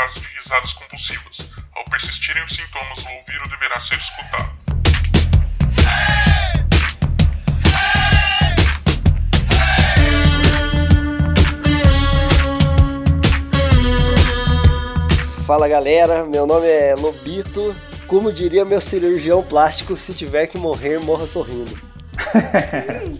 caso de risadas compulsivas. Ao persistirem os sintomas, o ouvido deverá ser escutado. Fala galera, meu nome é Lobito. Como diria meu cirurgião plástico, se tiver que morrer, morra sorrindo.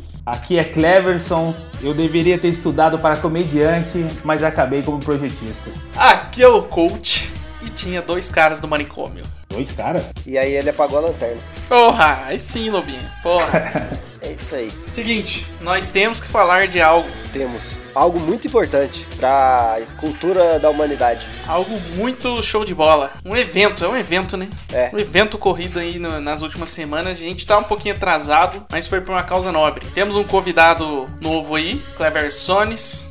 Aqui é Cleverson. Eu deveria ter estudado para comediante, mas acabei como projetista. Aqui é o coach e tinha dois caras no manicômio. Dois caras? E aí ele apagou a lanterna. Porra, aí sim, Lobinho. Porra. É isso aí. Seguinte, nós temos que falar de algo. Temos algo muito importante para cultura da humanidade. Algo muito show de bola. Um evento, é um evento, né? É. Um evento ocorrido aí no- nas últimas semanas. A gente tá um pouquinho atrasado, mas foi por uma causa nobre. Temos um convidado novo aí, Clever Sones.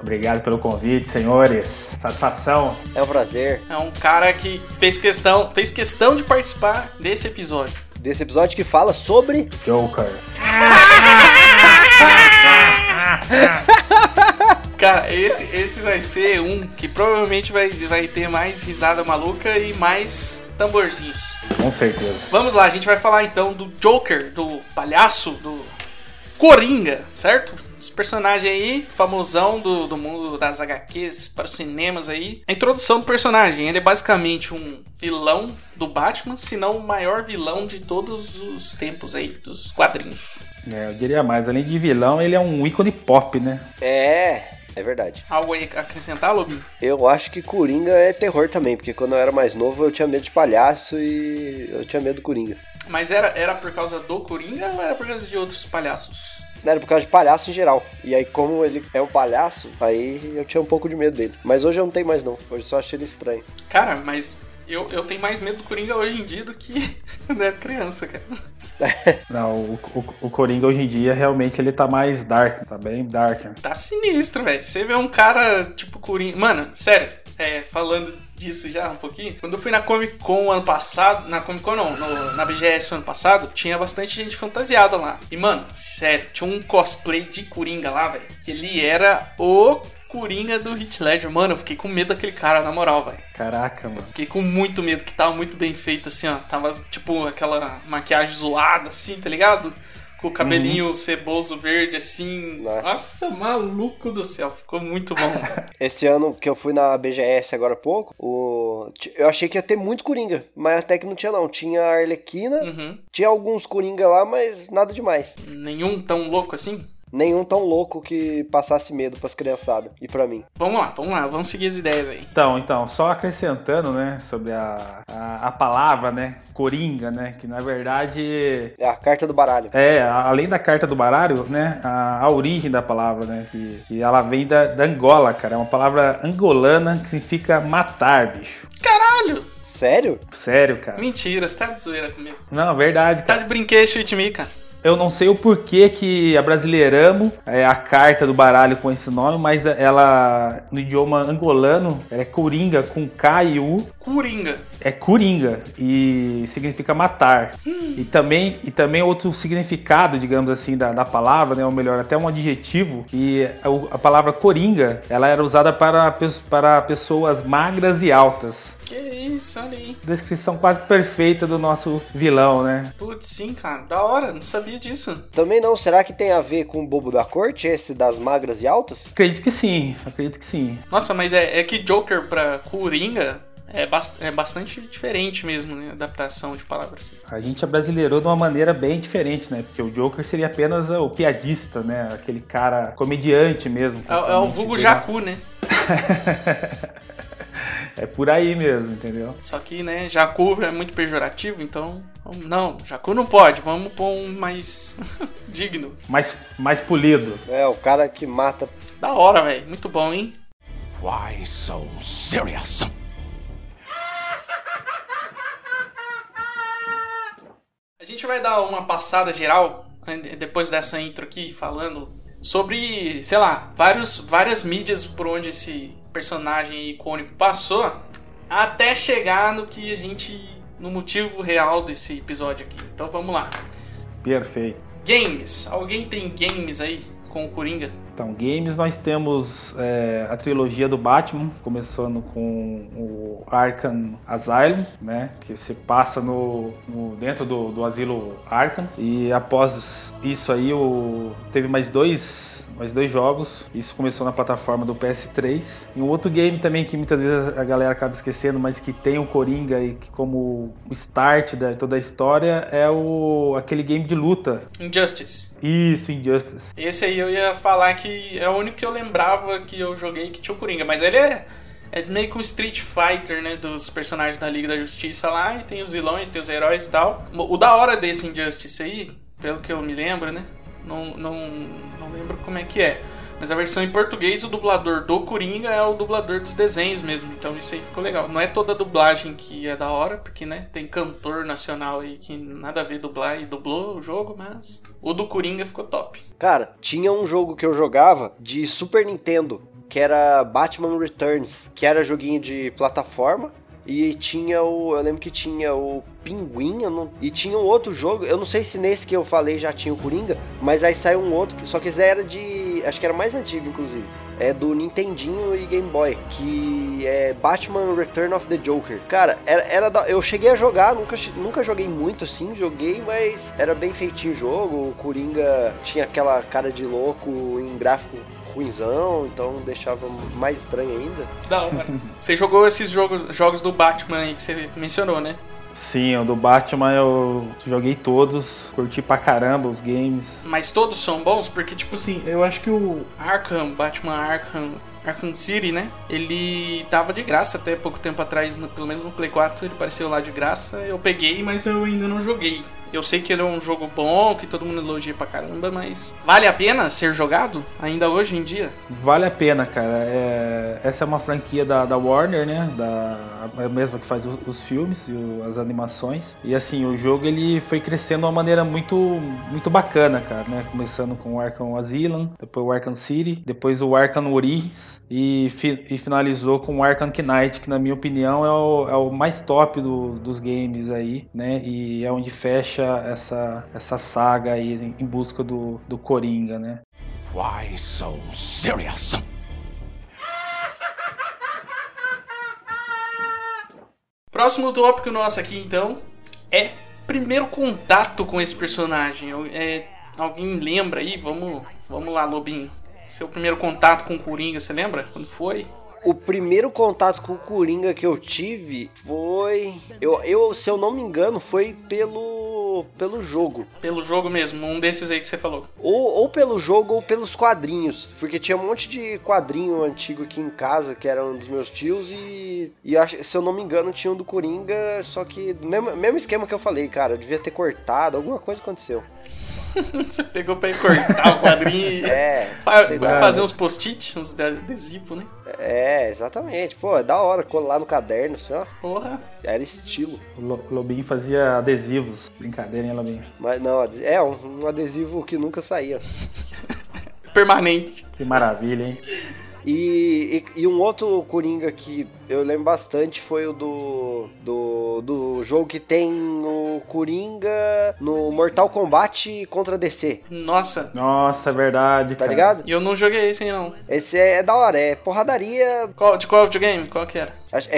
Obrigado pelo convite, senhores. Satisfação. É um prazer É um cara que fez questão, fez questão de participar desse episódio. Desse episódio que fala sobre Joker. Cara, esse, esse vai ser um que provavelmente vai, vai ter mais risada maluca e mais tamborzinhos. Com certeza. Vamos lá, a gente vai falar então do Joker, do palhaço, do Coringa, certo? Esse personagem aí, famosão do, do mundo das HQs para os cinemas aí. A introdução do personagem, ele é basicamente um vilão do Batman, se não o maior vilão de todos os tempos aí, dos quadrinhos. É, eu diria mais, além de vilão, ele é um ícone pop, né? É, é verdade. Algo aí a acrescentar, Lobinho? Eu acho que Coringa é terror também, porque quando eu era mais novo eu tinha medo de palhaço e eu tinha medo do Coringa. Mas era, era por causa do Coringa ou era por causa de outros palhaços? Era por causa de palhaço em geral. E aí, como ele é um palhaço, aí eu tinha um pouco de medo dele. Mas hoje eu não tenho mais, não. Hoje eu só acho ele estranho. Cara, mas eu, eu tenho mais medo do Coringa hoje em dia do que quando era criança, cara. Não, o, o, o Coringa hoje em dia realmente ele tá mais dark, tá bem dark. né? Tá sinistro, velho. Você vê um cara tipo Coringa. Mano, sério, é, falando disso já um pouquinho. Quando eu fui na Comic Con ano passado. Na Comic Con não, no- na BGS ano passado, tinha bastante gente fantasiada lá. E, mano, sério, tinha um cosplay de Coringa lá, velho. Que ele era o Coringa do Hit Ledger. Mano, eu fiquei com medo daquele cara, na moral, velho. Caraca, mano. Fiquei com muito medo, que tava muito bem feito, assim, ó. Tava, tipo, aquela maquiagem zoada, assim, tá ligado? Com o cabelinho ceboso verde, assim. Nossa. Nossa, maluco do céu. Ficou muito bom. Esse ano que eu fui na BGS agora há pouco, o... eu achei que ia ter muito Coringa. Mas até que não tinha, não. Tinha a Arlequina, uhum. tinha alguns Coringa lá, mas nada demais. Nenhum tão louco assim? Nenhum tão louco que passasse medo pras criançadas. E pra mim. Vamos lá, vamos lá. Vamos seguir as ideias aí. Então, então, só acrescentando, né, sobre a, a, a palavra, né, Coringa, né, que na verdade É a carta do baralho. é, além da carta do baralho, né, a, a origem da palavra, né, que, que ela vem da, da Angola, cara, é uma palavra angolana que significa matar, bicho. Caralho! Sério? Sério, cara. Mentira, você tá de zoeira comigo. Não, verdade, Tá cara. de brinquedo me, cara. Eu não sei o porquê que abrasileiramos é, a carta do baralho com esse nome, mas ela, no idioma angolano, é Coringa com K e U, Coringa. É coringa e significa matar. E também e também outro significado, digamos assim, da, da palavra, né, ou melhor, até um adjetivo que a, a palavra coringa, ela era usada para para pessoas magras e altas. Que isso, olha aí. Descrição quase perfeita do nosso vilão, né? Putz, sim, cara. Da hora, não sabia disso. Também não. Será que tem a ver com o bobo da corte, esse das magras e altas? Acredito que sim, acredito que sim. Nossa, mas é, é que Joker pra Coringa é, bas- é bastante diferente mesmo, né? Adaptação de palavras. A gente abrasileirou de uma maneira bem diferente, né? Porque o Joker seria apenas o piadista, né? Aquele cara comediante mesmo. É, é o vulgo bem- Jacu, né? É por aí mesmo, entendeu? Só que, né, Jacu é muito pejorativo, então. Não, Jacu não pode, vamos pôr um mais digno. Mais, mais polido. É, o cara que mata. Da hora, velho. Muito bom, hein? Why so serious? A gente vai dar uma passada geral, né, depois dessa intro aqui, falando sobre, sei lá, vários, várias mídias por onde esse personagem icônico passou, até chegar no que a gente. no motivo real desse episódio aqui. Então vamos lá. Perfeito. Games. Alguém tem games aí com o Coringa? Então, games nós temos é, a trilogia do Batman, começando com o Arkham Asylum, né? Que você passa no, no dentro do, do asilo Arkham. E após isso aí, o, teve mais dois mais dois jogos. Isso começou na plataforma do PS3. E um outro game também que muitas vezes a galera acaba esquecendo, mas que tem o Coringa e que como o start de toda a história é o aquele game de luta. Injustice. Isso, Injustice. Esse aí eu ia falar que é o único que eu lembrava que eu joguei que tinha o Coringa, mas ele é é meio que um Street Fighter, né? Dos personagens da Liga da Justiça lá, e tem os vilões, tem os heróis e tal. O da hora desse Injustice aí, pelo que eu me lembro, né? Não, não, não lembro como é que é. Mas a versão em português, o dublador do Coringa é o dublador dos desenhos mesmo. Então isso aí ficou legal. Não é toda dublagem que é da hora, porque né, tem cantor nacional aí que nada a ver dublar e dublou o jogo, mas o do Coringa ficou top. Cara, tinha um jogo que eu jogava de Super Nintendo, que era Batman Returns, que era joguinho de plataforma. E tinha o. Eu lembro que tinha o Pinguim, não, e tinha um outro jogo, eu não sei se nesse que eu falei já tinha o Coringa, mas aí saiu um outro, só que era de. Acho que era mais antigo, inclusive. É do Nintendinho e Game Boy, que é Batman Return of the Joker. Cara, era, era da, eu cheguei a jogar, nunca, nunca joguei muito assim, joguei, mas era bem feitinho o jogo. O Coringa tinha aquela cara de louco em gráfico ruimzão, então deixava mais estranho ainda. Não, você jogou esses jogos, jogos do Batman aí que você mencionou, né? Sim, o do Batman eu joguei todos, curti pra caramba os games. Mas todos são bons? Porque, tipo assim, eu acho que o Arkham, Batman Arkham, Arkham City, né? Ele tava de graça até pouco tempo atrás, no, pelo menos no Play 4 ele apareceu lá de graça. Eu peguei, mas eu ainda não joguei. Eu sei que ele é um jogo bom, que todo mundo elogia pra caramba, mas vale a pena ser jogado ainda hoje em dia? Vale a pena, cara. É... Essa é uma franquia da, da Warner, né? Da... A mesma que faz os, os filmes e o... as animações. E assim, o jogo ele foi crescendo de uma maneira muito, muito bacana, cara, né? Começando com o Arkham Asylum, depois o Arkham City, depois o Arkham Origins e, fi... e finalizou com o Arkham Knight, que na minha opinião é o, é o mais top do... dos games aí, né? E é onde fecha fecha essa, essa saga aí em busca do, do Coringa, né? Why so serious? Próximo tópico nosso aqui, então, é primeiro contato com esse personagem. É, alguém lembra aí? Vamos, vamos lá, Lobinho. Seu primeiro contato com o Coringa, você lembra? Quando foi? O primeiro contato com o Coringa que eu tive foi. Eu, eu, se eu não me engano, foi pelo. pelo jogo. Pelo jogo mesmo, um desses aí que você falou. Ou, ou pelo jogo ou pelos quadrinhos. Porque tinha um monte de quadrinho antigo aqui em casa, que eram dos meus tios, e. E acho, se eu não me engano, tinha um do Coringa, só que. Mesmo, mesmo esquema que eu falei, cara, eu devia ter cortado, alguma coisa aconteceu. Você pegou pra cortar o quadrinho É, fa fazer uns post-it, uns adesivos, né? É, exatamente. Pô, é da hora colar no caderno, assim, ó. Porra. Era estilo. O Lo- Lobinho fazia adesivos. Brincadeira, hein, Lobinho? Mas não, é um, um adesivo que nunca saía. Permanente. Que maravilha, hein? E, e, e um outro Coringa que eu lembro bastante foi o do, do, do jogo que tem o Coringa no Mortal Kombat contra DC, Nossa. Nossa, é verdade, tá cara. ligado? E eu não joguei esse aí, não. Esse é, é da hora, é porradaria Qual, de qual videogame? Qual que era?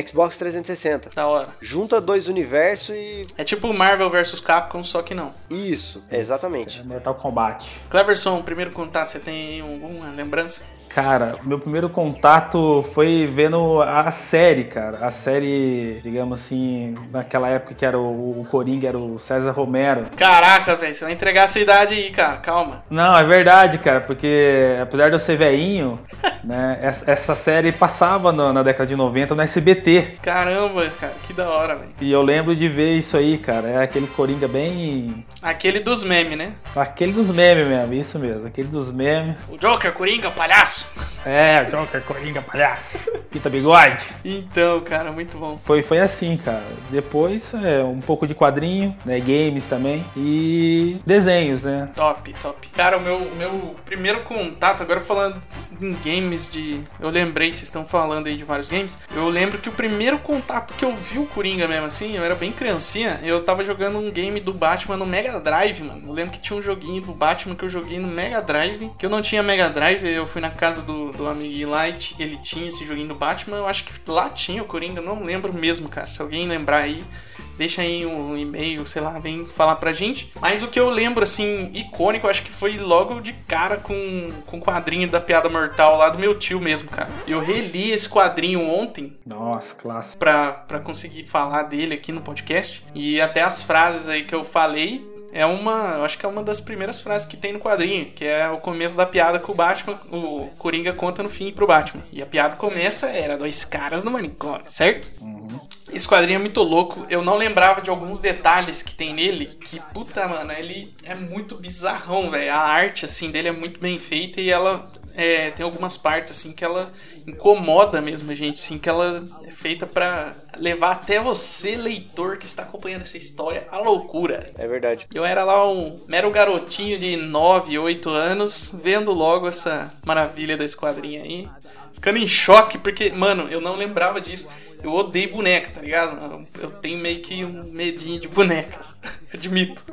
Xbox 360. Da hora. Junta dois universos e. É tipo Marvel vs Capcom, só que não. Isso, exatamente. Mortal Kombat. Cleverson, primeiro contato, você tem alguma lembrança? Cara, meu primeiro contato foi vendo a série, cara. A série, digamos assim, naquela época que era o, o Coringa, era o César Romero. Caraca, velho, você vai entregar essa idade aí, cara. Calma. Não, é verdade, cara, porque apesar de eu ser veinho, né, essa, essa série passava no- na década de 90 no SBT. Caramba, cara, que da hora, velho. E eu lembro de ver isso aí, cara. É aquele Coringa bem. Aquele dos memes, né? Aquele dos memes mesmo, isso mesmo. Aquele dos memes. O Joker, Coringa, palhaço. É, Joker, Coringa, palhaço. Pita bigode. Então, cara, muito bom. Foi, foi assim, cara. Depois, é, um pouco de quadrinho, né? Games também. E desenhos, né? Top, top. Cara, o meu, o meu primeiro contato, agora falando em games de. Eu lembrei, vocês estão falando aí de vários games. Eu lembro que o primeiro contato que eu vi o Coringa mesmo assim, eu era bem criancinha, eu tava jogando um game do Batman no Mega Drive, mano. Eu lembro que tinha um joguinho do Batman que eu joguei no Mega Drive, que eu não tinha Mega Drive, eu fui na casa do, do amigo Light, ele tinha esse joguinho do Batman, eu acho que lá tinha o Coringa, não lembro mesmo, cara. Se alguém lembrar aí, deixa aí um e-mail, sei lá, vem falar pra gente. Mas o que eu lembro, assim, icônico, acho que foi logo de cara com, com o quadrinho da Piada Mortal lá do meu tio mesmo, cara. Eu reli esse quadrinho ontem. Nossa, clássico. Pra, pra conseguir falar dele aqui no podcast. E até as frases aí que eu falei é uma, eu acho que é uma das primeiras frases que tem no quadrinho, que é o começo da piada que o Batman, o Coringa conta no fim pro Batman. E a piada começa, era dois caras no manicômio, certo? Uhum. Esse quadrinho é muito louco. Eu não lembrava de alguns detalhes que tem nele. Que, puta, mano, ele é muito bizarrão, velho. A arte, assim, dele é muito bem feita e ela é, tem algumas partes, assim, que ela incomoda mesmo a gente, assim, que ela é feita para levar até você, leitor, que está acompanhando essa história, à loucura. É verdade. Eu era lá um mero garotinho de 9, 8 anos, vendo logo essa maravilha da esquadrinha aí. Ficando em choque, porque, mano, eu não lembrava disso. Eu odeio boneca, tá ligado? Eu tenho meio que um medinho de bonecas. Admito.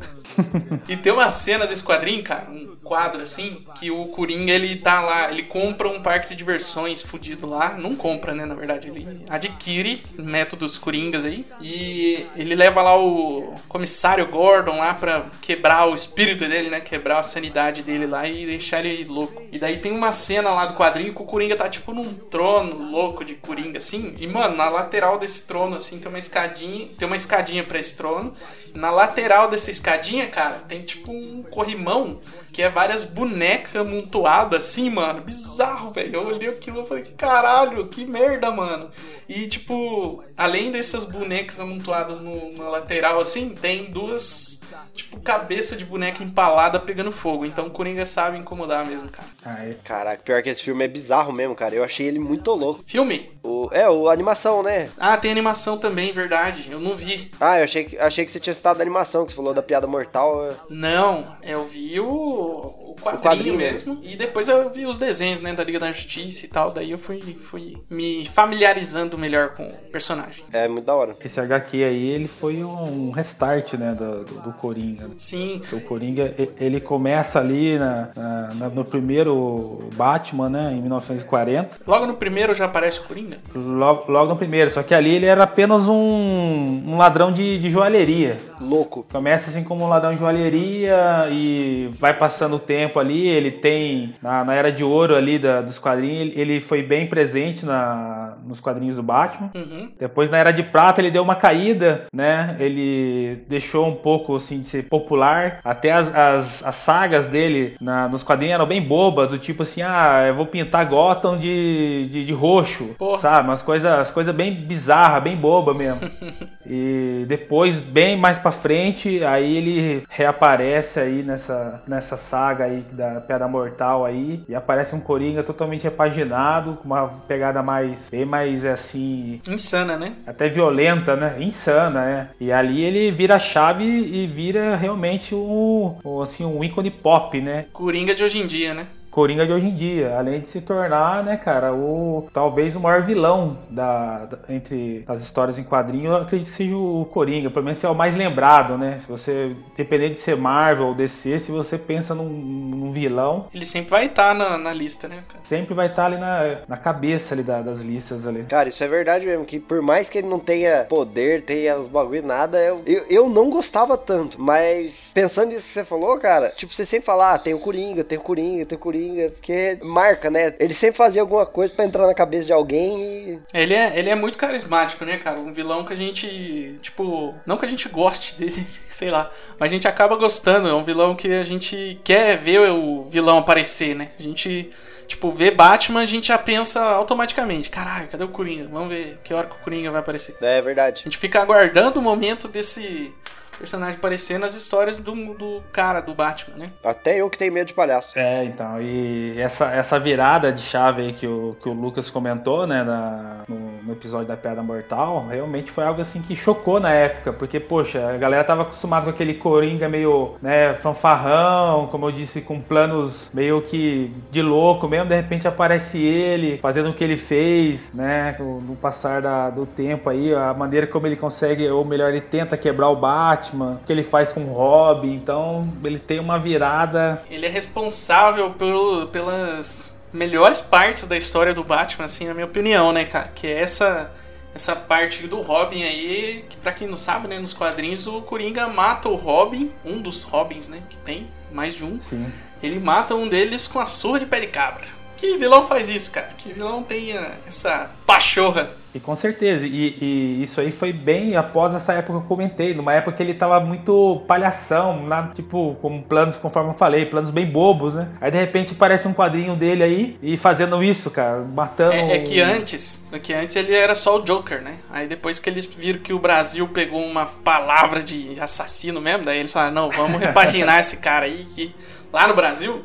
E tem uma cena desse quadrinho, cara, um quadro assim, que o Coringa ele tá lá, ele compra um parque de diversões fudido lá. Não compra, né? Na verdade, ele adquire métodos Coringas aí. E ele leva lá o comissário Gordon lá pra quebrar o espírito dele, né? Quebrar a sanidade dele lá e deixar ele louco. E daí tem uma cena lá do quadrinho que o Coringa tá tipo num trono louco de Coringa, assim. E, mano, na lateral desse trono, assim, tem uma escadinha. Tem uma escadinha pra esse trono. Na lateral dessa escadinha, cara, tem tipo um corrimão que é várias bonecas amontoadas assim, mano. Bizarro, velho. Eu olhei aquilo e falei, caralho, que merda, mano. E, tipo, além dessas bonecas amontoadas no, na lateral, assim, tem duas, tipo, cabeça de boneca empalada pegando fogo. Então o Coringa sabe incomodar mesmo, cara. Ai. Caraca, pior que esse filme é bizarro mesmo, cara. Eu achei ele muito louco. Filme? O, é, o animação, né? Ah, tem animação também, verdade. Eu não vi. Ah, eu achei, achei que você tinha citado a animação, que você falou da piada mortal. Não, eu vi o o quadrinho, o quadrinho mesmo. E depois eu vi os desenhos, né, da Liga da Justiça e tal. Daí eu fui, fui me familiarizando melhor com o personagem. É, muito da hora. Esse HQ aí, ele foi um restart, né, do, do Coringa. Sim. O Coringa, ele começa ali na, na, no primeiro Batman, né, em 1940. Logo no primeiro já aparece o Coringa? Logo, logo no primeiro, só que ali ele era apenas um, um ladrão de, de joalheria. Louco. Começa assim como um ladrão de joalheria e vai passando o tempo ali, ele tem, na, na era de ouro ali da, dos quadrinhos, ele, foi bem presente na, nos quadrinhos do Batman. Uhum. Depois, na era de prata, ele deu uma caída, né? Ele deixou um pouco, assim, de ser popular. Até as, as, as sagas dele na, nos quadrinhos eram bem bobas, do tipo assim, ah, eu vou pintar Gotham de, de, de roxo, Porra. sabe? Umas coisas coisa bem bizarras, bem boba mesmo. e depois, bem mais pra frente, aí ele reaparece aí nessa, nessa saga saga aí da Pedra Mortal aí e aparece um Coringa totalmente repaginado, com uma pegada mais bem mais assim insana, né? Até violenta, né? Insana, né? E ali ele vira a chave e vira realmente um, assim um ícone pop, né? Coringa de hoje em dia, né? Coringa de hoje em dia, além de se tornar, né, cara, o talvez o maior vilão da, da entre as histórias em quadrinho, eu acredito que seja o Coringa, pelo menos é o mais lembrado, né? Se você, dependendo de ser Marvel ou DC, se você pensa num, num vilão, ele sempre vai estar tá na, na, lista, né? Cara? Sempre vai estar tá ali na, na cabeça ali da, das listas ali. Cara, isso é verdade mesmo, que por mais que ele não tenha poder, tenha os bagulho nada, eu, eu, eu não gostava tanto, mas pensando nisso que você falou, cara, tipo, você sempre fala, ah, tem o Coringa, tem o Coringa, tem o Coringa Coringa, porque marca, né? Ele sempre fazia alguma coisa para entrar na cabeça de alguém e. Ele é, ele é muito carismático, né, cara? Um vilão que a gente, tipo, não que a gente goste dele, sei lá, mas a gente acaba gostando. É um vilão que a gente quer ver o vilão aparecer, né? A gente tipo, vê Batman, a gente já pensa automaticamente: caralho, cadê o Coringa? Vamos ver que hora que o Coringa vai aparecer. É verdade. A gente fica aguardando o momento desse personagem aparecer nas histórias do, do cara, do Batman, né? Até eu que tenho medo de palhaço. É, então, e essa, essa virada de chave aí que o, que o Lucas comentou, né, na, no, no episódio da Piada Mortal, realmente foi algo assim que chocou na época, porque, poxa, a galera tava acostumada com aquele Coringa meio, né, fanfarrão, como eu disse, com planos meio que de louco mesmo, de repente aparece ele fazendo o que ele fez, né, no passar da, do tempo aí, a maneira como ele consegue, ou melhor, ele tenta quebrar o Batman, o que ele faz com o Robin, então ele tem uma virada. Ele é responsável pelo, pelas melhores partes da história do Batman, assim, na minha opinião, né, cara? Que é essa essa parte do Robin aí, que pra quem não sabe, né, nos quadrinhos o Coringa mata o Robin, um dos Robins, né, que tem, mais de um. Sim. Ele mata um deles com a surra de pé de cabra. Que vilão faz isso, cara? Que vilão tem essa pachorra e com certeza, e, e, isso aí foi bem após essa época que eu comentei, numa época que ele tava muito palhação, tipo, com planos, conforme eu falei, planos bem bobos, né? Aí de repente aparece um quadrinho dele aí e fazendo isso, cara, matando. É, é que antes, é que antes ele era só o Joker, né? Aí depois que eles viram que o Brasil pegou uma palavra de assassino mesmo, daí eles falaram, não, vamos repaginar esse cara aí que lá no Brasil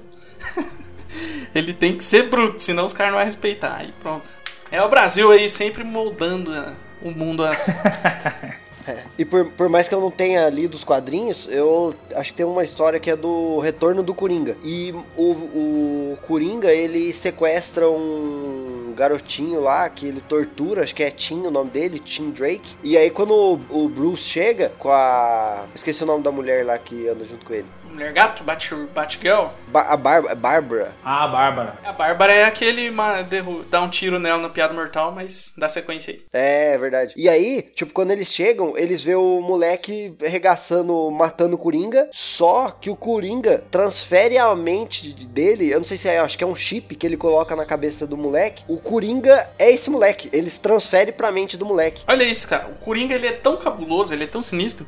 ele tem que ser bruto, senão os caras não vão respeitar. Aí pronto. É o Brasil aí sempre moldando né, o mundo assim. É. E por, por mais que eu não tenha lido os quadrinhos, eu acho que tem uma história que é do retorno do Coringa. E o, o Coringa, ele sequestra um garotinho lá que ele tortura, acho que é Tim o nome dele, Tim Drake. E aí quando o, o Bruce chega com a. Esqueci o nome da mulher lá que anda junto com ele. Mulher Gato? Bat, Batgirl? Ba a Bar Bárbara. Ah, a Bárbara. A Bárbara é aquele derru dá um tiro nela no Piada Mortal, mas dá sequência aí. É, é, verdade. E aí, tipo, quando eles chegam, eles vê o moleque arregaçando, matando o Coringa, só que o Coringa transfere a mente dele, eu não sei se é, acho que é um chip que ele coloca na cabeça do moleque. O Coringa é esse moleque, eles transfere pra mente do moleque. Olha isso, cara. O Coringa, ele é tão cabuloso, ele é tão sinistro,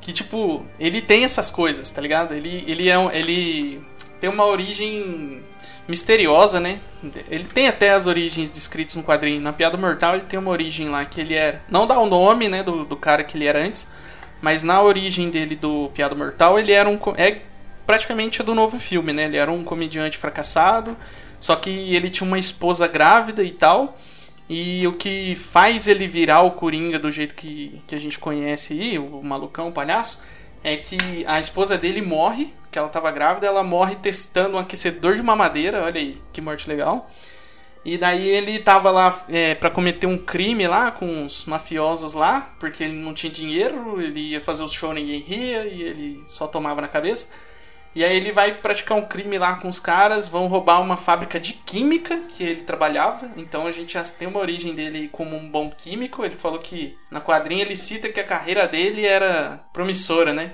que, tipo, ele tem essas coisas, tá ligado? Ele, ele, é um, ele tem uma origem misteriosa, né? Ele tem até as origens descritas no quadrinho. Na Piada Mortal ele tem uma origem lá que ele era. Não dá o nome, né, do, do cara que ele era antes, mas na origem dele do Piada Mortal ele era um. É praticamente do novo filme, né? Ele era um comediante fracassado, só que ele tinha uma esposa grávida e tal. E o que faz ele virar o Coringa do jeito que, que a gente conhece aí, o malucão, o palhaço, é que a esposa dele morre, que ela estava grávida, ela morre testando um aquecedor de mamadeira, olha aí, que morte legal. E daí ele tava lá é, para cometer um crime lá com os mafiosos lá, porque ele não tinha dinheiro, ele ia fazer o show ninguém ria e ele só tomava na cabeça. E aí ele vai praticar um crime lá com os caras, vão roubar uma fábrica de química que ele trabalhava. Então a gente já tem uma origem dele como um bom químico. Ele falou que na quadrinha ele cita que a carreira dele era promissora, né?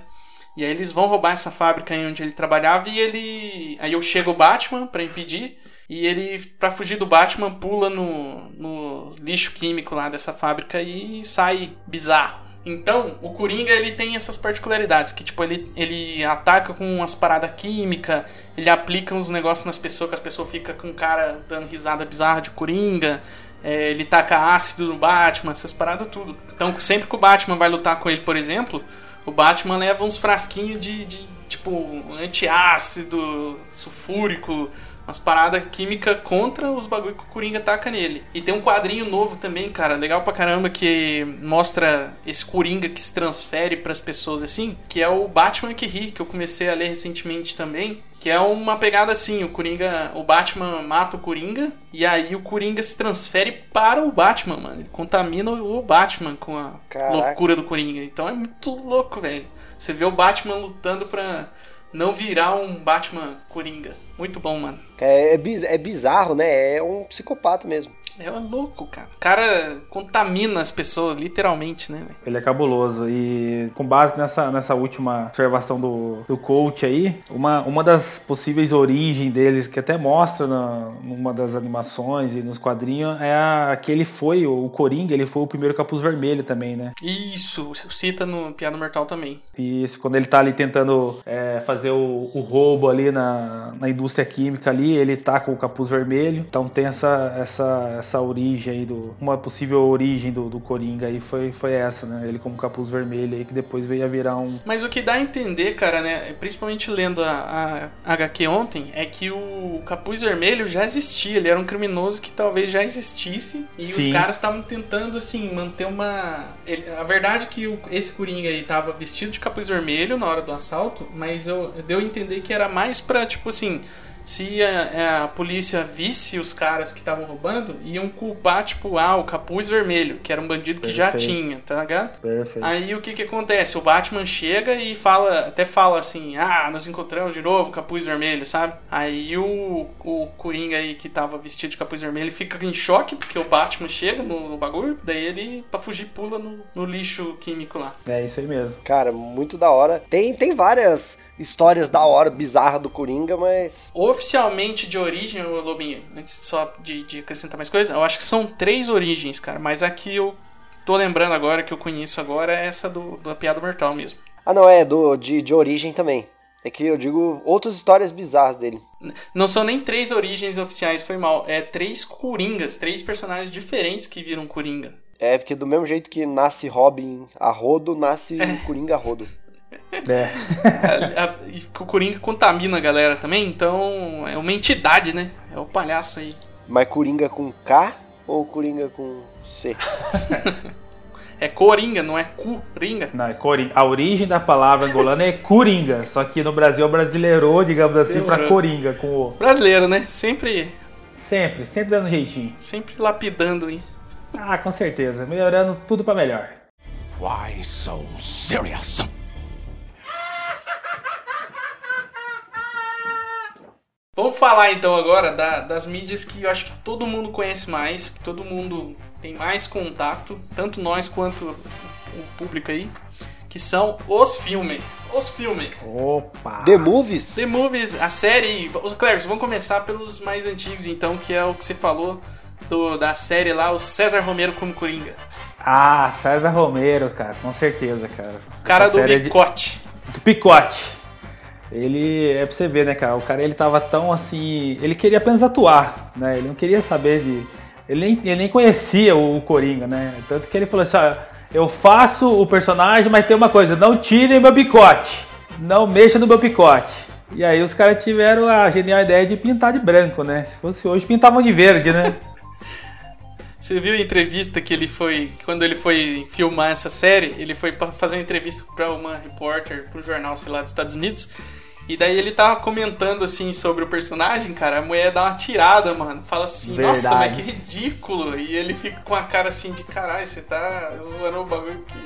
E aí eles vão roubar essa fábrica onde ele trabalhava e ele. Aí eu chego o Batman para impedir. E ele, para fugir do Batman, pula no, no lixo químico lá dessa fábrica e sai bizarro. Então, o Coringa ele tem essas particularidades, que tipo, ele, ele ataca com umas paradas químicas, ele aplica uns negócios nas pessoas, que as pessoas ficam com o cara dando risada bizarra de Coringa, é, ele taca ácido no Batman, essas paradas tudo. Então, sempre que o Batman vai lutar com ele, por exemplo, o Batman leva uns frasquinhos de, de tipo, antiácido, sulfúrico, umas paradas químicas contra os bagulho que o Coringa taca nele. E tem um quadrinho novo também, cara, legal pra caramba, que mostra esse Coringa que se transfere para as pessoas assim, que é o Batman que ri, que eu comecei a ler recentemente também. Que é uma pegada assim, o Coringa, o Batman mata o Coringa e aí o Coringa se transfere para o Batman, mano. Ele contamina o Batman com a Caraca. loucura do Coringa. Então é muito louco, velho. Você vê o Batman lutando pra não virar um Batman Coringa. Muito bom, mano. É, é, é bizarro, né? É um psicopata mesmo. É louco, cara. O cara contamina as pessoas, literalmente, né? Ele é cabuloso. E com base nessa, nessa última observação do, do coach aí, uma, uma das possíveis origens deles, que até mostra na, numa das animações e nos quadrinhos, é a, que ele foi, o Coringa, ele foi o primeiro capuz vermelho também, né? Isso, cita no Piano Mortal também. Isso, quando ele tá ali tentando é, fazer o, o roubo ali na, na indústria química ali, ele tá com o capuz vermelho. Então tem essa, essa essa origem aí do. Uma possível origem do, do Coringa aí foi, foi essa, né? Ele como capuz vermelho aí, que depois veio a virar um. Mas o que dá a entender, cara, né? Principalmente lendo a, a HQ ontem, é que o capuz vermelho já existia. Ele era um criminoso que talvez já existisse. E os Sim. caras estavam tentando, assim, manter uma. ele- a verdade é que o- esse Coringa aí tava vestido de capuz vermelho na hora do assalto, mas eu, deu a entender que era mais pra, tipo assim. Se a, a polícia visse os caras que estavam roubando, iam culpar, tipo, ah, o capuz vermelho, que era um bandido que já Perfeito. tinha, tá ligado? Perfeito. Aí o que que acontece? O Batman chega e fala, até fala assim, ah, nós encontramos de novo o capuz vermelho, sabe? Aí o, o Coringa aí que tava vestido de capuz vermelho fica em choque, porque o Batman chega no, no bagulho, daí ele, pra fugir, pula no, no lixo químico lá. É isso aí mesmo. Cara, muito da hora. Tem, tem várias histórias da hora, bizarra do Coringa, mas. Oficialmente de origem, Lobinho, antes só de, de acrescentar mais coisa, eu acho que são três origens, cara, mas a que eu tô lembrando agora, que eu conheço agora, é essa do, da piada mortal mesmo. Ah, não, é do, de, de origem também. É que eu digo outras histórias bizarras dele. Não são nem três origens oficiais, foi mal. É três coringas, três personagens diferentes que viram coringa. É porque do mesmo jeito que nasce Robin a rodo, nasce Coringa a rodo. É. A- a- e o coringa contamina a galera também, então é uma entidade, né? É o palhaço aí. Mas Coringa com K ou Coringa com C? É coringa, não é coringa. Não, é Coringa. A origem da palavra angolana é Coringa, só que no Brasil brasileirou, digamos assim, pra Demorou. Coringa, com o. Brasileiro, né? Sempre, Sempre, sempre dando jeitinho. sempre lapidando aí. Ah, com certeza. Melhorando tudo pra melhor. Why so serious? Vamos falar então agora da- das mídias que eu acho que todo mundo conhece mais, que todo mundo tem mais contato, tanto nós quanto o público aí, que são os filmes. Os filmes. Opa! The Movies? The Movies, a série. Os Cleves, vamos começar pelos mais antigos então, que é o que você falou do- da série lá, o César Romero como Coringa. Ah, César Romero, cara, com certeza, cara. O cara Essa do é de- Bicote. do picote. Ele é pra você ver, né, cara? O cara ele tava tão assim. Ele queria apenas atuar, né? Ele não queria saber de. Ele nem, ele nem conhecia o Coringa, né? Tanto que ele falou assim: ó, eu faço o personagem, mas tem uma coisa, não tirem meu picote. Não mexa no meu picote. E aí os caras tiveram a genial ideia de pintar de branco, né? Se fosse hoje, pintavam de verde, né? Você viu a entrevista que ele foi. Quando ele foi filmar essa série, ele foi fazer uma entrevista pra uma repórter, pra um jornal, sei lá, dos Estados Unidos. E daí ele tava comentando assim sobre o personagem, cara. A mulher dá uma tirada, mano. Fala assim, nossa, mas Verdade. que ridículo. E ele fica com a cara assim de caralho, você tá zoando o bagulho aqui.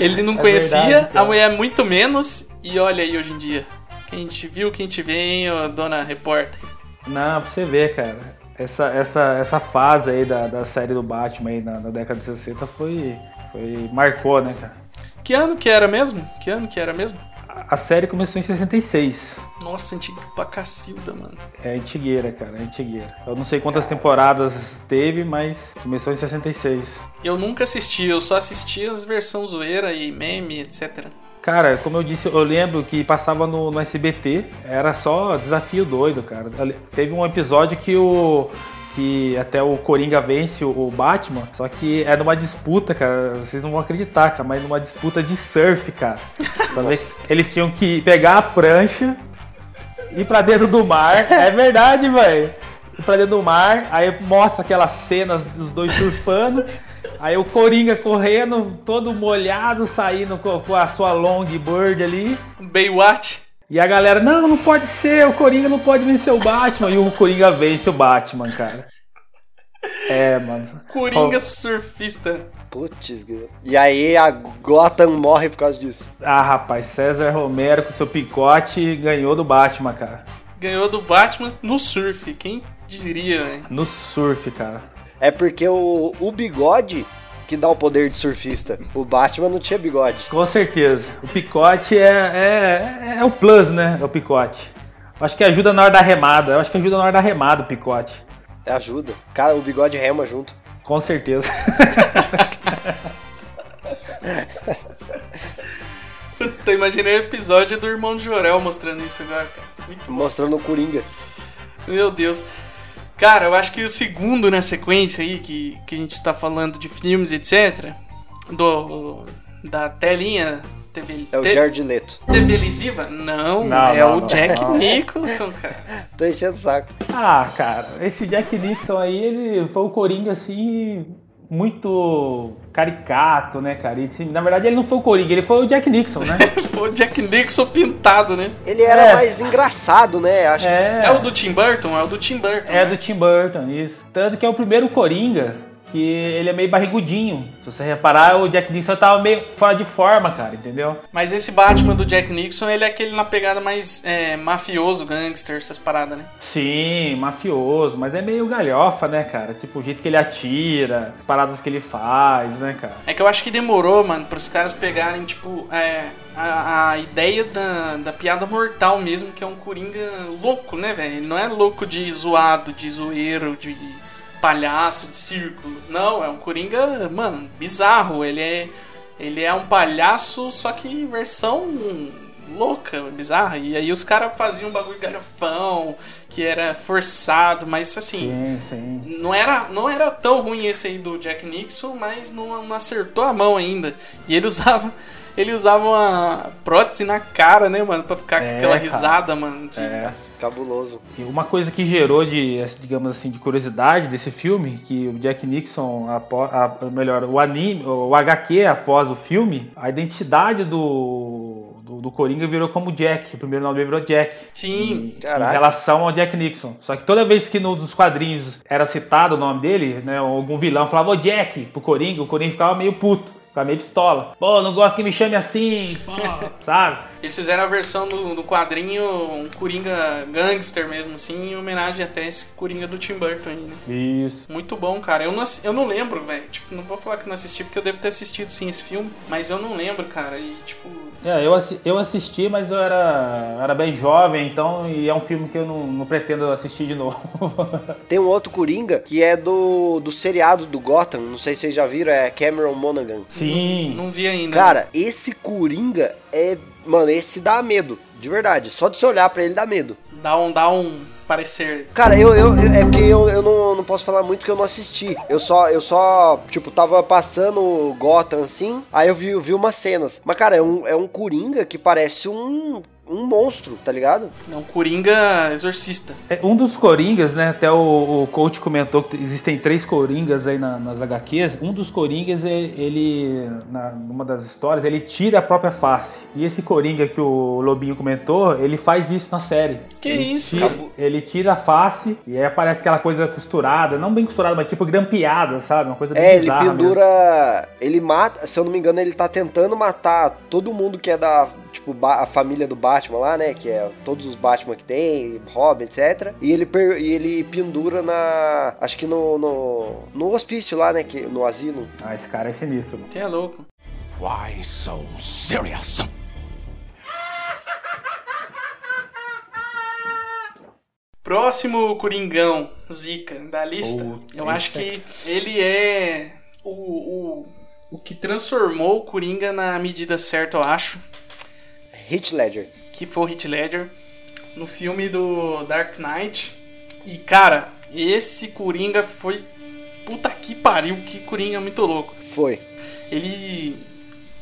ele não É conhecia, verdade, a mulher muito menos. E olha aí hoje em dia. Quem te viu, quem te ô, dona repórter. Não, pra você ver, cara. Essa, essa, essa fase aí da, da série do Batman aí na, na década de 60 foi, foi. marcou, né, cara? Que ano que era mesmo? Que ano que era mesmo? A- série começou em 66. Nossa, antigo pra cacilda, mano. É antigueira, cara, é antigueira. Eu não sei quantas temporadas teve, mas começou em 66. Eu nunca assisti, eu só assisti as versões zoeira e meme, etc. Cara, como eu disse, eu lembro que passava no, no SBT, era só desafio doido, cara. Teve um episódio que o. Que até o Coringa vence o Batman, só que é numa disputa, cara. Vocês não vão acreditar, cara, mas numa disputa de surf, cara. Eles tinham que pegar a prancha, ir pra dentro do mar. É verdade, velho. Ir pra dentro do mar, aí mostra aquelas cenas dos dois surfando. Aí o Coringa correndo, todo molhado, saindo com, com a sua longboard ali. Baywatch. E a galera, não, não pode ser, o Coringa não pode vencer o Batman. E o Coringa vence o Batman, cara. É, mano. Coringa Ó, surfista. Putz. E aí a Gotham morre por causa disso. Ah, rapaz, César Romero com seu picote ganhou do Batman, cara. Ganhou do Batman no surf. Quem diria, né? No surf, cara. É porque o, o bigode que dá o poder de surfista. O Batman não tinha bigode. Com certeza. O picote é, é, é o plus, né? É o picote. Eu Acho que ajuda na hora da remada. Eu acho que ajuda na hora da remada o picote. Ajuda. Cara, o bigode rema junto. Com certeza. Puta, imaginei o episódio do irmão de Jorel mostrando isso agora, cara. Muito bom. Mostrando o Coringa. Meu Deus. Cara, eu acho que o segundo na sequência aí, que, que a gente tá falando de filmes, etc., do, da telinha TV, É o te- Jared Leto. televisiva? Não, Não, é não, o não, Jack não. Nicholson, cara. Tô enchendo o saco. Ah, cara, esse Jack Nixon aí, ele foi o Coringa, assim, muito caricato, né, cara? E, assim, na verdade, ele não foi o Coringa, ele foi o Jack Nixon, né? Foi o Jack Nixon pintado, né? Ele era É. mais engraçado, né? Acho que É, É o do Tim Burton? É o do Tim Burton, é né? do Tim Burton, isso. Tanto que é o primeiro Coringa que ele é meio barrigudinho. Se você reparar, o Jack Nixon tava meio fora de forma, cara, entendeu? Mas esse Batman do Jack Nixon, ele é aquele na pegada mais é, mafioso, gangster, essas paradas, né? Sim, mafioso, mas é meio galhofa, né, cara? Tipo, o jeito que ele atira, as paradas que ele faz, né, cara? É que eu acho que demorou, mano, pros caras pegarem, tipo, é, a, a ideia da, da piada mortal mesmo, que é um Coringa louco, né, velho? Ele não é louco de zoado, de zoeiro, de palhaço, de círculo. Não, é um Coringa, mano, bizarro. Ele é, ele é um palhaço, só que versão louca, bizarra. E aí os caras faziam um bagulho galhofão, que era forçado, mas assim... Sim, sim. Não era, não era tão ruim esse aí do Jack Nixon, mas não, não acertou a mão ainda. E ele usava. Ele usava uma prótese na cara, né, mano? Pra ficar com É, aquela cara. risada, mano. de- É. Cabuloso. E uma coisa que gerou de, digamos assim, de curiosidade desse filme, que o Jack Nixon, apo- a, melhor, o anime, o HQ após o filme, a identidade do, do, Coringa virou como Jack, o primeiro nome dele virou Jack. Sim. Em Caraca. relação ao Jack Nixon. Só que toda vez que nos quadrinhos era citado o nome dele, né, algum vilão falava, ô Jack, pro Coringa, o Coringa ficava meio puto, ficava meio pistola. Pô, não gosto que me chame assim, pô, sabe? Eles fizeram a versão do, do quadrinho, um Coringa gangster mesmo, assim, em homenagem até esse Coringa do Tim Burton aí, né? Isso. Muito bom, cara. Eu não, eu não lembro, velho. Tipo, não vou falar que não assisti, porque eu devo ter assistido sim esse filme, mas eu não lembro, cara. E, tipo, É, eu, assi- eu assisti, mas eu era, era bem jovem, então, e é um filme que eu não, não pretendo assistir de novo. Tem um outro Coringa que é do, do seriado do Gotham. Não sei se vocês já viram, é Cameron Monaghan. Sim. não vi ainda. Cara, esse Coringa é. Mano, esse dá medo. De verdade. Só de você olhar pra ele dá medo. Dá um, dá um parecer. Cara, eu, eu eu- é porque eu, eu não, não posso falar muito que eu não assisti. Eu só, eu só, tipo, tava passando Gotham assim, aí eu vi, vi umas cenas. Mas, cara, é um, é um Coringa que parece um, um monstro, tá ligado? É um Coringa exorcista. É, Um dos Coringas, né? Até o, o coach comentou que existem três Coringas aí na- nas HQs. Um dos Coringas, é- ele, na, numa das histórias, ele tira a própria face. E esse Coringa que o Lobinho comentou, ele faz isso na série. Que ele isso, tira, cara? Ele tira a face e aí aparece aquela coisa costurada, não bem costurada, mas tipo grampeada, sabe? Uma coisa bem É, ele bizarra mesmo. pendura. Ele mata, se eu não me engano, ele tá tentando matar todo mundo que é da. Tipo, a família do Batman lá, né? Que é todos os Batman que tem, Robin, etc. E ele, per- e ele pendura na. Acho que no, no. No hospício lá, né? Que, no asilo. Ah, esse cara é sinistro. Você é louco. Why so serious? Próximo Coringão, Zika, da lista. Puta, eu acho que ele é o, o, o que transformou o Coringa na medida certa, eu acho. Hit Ledger. Que foi o Heath Ledger no filme do Dark Knight. E, cara, esse Coringa foi... Puta que pariu, que Coringa muito louco. Foi. Ele...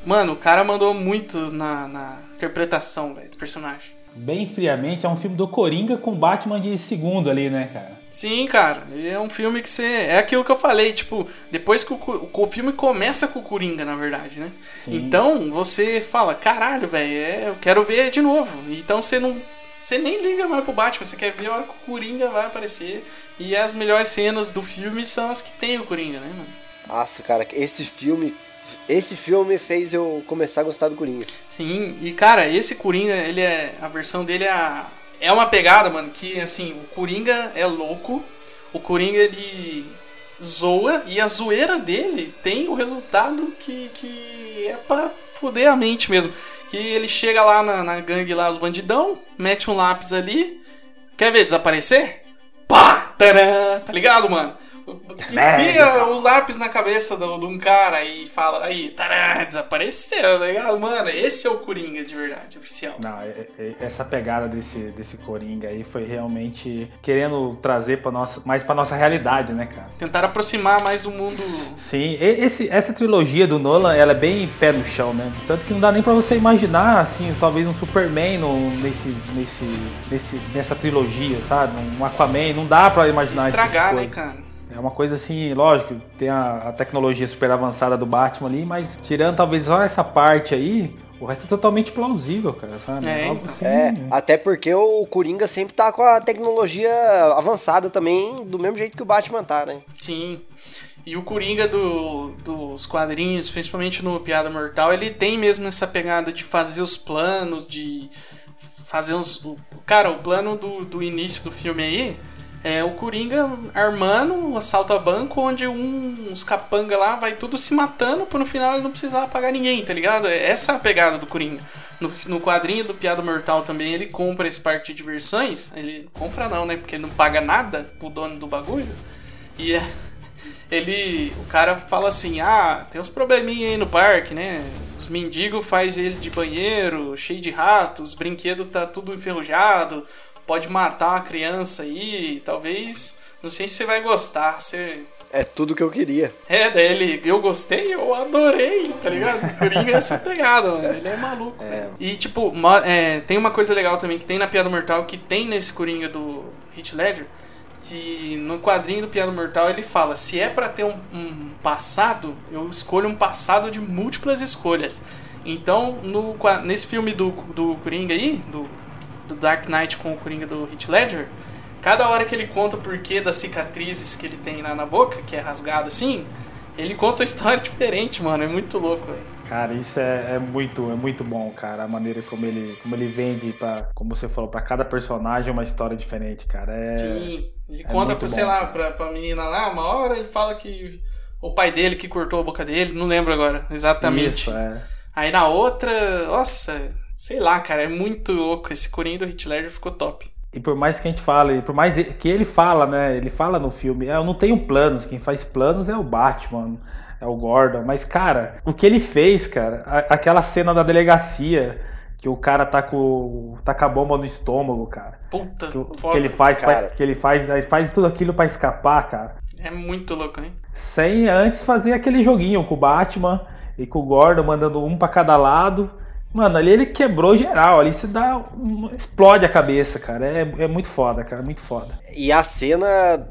Mano, o cara mandou muito na, na interpretação, velho, do personagem. Bem friamente, é um filme do Coringa com Batman de segundo ali, né, cara? Sim, cara, é um filme que você. É aquilo que eu falei, tipo, depois que o, o filme começa com o Coringa, na verdade, né? Sim. Então você fala, caralho, velho, é, eu quero ver de novo. Então você não. Você nem liga mais pro Batman, você quer ver a hora que o Coringa vai aparecer. E as melhores cenas do filme são as que tem o Coringa, né, mano? Nossa, cara, esse filme. Esse filme fez eu começar a gostar do Coringa. Sim, e cara, esse Coringa, ele é. A versão dele é. a- é uma pegada, mano, que assim, o Coringa é louco, o Coringa ele zoa e a zoeira dele tem o resultado que, que é pra foder a mente mesmo. Que ele chega lá na, na gangue lá, os bandidão, mete um lápis ali, quer ver desaparecer? Pá! Tadã! Tá ligado, mano? Enfia o lápis na cabeça de um cara e fala, aí, tará, desapareceu, legal? Mano, esse é o Coringa de verdade, oficial. Não, essa pegada desse, desse Coringa aí foi realmente querendo trazer para nossa, mais pra nossa realidade, né, cara? Tentaram aproximar mais do mundo. Sim, esse, essa trilogia do Nolan, ela é bem pé no chão, né? Tanto que não dá nem pra você imaginar, assim, talvez um Superman no, nesse, nesse, nesse, nessa trilogia, sabe? Um Aquaman, não dá pra imaginar tipo Estragar, né, coisa. cara? É uma coisa assim, lógico, tem a, a tecnologia super avançada do Batman ali, mas tirando talvez só essa parte aí, o resto é totalmente plausível, cara, sabe? É, Algo então. assim, É, até porque o Coringa sempre tá com a tecnologia avançada também, do mesmo jeito que o Batman tá, né? Sim. E o Coringa do- dos quadrinhos, principalmente no Piada Mortal, ele tem mesmo essa pegada de fazer os planos, de fazer uns. Cara, o plano do, do início do filme aí é o Coringa armando um assalto a banco, onde um- uns capanga lá vai tudo se matando pra no final ele não precisar pagar ninguém, tá ligado? Essa é a pegada do Coringa. No, no quadrinho do Piada Mortal também ele compra esse parque de diversões. Ele compra não, né? Porque ele não paga nada pro dono do bagulho. E é, ele. O cara fala assim: ah, tem uns probleminha aí no parque, né? Os mendigos faz ele de banheiro, cheio de ratos, os brinquedos tá tudo enferrujado, pode matar uma criança aí, talvez. Não sei se você vai gostar. Você. É tudo que eu queria. É, daí ele, eu gostei, eu adorei, tá ligado? O Coringa é essa pegada, mano. Ele é maluco. velho. E, tipo, é, tem uma coisa legal também que tem na Piada Mortal, que tem nesse Coringa do Hit Ledger, que no quadrinho do Piada Mortal ele fala: se é pra ter um, um passado, eu escolho um passado de múltiplas escolhas. Então, no, nesse filme do, do Coringa aí, do, do Dark Knight com o Coringa do Hit Ledger, cada hora que ele conta o porquê das cicatrizes que ele tem lá na boca, que é rasgado assim, ele conta uma história diferente, mano. É muito louco, velho. Cara, isso é, é muito, é muito bom, cara. A maneira como ele, como ele vende para, como você falou, para cada personagem uma história diferente, cara. É, Sim, ele é conta, pra, bom, sei lá, pra, pra menina lá, uma hora ele fala que o pai dele que cortou a boca dele, não lembro agora exatamente. Isso, é. Aí na outra, nossa, sei lá, cara, é muito louco. Esse Coringa do Hit Ledger ficou top. E por mais que a gente fale, por mais que ele fala, né? Ele fala no filme, "Ah, eu não tenho planos, quem faz planos é o Batman, é o Gordon. Mas, cara, o que ele fez, cara, aquela cena da delegacia, que o cara tá com, tá com a bomba no estômago, cara. Puta, Que, foda. que ele faz, pra- que ele faz, ele faz tudo aquilo pra escapar, cara. É muito louco, hein? Sem antes fazer aquele joguinho com o Batman e com o Gordon mandando um pra cada lado. Mano, ali ele quebrou geral, ali se dá. explode a cabeça, cara. É, é muito foda, cara, muito foda. E a cena,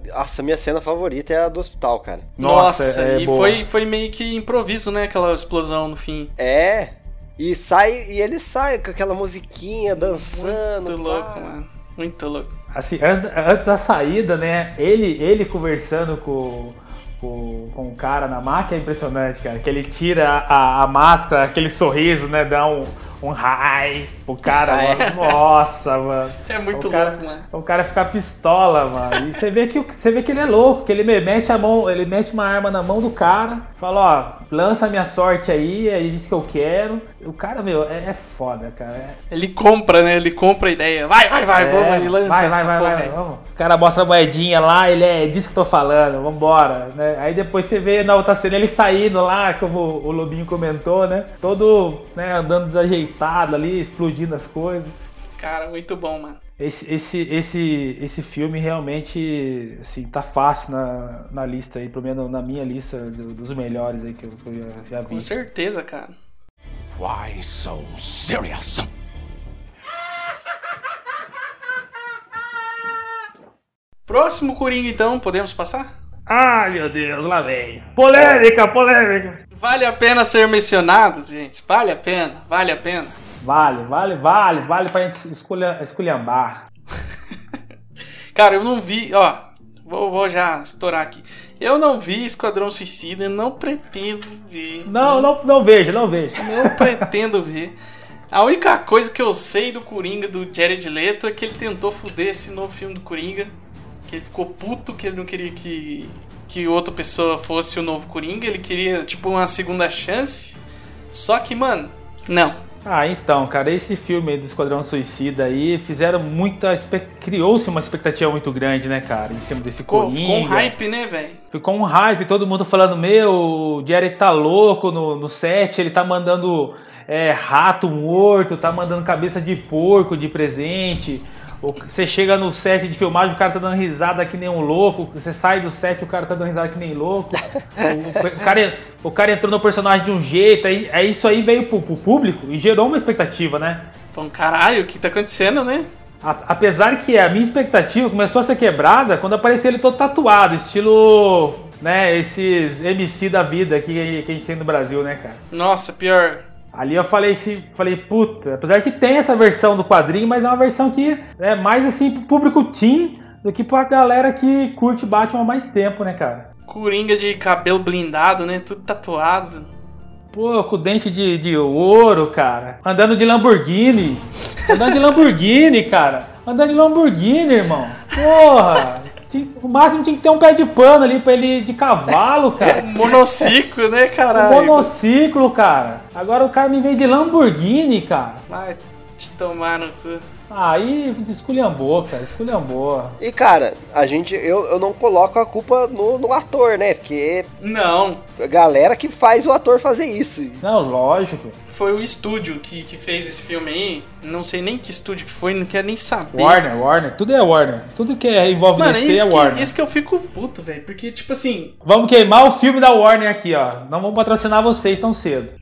nossa, minha cena favorita é a do hospital, cara. Nossa, é e boa. foi, foi meio que improviso, né? Aquela explosão no fim. É. E sai, e ele sai com aquela musiquinha dançando. Muito louco, pá. mano. Muito louco. Assim, antes, da- antes da saída, né? Ele, ele conversando com, com, com o cara na máquina é impressionante, cara. Que ele tira a, a máscara, aquele sorriso, né? Dá um, um high pro cara, Ah, é? Nossa, mano. É muito o cara, louco, mano. O cara fica pistola, mano. E você vê que, você vê que ele é louco, que ele me- mete a mão, ele mete uma arma na mão do cara, fala, ó, lança a minha sorte aí, é isso que eu quero. O cara, meu, é, é foda, cara. É, Ele compra, né? Ele compra a ideia. Vai, vai, vai, é, vamos aí, lança vai, vai, vai, porra vai, vamos. O cara mostra a moedinha lá, ele é disso que eu tô falando, vambora, né? Aí depois você vê na outra cena ele saindo lá, como o Lobinho comentou, né? Todo, né, andando desajeitado ali, explodindo as coisas. Cara, muito bom, mano. Esse, esse, esse, esse filme realmente assim, tá fácil na, na lista aí, pelo menos na minha lista do- dos melhores aí que eu, que eu já, já vi. Com certeza, cara. Why so serious? Próximo Coringa, então, podemos passar? Ai meu Deus, lá vem. Polêmica, polêmica. Vale a pena ser mencionado, gente? Vale a pena, vale a pena. Vale, vale, vale, vale pra gente escolher, esculhambar. Cara, eu não vi, ó, vou, vou já estourar aqui. Eu não vi Esquadrão Suicida, não pretendo ver. Não, não, não vejo, não vejo. Não pretendo ver. A única coisa que eu sei do Coringa do Jared Leto é que ele tentou fuder esse novo filme do Coringa. Que ele ficou puto que ele não queria que, que outra pessoa fosse o novo Coringa. Ele queria, tipo, uma segunda chance. Só que, mano, não. Ah, então, cara, esse filme aí do Esquadrão Suicida aí fizeram muita. criou-se uma expectativa muito grande, né, cara, em cima desse Ficou, Coringa. ficou um hype, né, velho? Ficou um hype, todo mundo falando, meu, o Jerry tá louco no, no set, ele tá mandando é, rato morto, tá mandando cabeça de porco de presente. Você chega no set de filmagem, o cara tá dando risada que nem um louco. Você sai do set, o cara tá dando risada que nem louco. O, o cara, o cara entrou no personagem de um jeito, aí, aí isso aí veio pro, pro público e gerou uma expectativa, né? Falando, caralho, o que tá acontecendo, né? A- Apesar que a minha expectativa começou a ser quebrada quando apareceu ele todo tatuado, estilo, né, esses MC da vida que, que a gente tem no Brasil, né, cara? Nossa, pior. Ali eu falei assim, falei, puta, apesar que tem essa versão do quadrinho, mas é uma versão que é mais assim pro público teen do que pra galera que curte Batman há mais tempo, né, cara? Coringa de cabelo blindado, né? Tudo tatuado. Pô, com dente de, de ouro, cara. Andando de Lamborghini. Andando de Lamborghini, cara. Andando de Lamborghini, irmão. Porra. O máximo tinha que ter um pé de pano ali pra ele ir de cavalo, cara. Um monociclo, né, Um caralho? monociclo, cara. Agora o cara me vem de Lamborghini, cara. Vai te tomar no cu. Aí esculhambou, cara. Esculhambou. E cara, a gente, eu, eu não coloco a culpa no, no ator, né? Porque Não, a galera que faz o ator fazer isso. Não, lógico. foi o estúdio que, que fez esse filme aí. Não sei nem que estúdio que foi, não quero nem saber. Warner, Warner. Tudo é Warner. Tudo que é- envolve Mano, DC é isso, Warner. que, isso que eu fico puto, velho. Porque, tipo assim, Vamos queimar o filme da Warner aqui, ó. Não vamos patrocinar vocês tão cedo.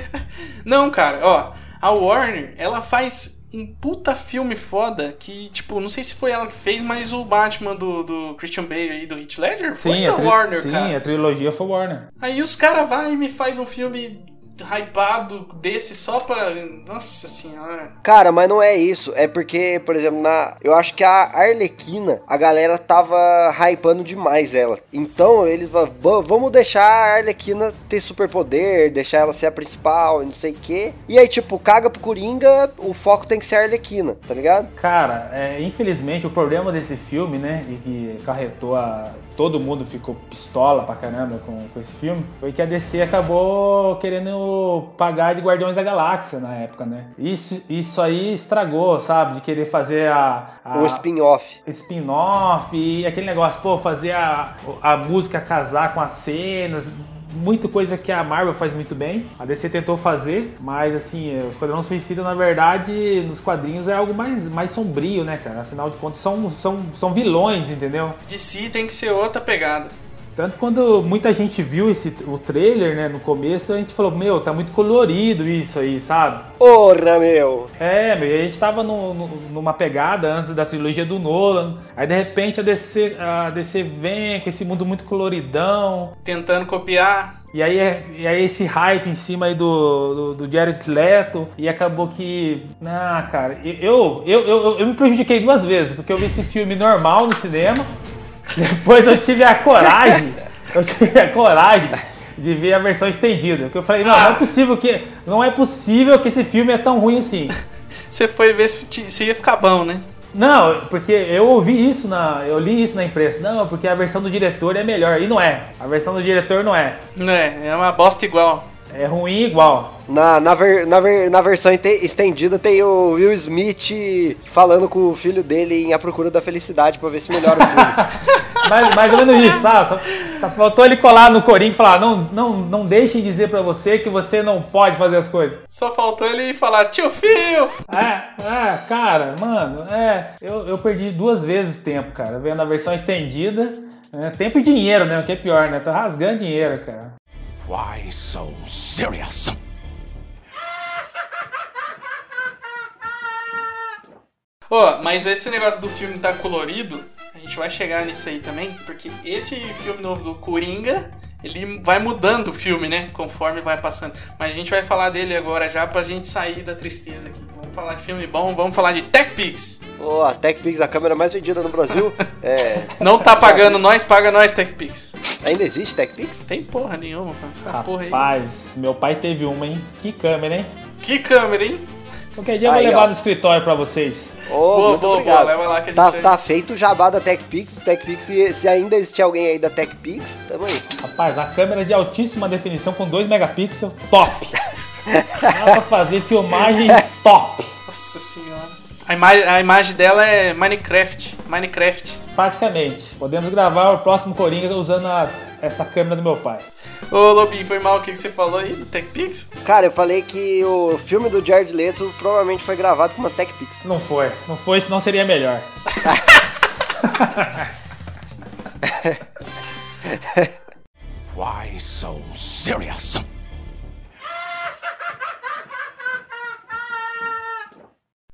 Não, cara, ó, a Warner, ela faz um puta filme foda que, tipo, não sei se foi ela que fez, mas o Batman do, do Christian Bale aí, do Heath Ledger, foi Sim, da Warner, sim cara. a trilogia foi Warner. Aí os caras vai e me faz um filme hypado desse só pra... Nossa senhora. Cara, mas não é isso. É porque, por exemplo, na. Eu acho que a Arlequina, a galera tava hypando demais ela. Então eles vão. "Va- Vamos deixar a Arlequina ter superpoder, deixar ela ser a principal e não sei o quê. E aí, tipo, caga pro Coringa, o foco tem que ser a Arlequina, tá ligado? Cara, é, infelizmente o problema desse filme, né, e que acarretou a. Todo mundo ficou pistola pra caramba com, com esse filme, foi que a DC acabou querendo pagar de Guardiões da Galáxia na época, né? Isso, isso aí estragou, sabe? De querer fazer a. a- Um spin-off. spin-off e aquele negócio, pô, fazer a, a música casar com as cenas. Muita coisa que a Marvel faz muito bem. A DC tentou fazer, mas assim, o Esquadrão Suicida, na verdade, nos quadrinhos é algo mais, mais sombrio, né, cara? Afinal de contas, são, são, são vilões, entendeu? De si tem que ser outra pegada. Tanto quando muita gente viu esse, o trailer, né, no começo, a gente falou, meu, tá muito colorido isso aí, sabe? Porra, meu! É, meu, a gente tava no- no- numa pegada antes da trilogia do Nolan. Aí de repente a DC, a DC vem com esse mundo muito coloridão. Tentando copiar. E aí, é- e aí esse hype em cima aí do, do, do Jared Leto. E acabou que. Ah, cara, eu, eu, eu, eu, eu me prejudiquei duas vezes, porque eu vi esse filme normal no cinema. Depois eu tive a coragem. Eu tive a coragem de ver a versão estendida. Porque eu falei, não, não é possível que. Não é possível que esse filme é tão ruim assim. Você foi ver se, se ia ficar bom, né? Não, porque eu ouvi isso na. Eu li isso na imprensa. Não, porque a versão do diretor é melhor. E não é. A versão do diretor não é. Não é, é uma bosta igual. É ruim igual. Na, na, ver- na, ver- na versão estendida tem o Will Smith falando com o filho dele em A Procura da Felicidade pra ver se melhora o filme. Mais, mais ou menos isso, sabe? Só, só faltou ele colar no corinho e falar: não, não, não deixe dizer pra você que você não pode fazer as coisas. Só faltou ele falar, tio Fio! É, é, cara, mano, é. Eu, eu perdi duas vezes tempo, cara, vendo a versão estendida. É, tempo e dinheiro, né? O que é pior, né? Tá rasgando dinheiro, cara. Why so serious? Ô, mas esse negócio do filme tá colorido, a gente vai chegar nisso aí também, porque esse filme novo do Coringa, ele vai mudando o filme, né? Conforme vai passando. Mas a gente vai falar dele agora já pra gente sair da tristeza aqui. Vamos falar de filme bom, vamos falar de Tech Pix. Ô, a TechPix, a câmera mais vendida no Brasil. É, Não tá pagando nós, paga nós, Tech Pix. ainda existe TechPix? Tem porra nenhuma pra essa porra aí. Rapaz, meu pai teve uma, hein? Que câmera, hein? Que câmera, hein? Qualquer dia eu vou levar ó. no escritório pra vocês. Ô, Boa, muito boa, obrigado. boa, leva lá que a tá, gente- tá feito o jabá da TechPix. TechPix, se, se ainda existir alguém aí da TechPix, tamo aí. Rapaz, a câmera de altíssima definição com 2 megapixels, top! Dá pra fazer filmagens top. Nossa senhora. A, ima a imagem dela é Minecraft. Minecraft. Praticamente. Podemos gravar o próximo Coringa usando a- essa câmera do meu pai. Ô, Lobinho, foi mal o que que você falou aí do TechPix? Cara, eu falei que o filme do Jared Leto provavelmente foi gravado com uma Tech Pix. Não foi. Não foi, senão seria melhor. Why so serious?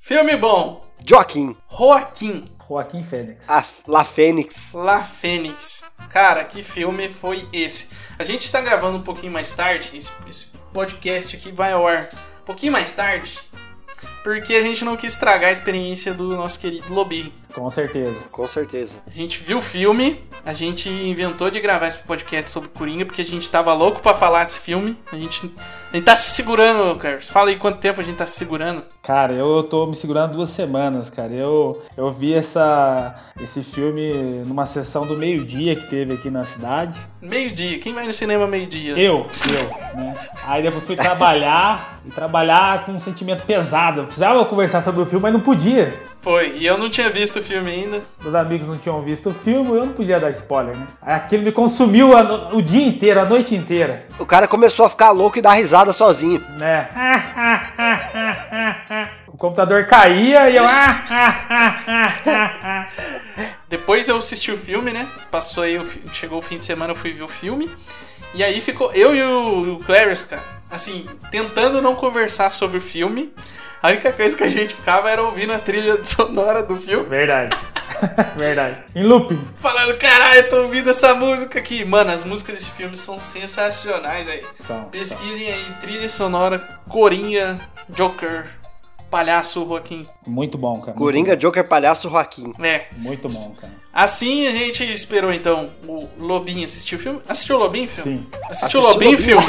Filme bom. Joaquim, Joaquim. Joaquim Fênix. a La Fênix. La Fênix. Cara, que filme foi esse? A gente tá gravando um pouquinho mais tarde. Esse, esse podcast aqui vai ao ar um pouquinho mais tarde. Porque a gente não quis estragar a experiência do nosso querido Lobinho. Com certeza. Com certeza. A gente viu o filme, a gente inventou de gravar esse podcast sobre Coringa porque a gente tava louco pra falar desse filme. A gente, a gente tá se segurando, Carlos. Fala aí quanto tempo a gente tá se segurando. Cara, eu tô me segurando duas semanas, cara. Eu, eu vi essa, esse filme numa sessão do meio-dia que teve aqui na cidade. Meio-dia. Quem vai no cinema meio-dia? Eu, eu, né? Aí depois fui trabalhar e trabalhar com um sentimento pesado. Eu precisava conversar sobre o filme, mas não podia. Foi. E eu não tinha visto o filme ainda. Meus amigos não tinham visto o filme, eu não podia dar spoiler, né? Aquilo me consumiu a no- o dia inteiro, a noite inteira, O cara começou a ficar louco e dar risada sozinho. né? O computador caía e eu. Depois eu assisti o filme, né? Passou aí, chegou o fim de semana, eu fui ver o filme. E aí ficou eu e o, o Clarence, cara, assim, tentando não conversar sobre o filme. A única coisa que a gente ficava era ouvindo a trilha sonora do filme. Verdade. Verdade. Em looping. Falando, caralho, eu tô ouvindo essa música aqui. Mano, as músicas desse filme são sensacionais aí. São, Pesquisem aí, trilha sonora, Coringa, Joker, Palhaço Joaquim. Muito bom, cara. Coringa, Joker, Palhaço, Joaquim. É, Muito bom, cara. assim a gente esperou então o Lobinho assistir o filme. Assistiu o Lobinho filme? Sim. Assistiu o Lobinho filme?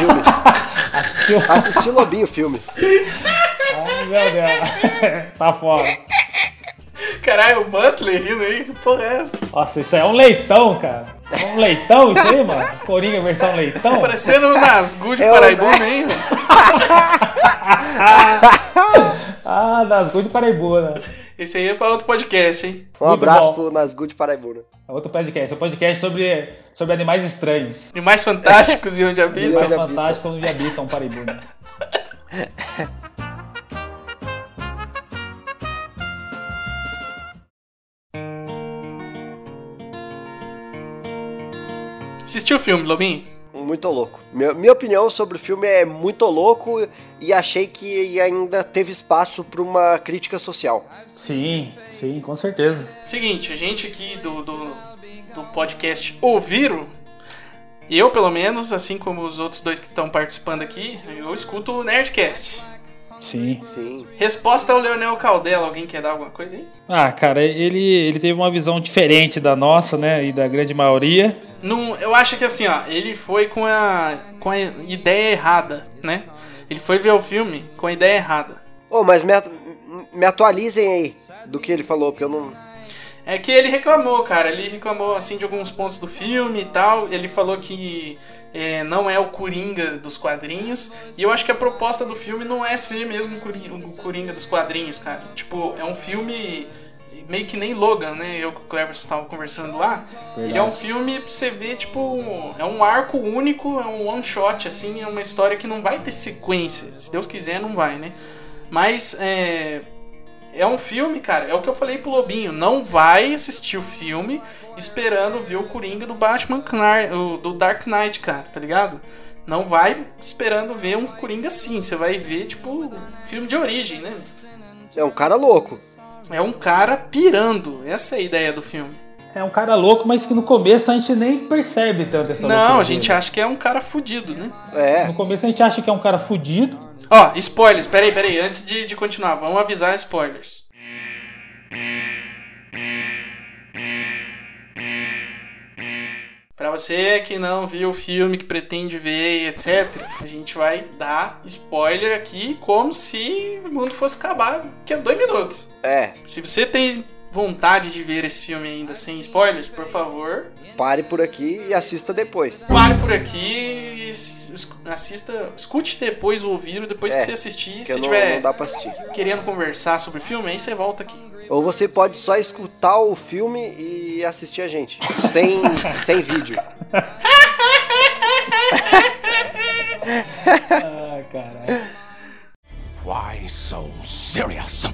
Assisti o Lobinho filme. Ai, meu Deus. tá fora. Caralho, o Muttley rindo aí, que porra é essa? Nossa, isso aí é um leitão, cara. É um leitão isso aí, mano? Coringa versão leitão? Parecendo o Nazgûl de É Paraibuna, hein? mano? Ah, das de Paraibuna. Esse aí é pra outro podcast, hein? Um Muito abraço bom. pro Nazgûl de Paraibuna. É outro podcast. É um podcast sobre, sobre animais estranhos. Animais fantásticos e onde habitam. Animais fantásticos onde habitam Paraibuna. Assistiu o filme, Lobinho? Muito louco. Minha, minha opinião sobre o filme é muito louco e achei que ainda teve espaço para uma crítica social. Sim, sim, com certeza. Seguinte, a gente aqui do, do, do podcast Ouviram, eu pelo menos, assim como os outros dois que estão participando aqui, eu escuto o Nerdcast. Sim. Sim. Resposta ao Leonel Caldela, alguém quer dar alguma coisa aí? Ah, cara, ele, ele teve uma visão diferente da nossa, né? E da grande maioria. Não, eu acho que assim, ó, ele foi com a, com a ideia errada, né? Ele foi ver o filme com a ideia errada. Ô, mas me, me atualizem aí do que ele falou, porque eu não. É que ele reclamou, cara. Ele reclamou assim de alguns pontos do filme e tal. Ele falou que é, não é o Coringa dos quadrinhos. E eu acho que a proposta do filme não é ser mesmo o Coringa dos quadrinhos, cara. Tipo, é um filme meio que nem Logan, né? Eu com o Cleverson tava conversando lá. Ele é um filme pra você ver, tipo, um- é um arco único, é um one shot, assim, é uma história que não vai ter sequência. Se Deus quiser, não vai, né? Mas é, é um filme, cara, é o que eu falei pro Lobinho. Não vai assistir o filme esperando ver o Coringa do Batman do Dark Knight, cara, tá ligado? Não vai esperando ver um Coringa assim. Você vai ver, tipo, filme de origem, né? É um cara louco. É um cara pirando. Essa é a ideia do filme. É um cara louco, mas que no começo a gente nem percebe tanto essa Não, loucura a gente dele. acha que é um cara fudido, né? É. No começo a gente acha que é um cara fudido. Ó, spoilers. Peraí, peraí. Antes de, de continuar, vamos avisar spoilers. Pra você que não viu o filme, que pretende ver, e etc., a gente vai dar spoiler aqui como se o mundo fosse acabar daqui a dois minutos. É. Se você tem vontade de ver esse filme ainda sem spoilers, por favor, Pare por aqui e assista depois. pare por aqui e assista, escute depois o ouvido, depois É, que você assistir, Que se não, tiver não dá pra assistir. querendo conversar sobre o filme, aí você volta aqui. Ou você pode só escutar o filme e assistir a gente. Sem, sem vídeo. Ah, caralho. Why so serious?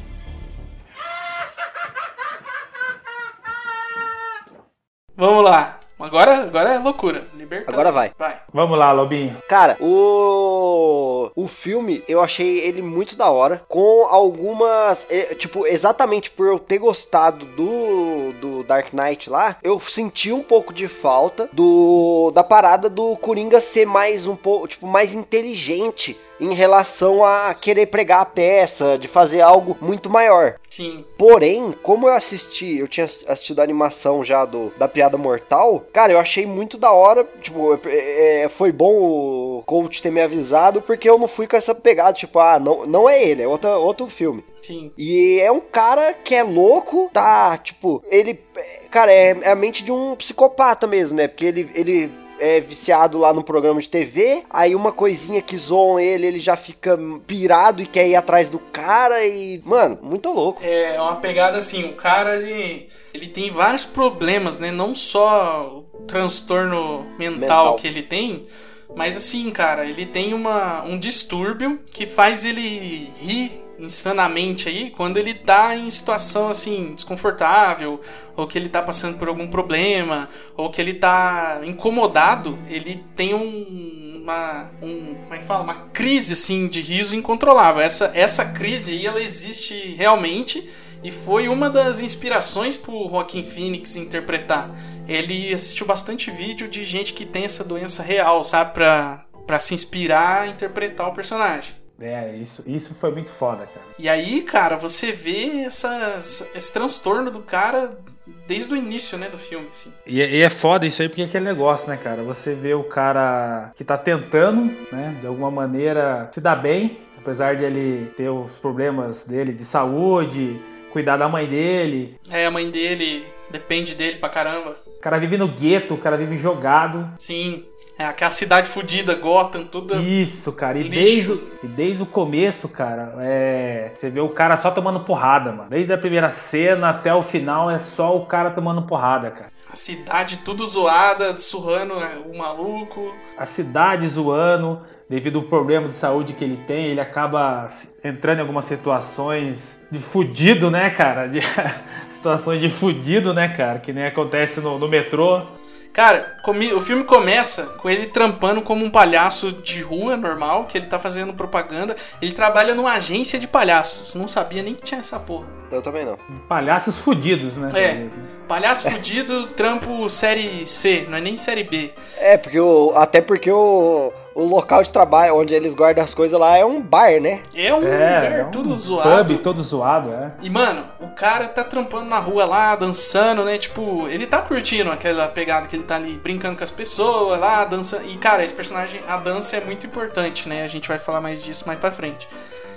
Vamos lá. Agora, agora é loucura. Liberta. Agora vai. Vai. Vamos lá, Lobinho. Cara, o o filme eu achei ele muito da hora, com algumas, é, tipo, exatamente por eu ter gostado do do Dark Knight lá, eu senti um pouco de falta do da parada do Coringa ser mais um pouco, tipo, mais inteligente em relação a querer pregar a peça, de fazer algo muito maior. Sim. Porém, como eu assisti, eu tinha assistido a animação já do da Piada Mortal, cara, eu achei muito da hora. Tipo, é, é, foi bom o coach ter me avisado, porque eu não fui com essa pegada, tipo, ah, não, não é ele, é outra, outro filme. Sim. E é um cara que é louco, tá? Tipo, ele. é, Cara, é, é a mente de um psicopata mesmo, né? Porque ele. ele é viciado lá no programa de TV, aí uma coisinha que zoam ele, ele já fica pirado e quer ir atrás do cara e, mano, muito louco. É uma pegada assim, o cara ele, ele tem vários problemas, né? Não só o transtorno mental, Mental. que ele tem, mas assim, cara, ele tem uma, um distúrbio que faz ele rir insanamente aí quando ele tá em situação assim desconfortável ou que ele tá passando por algum problema ou que ele tá incomodado ele tem um uma um, como é que fala uma crise assim de riso incontrolável essa essa crise aí ela existe realmente e foi uma das inspirações pro Joaquin Phoenix interpretar. Ele assistiu bastante vídeo de gente que tem essa doença real, sabe? Pra, pra se inspirar a interpretar o personagem. É, isso, isso foi muito foda, cara. E aí, cara, você vê essa, esse transtorno do cara desde o início, né, do filme, assim. E, é- e é foda isso aí porque é aquele negócio, né, cara? Você vê o cara que tá tentando, né, de alguma maneira se dar bem, apesar de ele ter os problemas dele de saúde, cuidar da mãe dele. É, a mãe dele depende dele pra caramba. O cara vive no gueto, o cara vive jogado. Sim, é aquela cidade fodida, Gotham, toda... Isso, cara. E Lixo. desde, o- e desde o começo, cara, é, você vê o cara só tomando porrada, mano. Desde a primeira cena até o final é só o cara tomando porrada, cara. A cidade tudo zoada, surrando é, o maluco. a cidade zoando, devido ao problema de saúde que ele tem, ele acaba entrando em algumas situações de fudido, né, cara? De situações de fudido, né, cara? Que nem acontece no, no metrô. Cara, comi- o filme começa com ele trampando como um palhaço de rua normal, que ele tá fazendo propaganda. Ele trabalha numa agência de palhaços. Não sabia nem que tinha essa porra. Eu também não. Palhaços fudidos, né? É. Palhaço fudido, trampo série C, não é nem série B. É, porque o. Até porque o. O local de trabalho onde eles guardam as coisas lá é um bar, né? É um É, lugar é um tudo zoado. pub todo zoado, é. E, mano, o cara tá trampando na rua lá, dançando, né? Tipo, ele tá curtindo aquela pegada que ele tá ali brincando com as pessoas lá, dançando. E, cara, esse personagem, a dança é muito importante, né? A gente vai falar mais disso mais pra frente.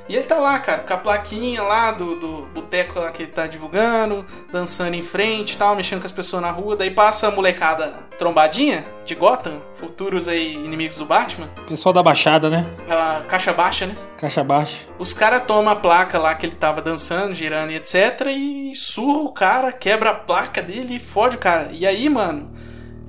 E ele tá lá, cara, com a plaquinha lá do, do boteco lá que ele tá divulgando, dançando em frente e tal, mexendo com as pessoas na rua. Daí passa a molecada trombadinha de Gotham, futuros aí inimigos do Batman, Pessoal da Baixada, né? a caixa baixa, né? Caixa baixa. Os caras tomam a placa lá que ele tava dançando, girando e etc. E surra o cara, quebra a placa dele e fode o cara. E aí, mano,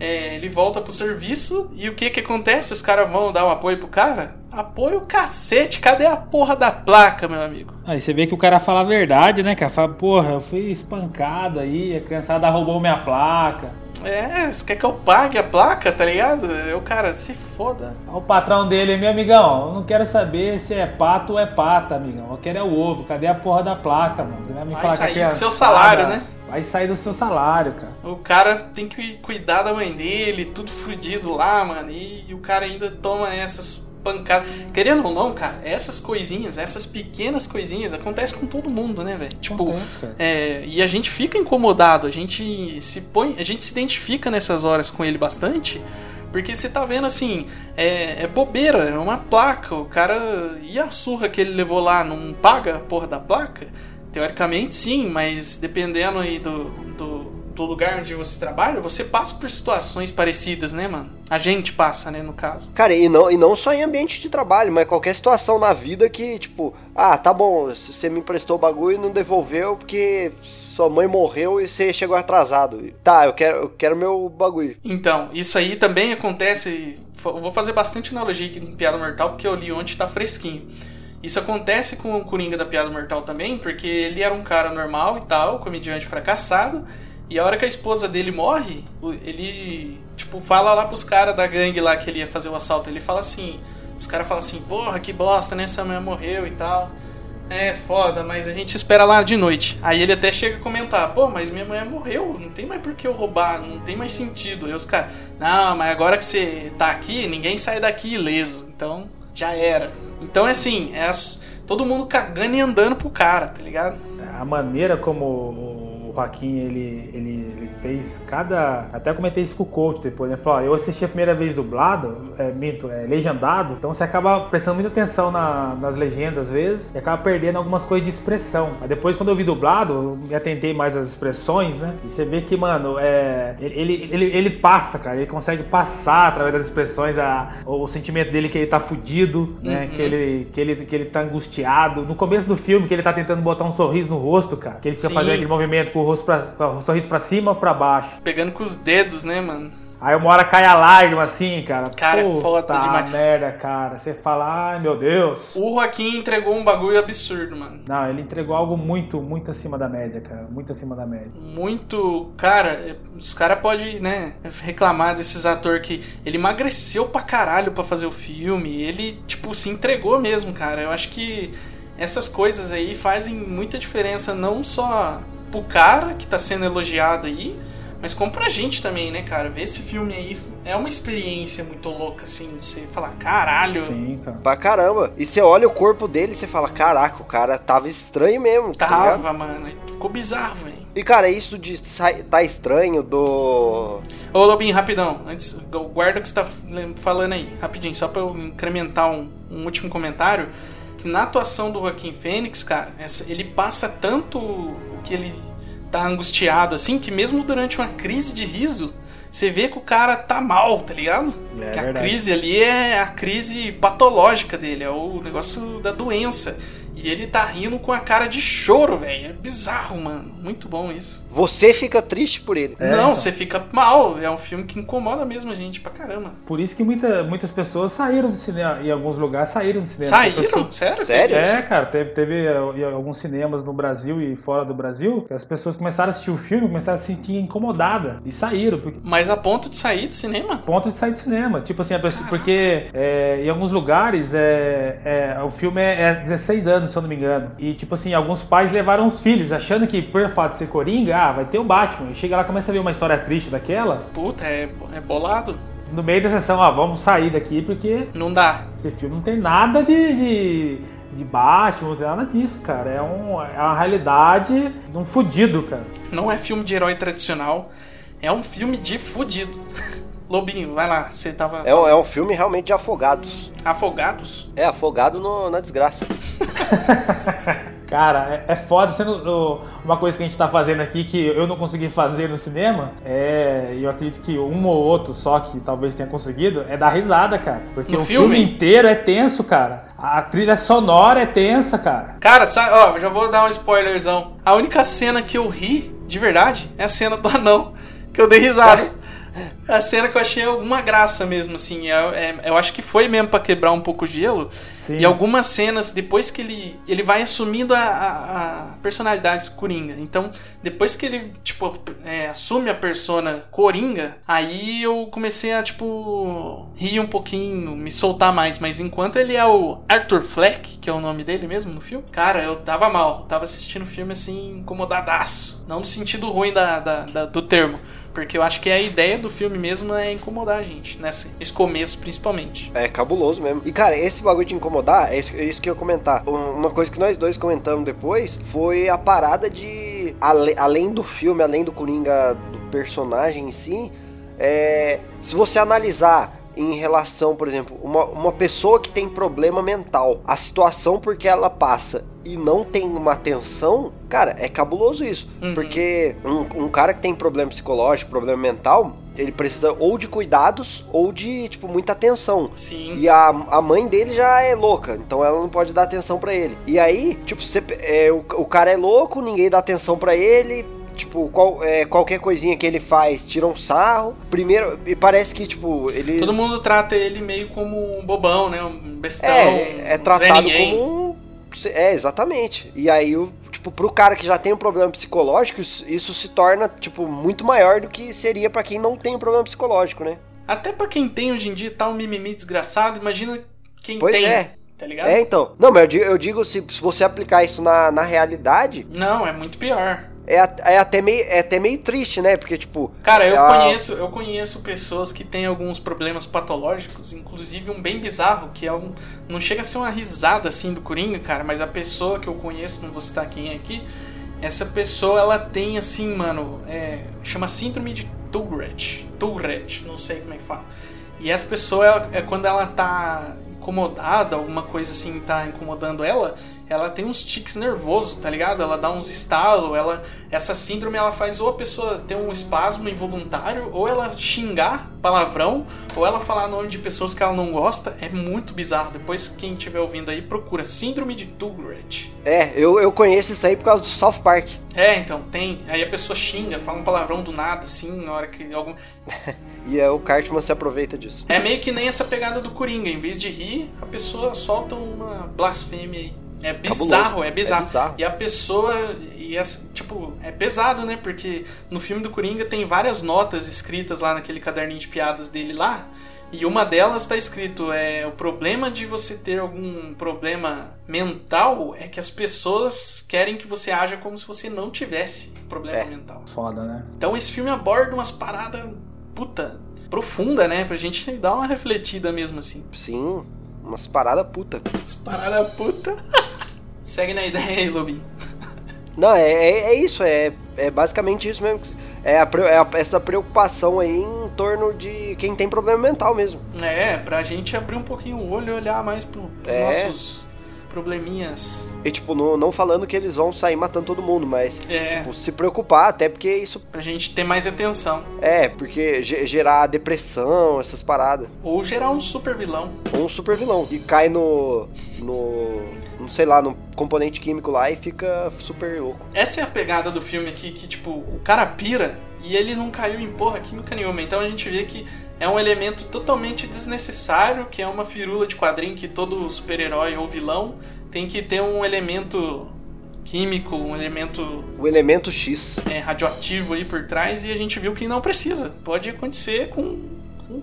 é, ele volta pro serviço e o que que acontece? Os caras vão dar um apoio pro cara? Apoio o cacete, cadê a porra da placa, meu amigo? Aí você vê que o cara fala a verdade, né, cara? Fala, porra, eu fui espancado aí, a criançada roubou minha placa. É, você quer que eu pague a placa, tá ligado? Eu, cara, se foda. O patrão dele, meu amigão, eu não quero saber se é pato ou é pata, amigão. Eu quero é o ovo. Cadê a porra da placa, mano? Você vai me Vai falar que a sair do seu salário, né? Vai sair do seu salário, cara. O cara tem que cuidar da mãe dele, tudo fudido lá, mano. E, o cara ainda toma essas pancadas. Querendo ou não, cara, essas coisinhas, essas pequenas coisinhas, acontecem com todo mundo, né, velho? Tipo, Acontece, cara. é, e a gente fica incomodado, a gente se põe, a gente se identifica nessas horas com ele bastante. Porque você tá vendo assim, é, é bobeira, é uma placa. O cara. E a surra que ele levou lá não paga a porra da placa? Teoricamente sim, mas dependendo aí do, do, do lugar onde você trabalha, você passa por situações parecidas, né, mano? A gente passa, né, no caso. Cara, e não, e não só em ambiente de trabalho, mas qualquer situação na vida que, tipo, ah, tá bom, você me emprestou o bagulho e não devolveu porque sua mãe morreu e você chegou atrasado. Tá, eu quero, eu quero meu bagulho. Então, isso aí também acontece. Eu vou fazer bastante analogia aqui em Piada Mortal porque eu li ontem tá fresquinho. Isso acontece com o Coringa da Piada Mortal também, porque ele era um cara normal e tal, comediante fracassado, e a hora que a esposa dele morre, ele, tipo, fala lá pros caras da gangue lá que ele ia fazer o assalto, ele fala assim, os caras falam assim, porra, que bosta, né, sua mãe morreu e tal. É foda, mas a gente espera lá de noite. Aí ele até chega a comentar: pô, mas minha mãe morreu, não tem mais por que eu roubar, não tem mais sentido. Aí os caras: não, mas agora que você tá aqui, ninguém sai daqui ileso. Então já era. Então é assim: é todo mundo cagando e andando pro cara, tá ligado? A maneira como o Joaquim ele, ele, ele fez cada. Até comentei isso com o coach depois, né? Falou, ó, eu assisti a primeira vez dublado, é, minto, é, legendado, então você acaba prestando muita atenção na- nas legendas às vezes e acaba perdendo algumas coisas de expressão. Mas depois, quando eu vi dublado, eu me atentei mais às expressões, né? E você vê que, mano, é, ele, ele, ele, passa, cara, ele consegue passar através das expressões a, o, o sentimento dele que ele tá fudido, né? Uhum. Que ele, que, ele, que ele tá angustiado. No começo do filme, que ele tá tentando botar um sorriso no rosto, cara, que ele fica Sim. fazendo aquele movimento com o rosto pra, o sorriso pra cima ou pra baixo. Pegando com os dedos, né, mano? Aí uma hora cai a lágrima assim, cara. Cara, é Puta foda demais. merda, cara. Você fala, ai meu Deus. O Joaquim entregou um bagulho absurdo, mano. Não, ele entregou algo muito, muito acima da média, cara. Muito acima da média. Muito. Cara, é, os caras podem, né, reclamar desses atores que ele emagreceu pra caralho pra fazer o filme. Ele, tipo, se entregou mesmo, cara. Eu acho que essas coisas aí fazem muita diferença, não só pro cara que tá sendo elogiado aí, mas como pra gente também, né, cara? Ver esse filme aí é uma experiência muito louca, assim, de você falar, caralho. Sim, cara. Pra caramba. E você olha o corpo dele e você fala, caraca, o cara tava estranho mesmo. tá? Tava, mano. Ficou bizarro, velho. E cara, isso de tá estranho do. Ô Lobinho, rapidão, antes, guarda o que você tá falando aí, rapidinho, só pra eu incrementar um, um último comentário. Que na atuação do Joaquim Fênix, cara, essa- ele passa tanto o que ele tá angustiado assim, que mesmo durante uma crise de riso, você vê que o cara tá mal, tá ligado? É que a verdade. crise ali é a crise patológica dele, é o negócio da doença. E ele tá rindo com a cara de choro, velho. É bizarro, mano. Muito bom isso. Você fica triste por ele. É, Não, então. você fica mal. É um filme que incomoda mesmo a gente pra caramba. Por isso que muita, muitas pessoas saíram do cinema. Em alguns lugares saíram do cinema. Saíram? Sério? Sério? É, cara, teve, teve eh, alguns cinemas no Brasil e fora do Brasil que as pessoas começaram a assistir o filme, começaram a se sentir incomodadas e saíram. Porque, Mas a ponto de sair do cinema? ponto de sair do cinema. Tipo assim, a pessoa, porque é, em alguns lugares é, é, o filme é, é 16 anos, se eu não me engano. E tipo assim, alguns pais levaram os filhos, achando que por fato de ser Coringa, ah, vai ter o Batman. E chega lá começa a ver uma história triste daquela. Puta, é, é bolado. No meio da sessão, ó, vamos sair daqui porque Não dá. esse filme não tem nada de, de, de Batman, não tem nada disso, cara. É, um, é uma realidade de um fudido, cara. Não é filme de herói tradicional. É um filme de fudido. Lobinho, vai lá. Você tava É um, é um filme realmente de afogados. afogados? É, afogado no- na desgraça. Cara, é, é foda sendo o- uma coisa que a gente tá fazendo aqui que eu não consegui fazer no cinema. É, e eu acredito que um ou outro só que talvez tenha conseguido é dar risada, cara. Porque No o filme? filme? inteiro é tenso, cara. A trilha sonora é tensa, cara. Cara, sabe, ó, já vou dar um spoilerzão. A única cena que eu ri, de verdade, é a cena do anão. Que eu dei risada. A cena que eu achei alguma graça mesmo, assim. É, é- eu acho que foi mesmo pra quebrar um pouco o gelo. Sim. E algumas cenas, depois que ele. Ele vai assumindo a, a- a personalidade do Coringa. Então, depois que ele, tipo, é, assume a persona Coringa, aí eu comecei a, tipo, rir um pouquinho, me soltar mais. Mas enquanto ele é o Arthur Fleck, que é o nome dele mesmo no filme, cara, eu tava mal. Eu tava assistindo o filme assim, incomodadaço. Não no sentido ruim da, da- da- do termo. Porque eu acho que a ideia do filme mesmo é incomodar a gente, nesse, nesse começo principalmente. É cabuloso mesmo. E cara, esse bagulho de incomodar, é isso, é que eu ia comentar. Um- Uma coisa que nós dois comentamos depois foi a parada de. ale- além do filme, além do Coringa, do personagem em si, é, se você analisar em relação, por exemplo, uma, uma pessoa que tem problema mental, a situação porque ela passa e não tem uma atenção, cara, é cabuloso isso. Uhum. Porque um, um cara que tem problema psicológico, problema mental, ele precisa ou de cuidados ou de, tipo, muita atenção. Sim. E a, a mãe dele já é louca, então ela não pode dar atenção pra ele. E aí, tipo, você, é, o, o cara é louco, ninguém dá atenção pra ele. Tipo, qual, é, qualquer coisinha que ele faz, tira um sarro. Primeiro, e parece que, tipo, ele. Todo mundo trata ele meio como um bobão, né? Um bestão. é, é tratado como um. É, exatamente. E aí, tipo, pro cara que já tem um problema psicológico, isso, se torna, tipo, muito maior do que seria pra quem não tem um problema psicológico, né? Até pra quem tem hoje em dia tá um mimimi desgraçado, imagina quem Pois tem. é. Tá ligado? É, então. Não, mas eu digo, eu digo se, se você aplicar isso na, na realidade, Não, é muito pior. É, é, até meio, é até meio triste, né? Porque, tipo. Cara, eu conheço, eu conheço pessoas que têm alguns problemas patológicos, inclusive um bem bizarro, que é um. Não chega a ser uma risada assim do Coringa, cara, mas a pessoa que eu conheço, não vou citar quem é aqui, essa pessoa ela tem assim, mano, é, chama síndrome de Tourette. Tourette, não sei como é que fala. E essa pessoa ela- é quando ela tá incomodada, alguma coisa assim tá incomodando ela, ela tem uns tiques nervosos, tá ligado? Ela dá uns estalos, ela essa síndrome ela faz ou a pessoa ter um espasmo involuntário, ou ela xingar palavrão, ou ela falar nome de pessoas que ela não gosta, é muito bizarro. Depois quem estiver ouvindo aí procura síndrome de Tourette. É, eu, eu conheço isso aí por causa do South Park. É, então tem. Aí a pessoa xinga, fala um palavrão do nada assim, na hora que algum E é, o Cartman se aproveita disso. É meio que nem essa pegada do Coringa. Em vez de rir, a pessoa solta uma blasfêmia aí. É bizarro, é bizarro. É bizarro. E a pessoa. E essa, tipo, é pesado, né? Porque no filme do Coringa tem várias notas escritas lá naquele caderninho de piadas dele lá. E uma delas tá escrito: é o problema de você ter algum problema mental é que as pessoas querem que você haja como se você não tivesse problema É. mental. Foda, né? Então esse filme aborda umas paradas, puta, profunda, né? Pra gente dar uma refletida mesmo assim. Sim, umas paradas puta. Umas paradas puta. Segue na ideia aí, Lobinho. Não, é, é, é isso, é, é basicamente isso mesmo. É, a, é essa preocupação aí em torno de quem tem problema mental mesmo. É, pra gente abrir um pouquinho o olho e olhar mais pro, pros É. nossos probleminhas. E tipo, não, não falando que eles vão sair matando todo mundo, mas É, tipo, se preocupar, até porque isso pra gente ter mais atenção. é, porque ge- gerar depressão, essas paradas. Ou gerar um super vilão. Ou um super vilão. E cai no. no. não sei lá, no componente químico lá e fica super louco. Essa é a pegada do filme aqui, que tipo, o cara pira e ele não caiu em porra química nenhuma. Então a gente vê que é um elemento totalmente desnecessário, que é uma firula de quadrinho que todo super-herói ou vilão tem que ter um elemento químico, um elemento O elemento X. é, radioativo aí por trás e a gente viu que não precisa. Pode acontecer com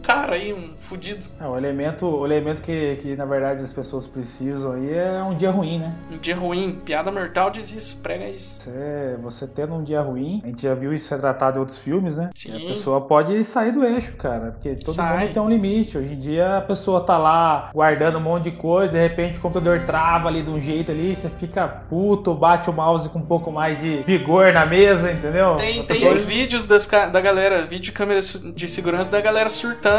cara aí, um fudido. É, o elemento, o elemento que, que na verdade as pessoas precisam aí é um dia ruim, né? Um dia ruim, piada mortal diz isso, prega isso. Você, você tendo um dia ruim, a gente já viu isso retratado em outros filmes, né? Sim. E a pessoa pode sair do eixo, cara. Porque todo Sai. mundo tem um limite. Hoje em dia a pessoa tá lá guardando um monte de coisa, de repente o computador trava ali de um jeito ali, você fica puto, bate o mouse com um pouco mais de vigor na mesa, entendeu? Tem, tem pessoa- os vídeos das, da galera, vídeo de câmera su- de segurança da galera surtando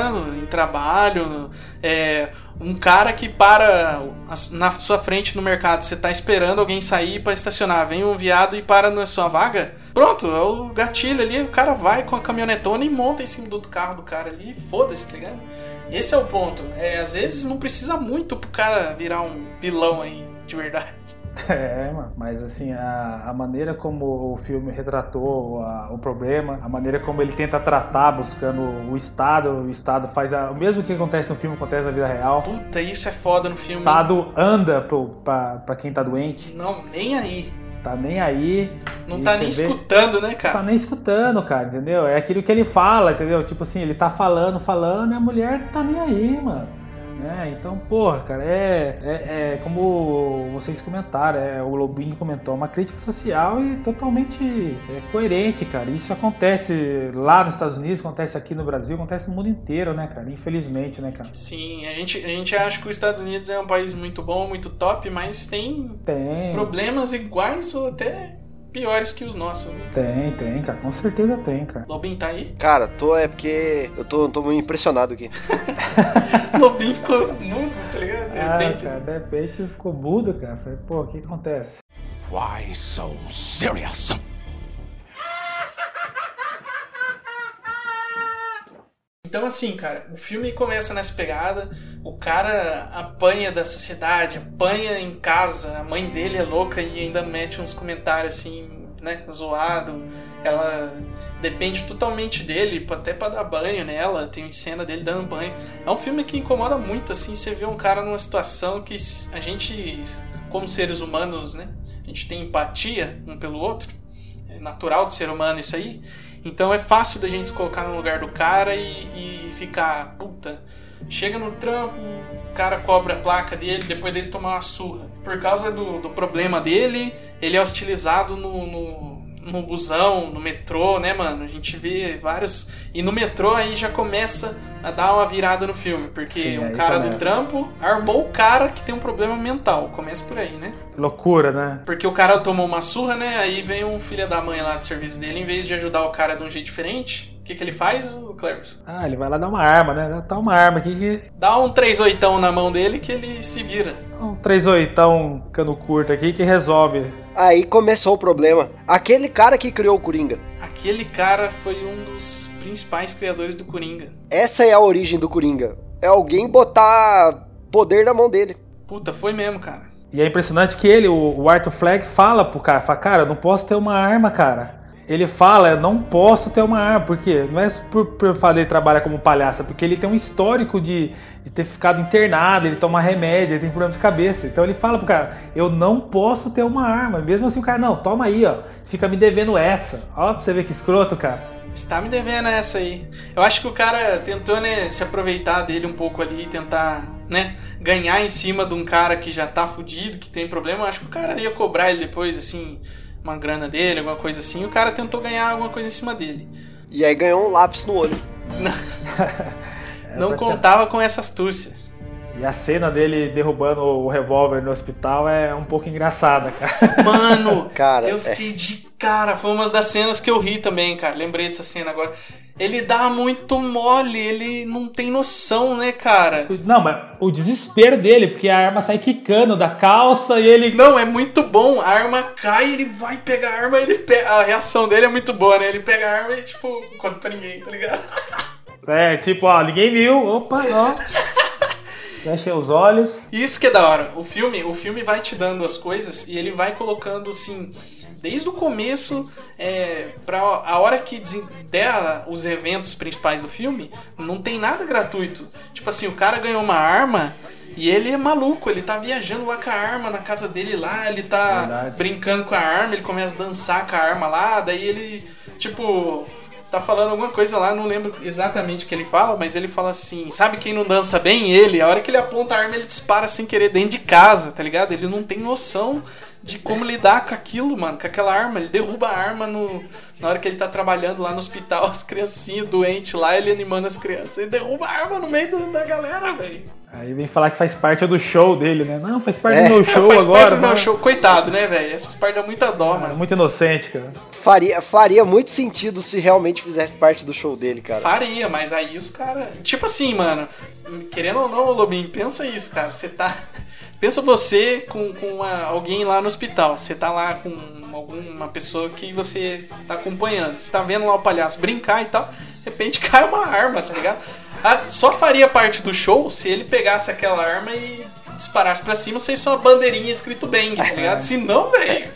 em trabalho. é, um cara que para na sua frente no mercado, você tá esperando alguém sair pra estacionar, vem um viado e para na sua vaga. Pronto, é o gatilho ali, o cara vai com a caminhonetona e monta em cima do carro do cara ali e foda-se, tá ligado? Esse é o ponto. É, às vezes não precisa muito pro cara virar um vilão aí, de verdade. É, mano. Mas assim, a, a maneira como o filme retratou a- o problema, a maneira como ele tenta tratar, buscando o Estado, o Estado faz a- o mesmo que acontece no filme, acontece na vida real. Puta, isso é foda no O filme. Estado anda pro, pra, pra quem tá doente, Não, nem aí. tá nem aí. Não tá nem vê- escutando, né, Tá cara? nem escutando, cara, entendeu? É aquilo que ele fala, entendeu? Tipo assim, ele tá falando, falando, e a mulher tá nem aí, mano. Né? Então, porra, cara, é, é, é como vocês comentaram, é, o Lobinho comentou, uma crítica social e totalmente é, coerente, cara. Isso acontece lá nos Estados Unidos, acontece aqui no Brasil, acontece no mundo inteiro, né, cara? Infelizmente, né, cara? Sim, a gente, a gente acha que os Estados Unidos é um país muito bom, muito top, mas tem Tem. problemas iguais ou até piores que os nossos, né? Tem, tem, cara. Com certeza tem, cara. Lobinho tá aí? Cara, tô é porque eu tô, tô muito impressionado aqui. Lobinho ficou mudo, tá ligado? De Ah, repente, cara, assim. de repente ficou mudo, cara. Falei, pô, o que acontece? Why so serious? Então, assim, cara, o filme começa nessa pegada, o cara apanha da sociedade, apanha em casa, a mãe dele é louca e ainda mete uns comentários assim, né, zoado. Ela depende totalmente dele, até pra dar banho nela, tem cena dele dando banho. É um filme que incomoda muito, assim, você vê um cara numa situação que a gente, como seres humanos, né, a gente tem empatia um pelo outro, é natural do ser humano isso aí. Então é fácil da gente se colocar no lugar do cara e, e ficar, puta, chega no trampo, o cara cobra a placa dele, depois dele tomar uma surra. Por causa do, do problema dele, ele é hostilizado no, no, no busão, no metrô, né, mano? A gente vê vários. E no metrô aí já começa a dar uma virada no filme, porque Sim, um cara do começa. trampo armou o cara que tem um problema mental. Começa por aí, né? Loucura, né? Porque o cara tomou uma surra, né? Aí vem um filho da mãe lá do serviço dele, em vez de ajudar o cara de um jeito diferente, o que, que ele faz, o Cleverson? Ah, ele vai lá dar uma arma, né? Tá uma arma aqui que. Dá um 3 oitão na mão dele que ele se vira. Um 38 um cano curto aqui que resolve. Aí começou o problema. Aquele cara que criou o Coringa. Aquele cara foi um dos principais criadores do Coringa. Essa é a origem do Coringa. É alguém botar poder na mão dele. Puta, foi mesmo, cara. E é impressionante que ele, o, Arthur Fleck, fala pro cara, fala, cara, eu não posso ter uma arma, cara. Ele fala, eu não posso ter uma arma, por quê? Não é por, por fazer trabalhar como palhaço, é porque ele tem um histórico de, de ter ficado internado, ele toma remédio, ele tem problema de cabeça. Então ele fala pro cara, eu não posso ter uma arma. Mesmo assim o cara, não, toma aí, ó. Fica me devendo essa. Ó, pra você ver que escroto, cara. Está me devendo essa aí. Eu acho que o cara tentou, né, se aproveitar dele um pouco ali, tentar, né, ganhar em cima de um cara que já tá fudido, que tem problema. Eu acho que o cara ia cobrar ele depois, assim, uma grana dele, alguma coisa assim. O cara tentou ganhar alguma coisa em cima dele. E aí ganhou um lápis no olho. Não pra- contava com essas astúcias. E a cena dele derrubando o revólver no hospital é um pouco engraçada, cara. Mano, Cara, eu fiquei de cara. Foi uma das cenas que eu ri também, cara. Lembrei dessa cena agora. Ele dá muito mole, ele não tem noção, né, cara? Não, mas o desespero dele, porque a arma sai quicando da calça e ele. Não, é muito bom. A arma cai, ele vai pegar a arma, ele pega. A reação dele é muito boa, né? Ele pega a arma e, tipo, conta pra ninguém, tá ligado? É, tipo, ó, ninguém viu. Opa, ó. Fecha os olhos. Isso que é da hora. O filme, o filme vai te dando as coisas e ele vai colocando assim, desde o começo, é, pra a hora que der os eventos principais do filme, não tem nada gratuito. Tipo assim, o cara ganhou uma arma e ele é maluco, ele tá viajando lá com a arma na casa dele lá, ele tá Verdade. brincando com a arma, ele começa a dançar com a arma lá, daí ele, tipo, tá falando alguma coisa lá, não lembro exatamente o que ele fala, mas ele fala assim: sabe quem não dança bem? Ele. A hora que ele aponta a arma, ele dispara sem querer dentro de casa, tá ligado? Ele não tem noção de como lidar com aquilo, mano, com aquela arma. Ele derruba a arma no, na hora que ele tá trabalhando lá no hospital, as criancinhas doentes lá, ele animando as crianças. Ele derruba a arma no meio do- da galera, velho. Aí vem falar que faz parte do show dele, né? Não, faz parte É. do meu show Faz agora. parte do meu show. Coitado, né, velho? Essas partes dão muita dó, Cara, mano. muito inocente, cara. Faria, faria muito sentido se realmente fizesse parte do show dele, cara. Faria, mas aí os caras. Tipo assim, mano. Querendo ou não, Lobinho, pensa isso, cara. Você tá. Pensa você com, com uma- alguém lá no hospital. Você tá lá com alguma pessoa que você tá acompanhando. Você tá vendo lá o palhaço brincar e tal. De repente cai uma arma, tá ligado? Ah, só faria parte do show se ele pegasse aquela arma e disparasse pra cima sem sua bandeirinha escrito bang, tá ligado? Se não, velho.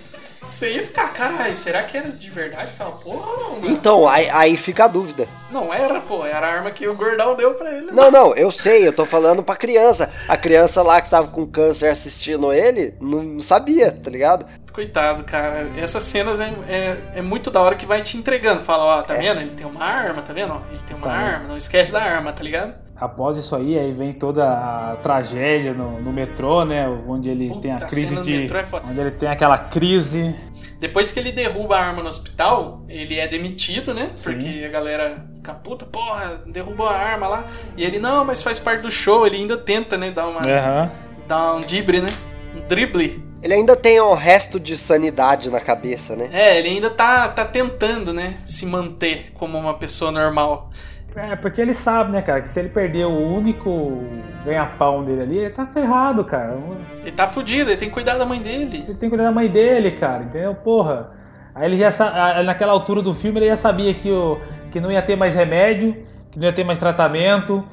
Você ia ficar, caralho, será que era de verdade aquela porra ou não, mano? Então, aí, aí fica a dúvida. Não era, pô, era a arma que o gordão deu pra ele. Não, não, eu sei, eu tô falando pra criança. A criança lá que tava com câncer assistindo ele, não sabia, tá ligado? Coitado, cara. Essas cenas é, é, é muito da hora que vai te entregando. Fala, ó, tá vendo? Ele tem uma arma, tá vendo? Ele tem uma Tá. arma, não esquece da arma, tá ligado? Após isso aí, aí vem toda a tragédia no, no metrô, né? Onde ele Puta, tem a crise de. é. Onde ele tem aquela crise. Depois que ele derruba a arma no hospital, ele é demitido, né? Porque a galera fica, puta, porra, derrubou a arma lá. E ele, não, mas faz parte do show. Ele ainda tenta, né? Dar, uma, Aham. dar um drible, né? Um drible. Ele ainda tem um resto de sanidade na cabeça, né? É, ele ainda tá, tá tentando, né? Se manter como uma pessoa normal. É, porque ele sabe, né, cara, que se ele perder o único ganha-pão dele ali, ele tá ferrado, cara. Ele tá fudido, ele tem que cuidar da mãe dele. Ele tem que cuidar da mãe dele, cara, entendeu? Porra. Aí ele já naquela altura do filme ele já sabia que, o, que não ia ter mais remédio, que não ia ter mais tratamento.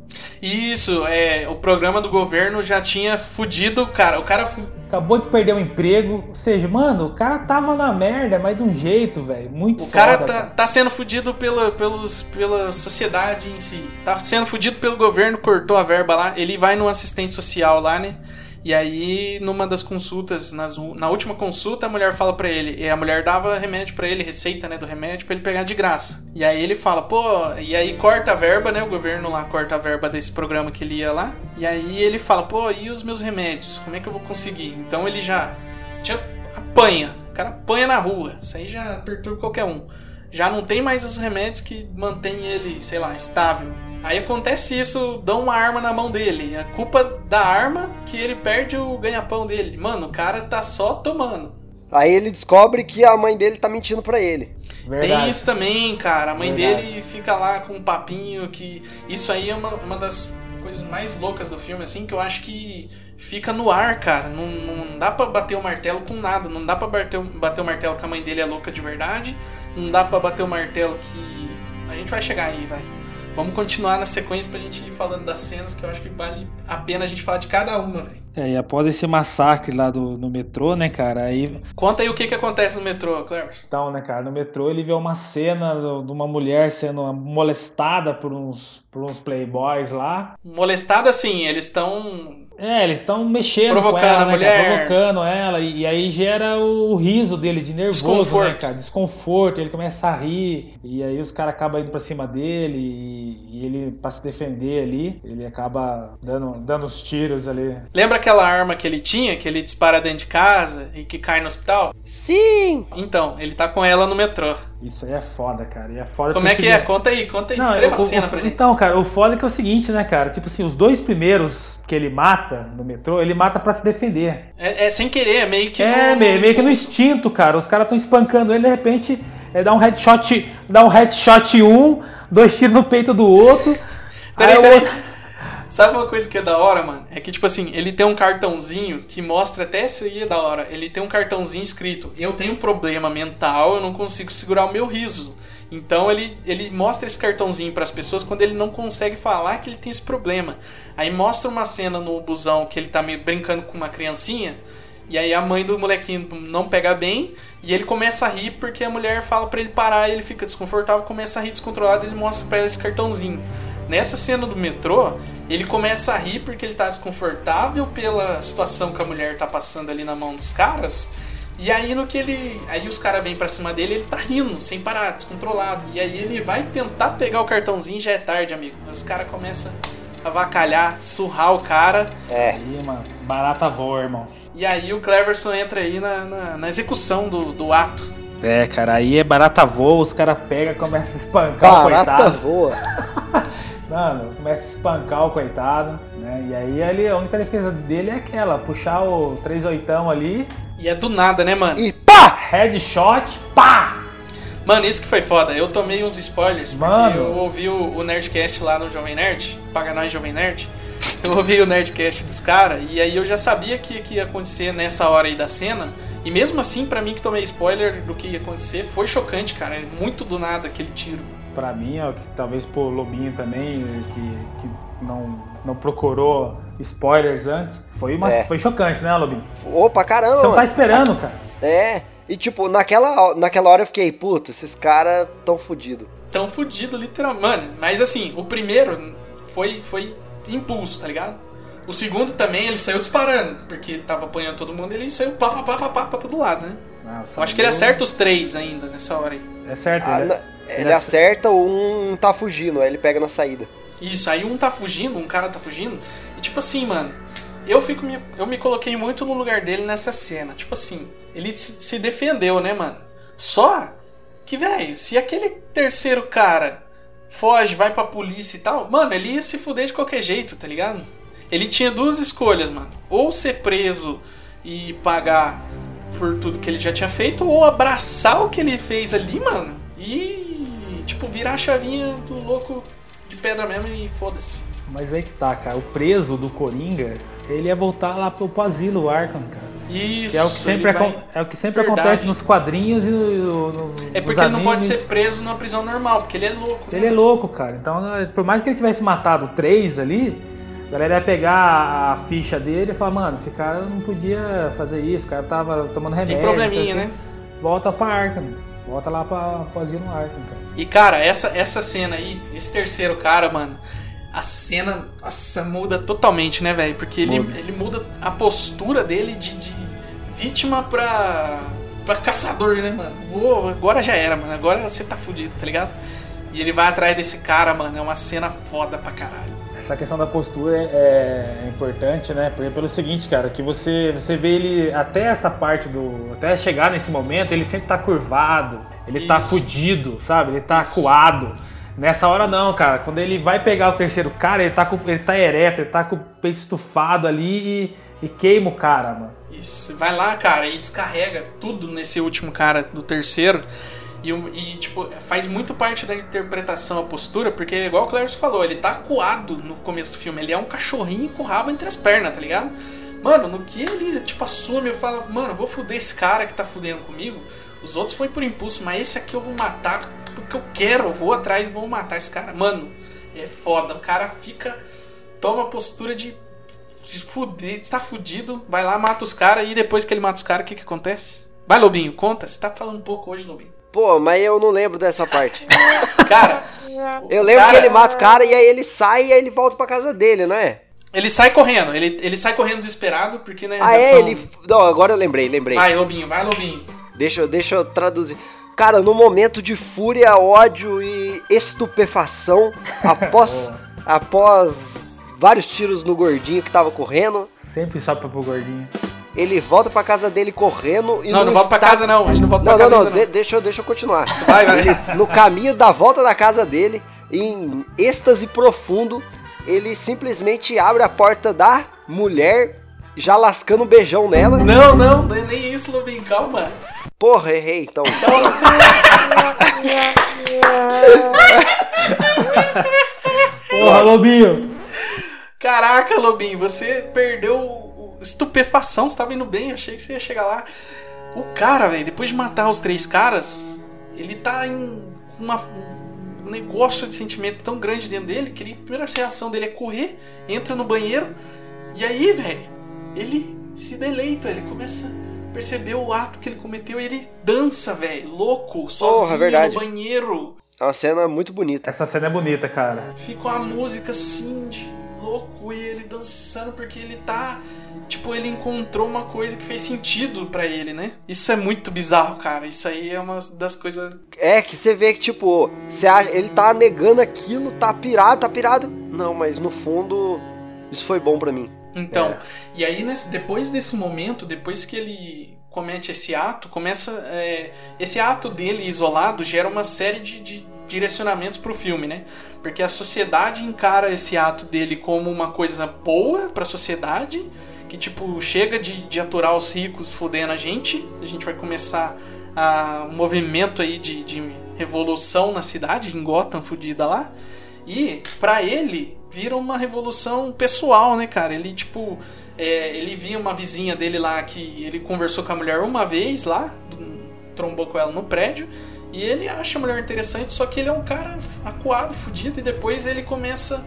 Isso, é, o programa do governo já tinha fudido o cara. O cara Acabou de perder o emprego. Ou seja, mano, o cara tava na merda, mas de um jeito, velho. Muito O cara foda, tá, tá sendo fudido pela, pelos, pela sociedade em si. Tá sendo fudido pelo governo, cortou a verba lá. Ele vai no assistente social lá, né? E aí, numa das consultas, nas, na última consulta, a mulher fala pra ele. E a mulher dava remédio pra ele, receita, né, do remédio, pra ele pegar de graça. E aí ele fala, pô, e aí corta a verba, né? O governo lá corta a verba desse programa que ele ia lá. E aí ele fala, pô, e os meus remédios? Como é que eu vou conseguir? Então ele já. já apanha. O cara apanha na rua. Isso aí já perturba qualquer um. Já não tem mais os remédios que mantêm ele, sei lá, estável. Aí acontece isso, dão uma arma na mão dele. É culpa da arma que ele perde o ganha-pão dele. Mano, o cara tá só tomando. Aí ele descobre que a mãe dele tá mentindo pra ele. Verdade. Tem isso também, cara. A mãe Verdade. dele fica lá com um papinho que. Isso aí é uma, uma das coisas mais loucas do filme, assim, que eu acho que fica no ar, cara. Não, não dá pra bater o martelo com nada. Não dá pra bater, o- bater o martelo que a mãe dele é louca de verdade. Não dá pra bater o martelo que. A gente vai chegar aí, vai. Vamos continuar na sequência pra gente ir falando das cenas, que eu acho que vale a pena a gente falar de cada uma, velho. É, e após esse massacre lá do, no metrô, né, cara, aí Conta aí o que, que acontece no metrô, Cleverson. Então, né, cara, no metrô ele vê uma cena de uma mulher sendo molestada por uns, por uns playboys lá. Molestada, assim, eles estão É, eles estão mexendo Provocando ela, a né, mulher. cara, provocando ela, e, e aí gera o riso dele de nervoso, né, Desconforto. cara, desconforto, ele começa a rir, e aí os caras acabam indo pra cima dele, e, e ele, pra se defender ali, ele acaba dando, dando os tiros ali. Lembra aquela arma que ele tinha, que ele dispara dentro de casa e que cai no hospital? Sim! Então, ele tá com ela no metrô. Isso aí é foda, cara, e é foda Como é que o é? seguinte- Conta aí, conta aí, Não, descreva o- a cena o- pra gente. Então, cara, o foda é que é o seguinte, né, cara? Tipo assim, os dois primeiros que ele mata no metrô, ele mata pra se defender. É, é sem querer, é meio que. é, no- meio, meio que no instinto, cara. Os caras estão espancando ele, de repente, é, dá um headshot, dá um headshot um, dois tiros no peito do outro. Peraí, aí o peraí. outro- Sabe uma coisa que é da hora, mano? É que, tipo assim, ele tem um cartãozinho que mostra até isso aí é da hora. Ele tem um cartãozinho escrito: Eu tenho um problema mental, eu não consigo segurar o meu riso. Então ele, ele mostra esse cartãozinho para as pessoas quando ele não consegue falar que ele tem esse problema. Aí mostra uma cena no busão que ele tá meio brincando com uma criancinha. E aí a mãe do molequinho não pega bem e ele começa a rir porque a mulher fala pra ele parar, ele fica desconfortável, começa a rir descontrolado, e ele mostra pra ela esse cartãozinho. Nessa cena do metrô, ele começa a rir porque ele tá desconfortável pela situação que a mulher tá passando ali na mão dos caras. E aí no que ele, aí os caras vêm pra cima dele, ele tá rindo, sem parar, descontrolado. E aí ele vai tentar pegar o cartãozinho, já é tarde, amigo. Os caras começam a avacalhar, surrar o cara. É. Aí, mano, barata voa, irmão. E aí o Cleverson entra aí na, na, na execução do, do ato. É, cara, aí é barata voa, os caras pegam, começam a espancar o Barata coitado. voa. Mano, começa a espancar o coitado, né? E aí ele, a única defesa dele é aquela, puxar o 3 oitão ali, E é do nada, né, mano? E pá! headshot, pá! Mano, isso que foi foda. Eu tomei uns spoilers, porque Mano. eu ouvi o, o Nerdcast lá no Jovem Nerd, paga nós Jovem Nerd. Eu ouvi o Nerdcast dos caras, e aí eu já sabia que, que ia acontecer nessa hora aí da cena. E mesmo assim, pra mim que tomei spoiler do que ia acontecer, foi chocante, cara. É muito do nada aquele tiro. Pra mim, ó, que talvez pro Lobinho também, que, que não, não procurou spoilers antes, foi, uma, É. foi chocante, né, Lobinho? Opa, caramba! Você não tá esperando, cara. É. E tipo, naquela, naquela hora eu fiquei, puta, esses caras tão fudidos. Tão fudido, literalmente. Mano, mas assim, o primeiro foi, foi impulso, tá ligado? O segundo também, ele saiu disparando, porque ele tava apanhando todo mundo, ele saiu pá, pá, pá, pá, pá pra todo lado, né? Nossa, Eu acho que ele eu- acerta os três ainda nessa hora aí. É certo, Ah, ele, na- ele acerta, um tá fugindo, aí ele pega na saída. Isso, aí um tá fugindo, um cara tá fugindo. E tipo assim, mano, eu fico me, eu me coloquei muito no lugar dele nessa cena. Tipo assim, ele se, se defendeu, né, mano? Só que, velho, se aquele terceiro cara foge, vai pra polícia e tal, mano, ele ia se fuder de qualquer jeito, tá ligado? Ele tinha duas escolhas, mano. Ou ser preso e pagar por tudo que ele já tinha feito, ou abraçar o que ele fez ali, mano, e, tipo, virar a chavinha do louco de pedra mesmo e foda-se. Mas aí que tá, cara. O preso do Coringa, ele ia voltar lá pro, pro asilo, o Arkham, cara. Isso, Que é o que sempre, vai- é o que sempre Verdade. acontece nos quadrinhos e no, no, É porque ele não pode ser preso numa prisão normal, porque ele é louco, né? Ele é louco, cara. Então, por mais que ele tivesse matado três ali, a galera ia pegar a ficha dele e falar, mano, esse cara não podia fazer isso, o cara tava tomando remédio. Tem probleminha, né? Volta pra Arkham. Volta lá pra, pro asilo Arkham, cara. E cara, essa, essa cena aí, esse terceiro cara, mano, a cena nossa, muda totalmente, né, velho? Porque ele Muda. ele muda a postura dele de, de vítima pra, pra caçador, né, mano? Uou, agora já era, mano. Agora você tá fudido, tá ligado? E ele vai atrás desse cara, mano. É uma cena foda pra caralho. Essa questão da postura é, é importante, né? Porque pelo seguinte, cara, que você, você vê ele até essa parte do. Até chegar nesse momento, ele sempre tá curvado, ele tá Isso. fudido, sabe? Ele tá Isso. acuado. Nessa hora não, cara. Quando ele vai pegar o terceiro cara, ele tá, com, ele tá ereto, ele tá com o peito estufado ali e, e queima o cara, mano. Isso, vai lá, cara, e descarrega tudo nesse último cara do terceiro. E, e, tipo, faz muito parte da interpretação a postura, porque, igual o Clarence falou, ele tá acuado no começo do filme. Ele é um cachorrinho com o rabo entre as pernas, tá ligado? Mano, no que ele, tipo, assume e fala, mano, vou fuder esse cara que tá fudendo comigo. Os outros foi por impulso, mas esse aqui eu vou matar porque eu quero. Eu vou atrás e vou matar esse cara. Mano, é foda. O cara fica. Toma a postura de se fuder, está fudido, vai lá, mata os caras e depois que ele mata os caras, o que que acontece? Vai, Lobinho, conta. Você tá falando um pouco hoje, Lobinho. Pô, mas eu não lembro dessa parte. Cara, Eu lembro cara- que ele mata o cara e aí ele sai e aí ele volta pra casa dele, não é? Ele sai correndo, ele, ele sai correndo desesperado, porque, né, Ah, já é? são- Ele. Não, agora eu lembrei, lembrei. Vai, Lobinho, vai, Lobinho. Deixa, eu- deixa eu traduzir. Cara, no momento de fúria, ódio e estupefação, após, após vários tiros no gordinho que tava correndo, Sempre só pro gordinho. Ele volta pra casa dele correndo e não, no não volta pra estado- casa não, ele não volta Não, pra não, casa não, ainda de- deixa, eu- deixa eu continuar. Vai, vai. Ele, no caminho da volta da casa dele, em êxtase profundo, ele simplesmente abre a porta da mulher, já lascando um beijão nela. Não, não, não é nem isso, Lobinho, calma. Porra, errei então. Porra, Lobinho! Caraca, Lobinho, você perdeu estupefação, você tava indo bem, eu achei que você ia chegar lá. O cara, velho, depois de matar os três caras, ele tá em uma- um negócio de sentimento tão grande dentro dele que ele, a primeira reação dele é correr, entra no banheiro e aí, velho, ele se deleita, ele começa a perceber o ato que ele cometeu e ele dança, velho, louco, sozinho verdade. no banheiro. É uma cena muito bonita. Essa cena é bonita, cara. Fica uma música assim de louco e ele dançando porque ele tá. Tipo, ele encontrou uma coisa que fez sentido pra ele, né? Isso é muito bizarro, cara. Isso aí é uma das coisas. É que você vê que, tipo, você acha, ele tá negando aquilo, tá pirado, tá pirado. Não, mas no fundo, isso foi bom pra mim. Então, É. e aí nesse- depois desse momento, depois que ele comete esse ato, começa. é, esse ato dele isolado gera uma série de, de direcionamentos pro filme, né? Porque a sociedade encara esse ato dele como uma coisa boa pra sociedade, que tipo, chega de, de aturar os ricos fodendo a gente, a gente vai começar a, um movimento aí de, de revolução na cidade, em Gotham, fodida lá. E pra ele vira uma revolução pessoal, né, cara? Ele tipo, é, ele via uma vizinha dele lá que ele conversou com a mulher uma vez lá, trombou com ela no prédio. E ele acha a mulher interessante, só que ele é um cara acuado, fudido, e depois ele começa.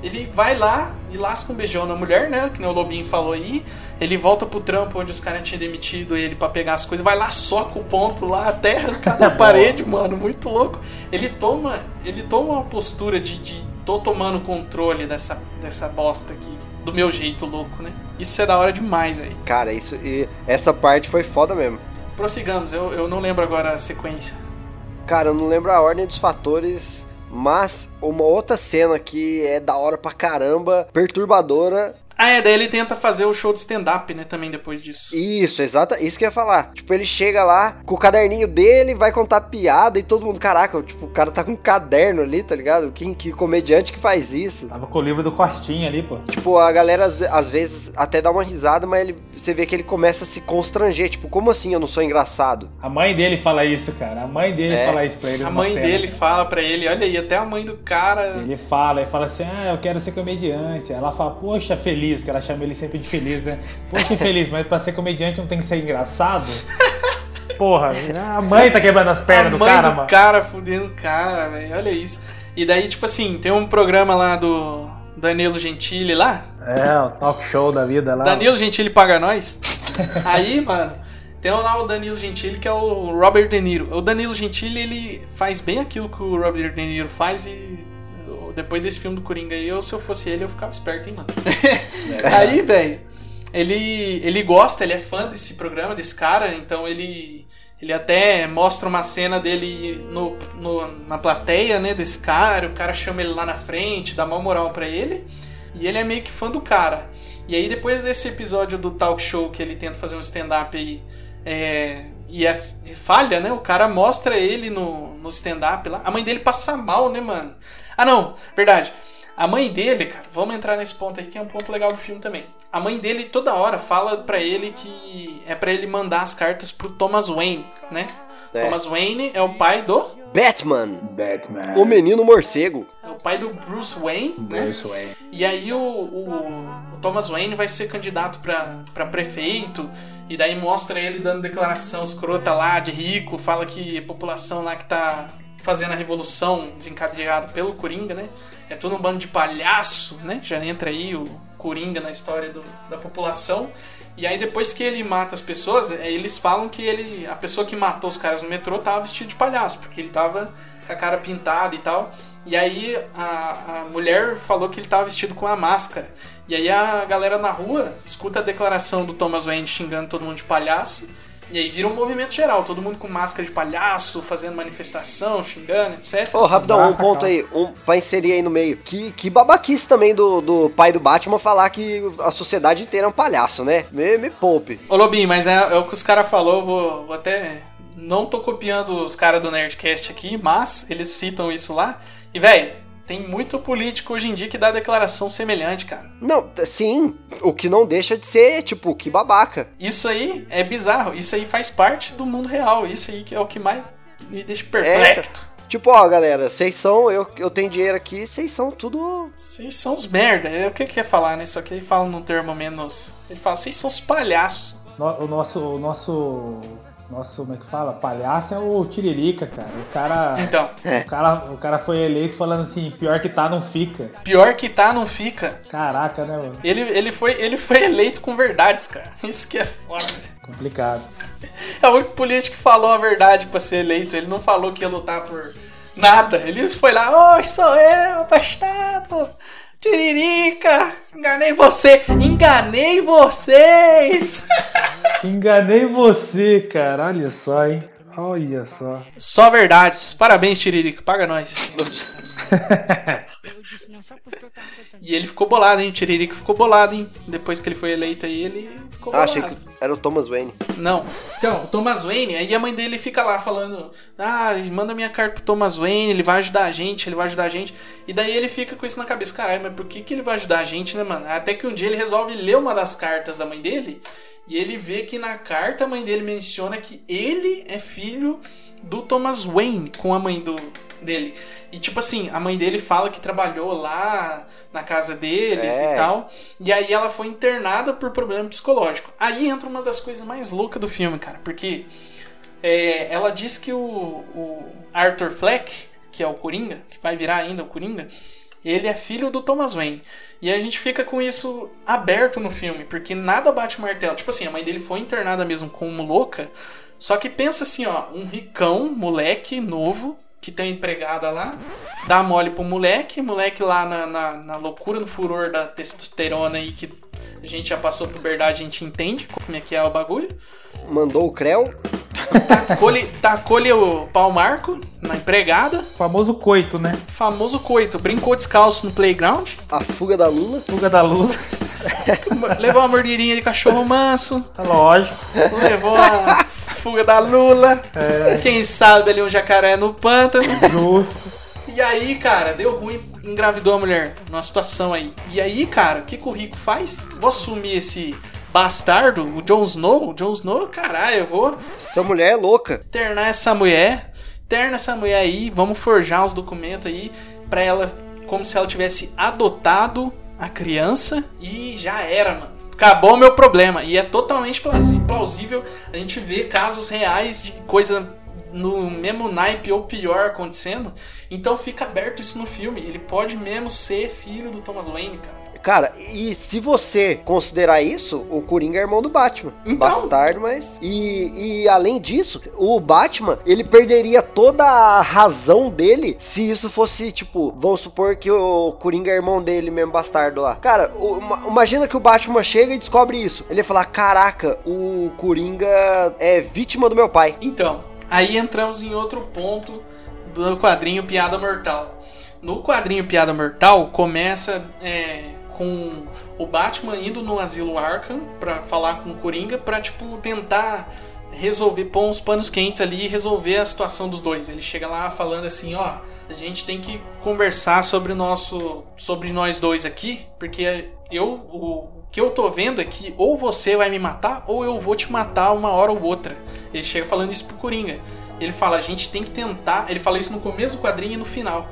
Ele vai lá e lasca um beijão na mulher, né? Que nem o Lobinho falou aí. Ele volta pro trampo onde os caras tinham demitido ele pra pegar as coisas, vai lá, soca o ponto lá até arrancar da parede, mano. Muito louco. Ele toma. Ele toma uma postura de. de tô tomando controle dessa, dessa bosta aqui. Do meu jeito louco, né? Isso é da hora demais aí. Cara, isso e essa parte foi foda mesmo. Prossigamos, eu, eu não lembro agora a sequência. Cara, eu não lembro a ordem dos fatores, mas uma outra cena que é da hora pra caramba, perturbadora, Ah, é, daí ele tenta fazer o show de stand-up, né, também depois disso. Isso, exata, isso que eu ia falar. Tipo, ele chega lá com o caderninho dele, vai contar piada e todo mundo, caraca, tipo, o cara tá com um caderno ali, tá ligado? Quem, que comediante que faz isso? Tava com o livro do Costinha ali, pô. Tipo, a galera às, às vezes até dá uma risada, mas ele, você vê que ele começa a se constranger. Tipo, como assim eu não sou engraçado? A mãe dele fala isso, cara. A mãe dele É. fala isso pra ele. A mãe cena. dele fala pra ele, olha aí, até a mãe do cara. Ele fala, ele fala assim, ah, eu quero ser comediante. Ela fala, poxa, feliz, que ela chama ele sempre de feliz, né? Poxa, feliz, mas pra ser comediante não tem que ser engraçado? Porra, a mãe tá quebrando as pernas do cara, do mano. cara fudendo o cara, velho. Olha isso. E daí, tipo assim, tem um programa lá do Danilo Gentili lá. É, o talk show da vida lá. Danilo Gentili paga nós. Aí, mano, tem lá o Danilo Gentili que é o Robert De Niro. O Danilo Gentili, ele faz bem aquilo que o Robert De Niro faz e depois desse filme do Coringa aí, eu, se eu fosse ele, eu ficava esperto, hein, mano. aí, velho, ele, ele gosta, ele é fã desse programa, desse cara, então ele, ele até mostra uma cena dele no, no- na plateia, né, desse cara, o cara chama ele lá na frente, dá uma moral pra ele, e ele é meio que fã do cara. E aí, depois desse episódio do talk show que ele tenta fazer um stand-up aí, é, e, é, e falha, né? O cara mostra ele no, no stand-up lá. A mãe dele passa mal, né, mano? Ah, não, verdade. A mãe dele, cara, vamos entrar nesse ponto aí que é um ponto legal do filme também. A mãe dele toda hora fala pra ele que é pra ele mandar as cartas pro Thomas Wayne, né? É. Thomas Wayne é o pai do. Batman, Batman. o menino morcego. É o pai do Bruce Wayne, né? Bruce Wayne. E aí o, o- o Thomas Wayne vai ser candidato pra pra prefeito, e daí mostra ele dando declaração escrota lá de rico, fala que a população lá que tá fazendo a revolução desencadeada pelo Coringa, né? É todo um bando de palhaço, né? Já entra aí o Coringa na história do- da população. E aí depois que ele mata as pessoas, é, eles falam que ele a pessoa que matou os caras no metrô tava vestido de palhaço, porque ele tava com a cara pintada e tal. E aí a, a mulher falou que ele tava vestido com a máscara. E aí a galera na rua escuta a declaração do Thomas Wayne xingando todo mundo de palhaço. E aí vira um movimento geral, todo mundo com máscara de palhaço, fazendo manifestação, xingando, etc. Ô, rapidão, um Nossa, ponto cara. aí, um, pra inserir aí no meio. Que, que babaquice também do, do pai do Batman falar que a sociedade inteira é um palhaço, né? Me, me poupe. Ô Lobinho, mas é, é o que os caras falou, vou, vou até. Não tô copiando os caras do Nerdcast aqui, mas eles citam isso lá. E, velho, tem muito político hoje em dia que dá declaração semelhante, cara. Não, sim, o que não deixa de ser, tipo, que babaca. Isso aí é bizarro, isso aí faz parte do mundo real, isso aí que é o que mais me deixa perplexo. Tipo, ó, galera, vocês são, eu, eu tenho dinheiro aqui, vocês são tudo. Vocês são os merda. É o que que quer falar, né? Só que ele fala num termo menos. Ele fala, vocês são os palhaços. No- O nosso, o nosso, nosso, como é que fala? Palhaço é o Tiririca, cara. O cara, Então, o cara, o cara foi eleito falando assim, pior que tá, não fica. pior que tá, não fica. Caraca, né, mano? Ele, ele, foi, ele foi eleito com verdades, cara. Isso que é foda. Complicado. É o único político que falou a verdade pra ser eleito. Ele não falou que ia lutar por nada. Ele foi lá, oi, sou eu, abastado. Tiririca, enganei você, enganei vocês. Enganei você, cara. Olha só, hein? Olha só. Só verdades. Parabéns, Tiririca, paga nós. E ele ficou bolado, hein? O Tiririca ficou bolado, hein? Depois que ele foi eleito aí, ele ficou Ah, bolado. achei que era o Thomas Wayne. Não. Então, o Thomas Wayne, aí a mãe dele fica lá falando: Ah, manda minha carta pro Thomas Wayne, ele vai ajudar a gente, ele vai ajudar a gente. E daí ele fica com isso na cabeça: Caralho, mas por que, que ele vai ajudar a gente, né, mano? Até que um dia ele resolve ler uma das cartas da mãe dele e ele vê que na carta a mãe dele menciona que ele é filho do Thomas Wayne com a mãe do dele. E tipo assim, a mãe dele fala que trabalhou lá na casa deles É. e tal. E aí ela foi internada por problema psicológico. Aí entra uma das coisas mais loucas do filme, cara, porque é, ela diz que o, o Arthur Fleck, que é o Coringa, que vai virar ainda o Coringa, ele é filho do Thomas Wayne. E a gente fica com isso aberto no filme, porque nada bate o martelo. Tipo assim, a mãe dele foi internada mesmo como louca, só que pensa assim, ó, um ricão, moleque novo, que tem empregada lá, dá mole pro moleque, moleque lá na, na, na loucura, no furor da testosterona aí que a gente já passou por verdade, a gente entende como é que é o bagulho. Mandou o Creu. Tacou-lhe o pau marco na empregada, Famoso coito, né? famoso coito, brincou descalço no playground, A fuga da Lula. Fuga da luz. levou uma mordidinha de cachorro manso, É lógico. levou a fuga da Lula, quem sabe ali um jacaré no pântano. Justo. E aí, cara, deu ruim, engravidou a mulher numa situação aí. E aí, cara, o que, que o Rico faz? Vou assumir esse bastardo, o Jon Snow. O Jon Snow, caralho, eu vou Essa mulher é louca. ternar essa mulher, terna essa mulher aí, vamos forjar os documentos aí pra ela, como se ela tivesse adotado a criança e já era, mano. Acabou o meu problema. E é totalmente plausível a gente ver casos reais de coisa no mesmo naipe ou pior acontecendo. Então fica aberto isso no filme. Ele pode mesmo ser filho do Thomas Wayne, cara. Cara, e se você considerar isso, o Coringa é irmão do Batman. Então. Bastardo, mas. E, e além disso, o Batman, ele perderia toda a razão dele se isso fosse, tipo, vamos supor que o Coringa é irmão dele mesmo, bastardo lá. Cara, o- ima- imagina que o Batman chega e descobre isso. Ele ia falar: caraca, o Coringa é vítima do meu pai. Então, aí entramos em outro ponto do quadrinho Piada Mortal. No quadrinho Piada Mortal começa é, com o Batman indo no asilo Arkham pra falar com o Coringa pra tipo tentar resolver, pôr uns panos quentes ali e resolver a situação dos dois. Ele chega lá falando assim, ó, a gente tem que conversar sobre nosso, sobre nós dois aqui, porque eu, o que eu tô vendo é que ou você vai me matar ou eu vou te matar uma hora ou outra. Ele chega falando isso pro Coringa. Ele fala, a gente tem que tentar. Ele fala isso no começo do quadrinho e no final.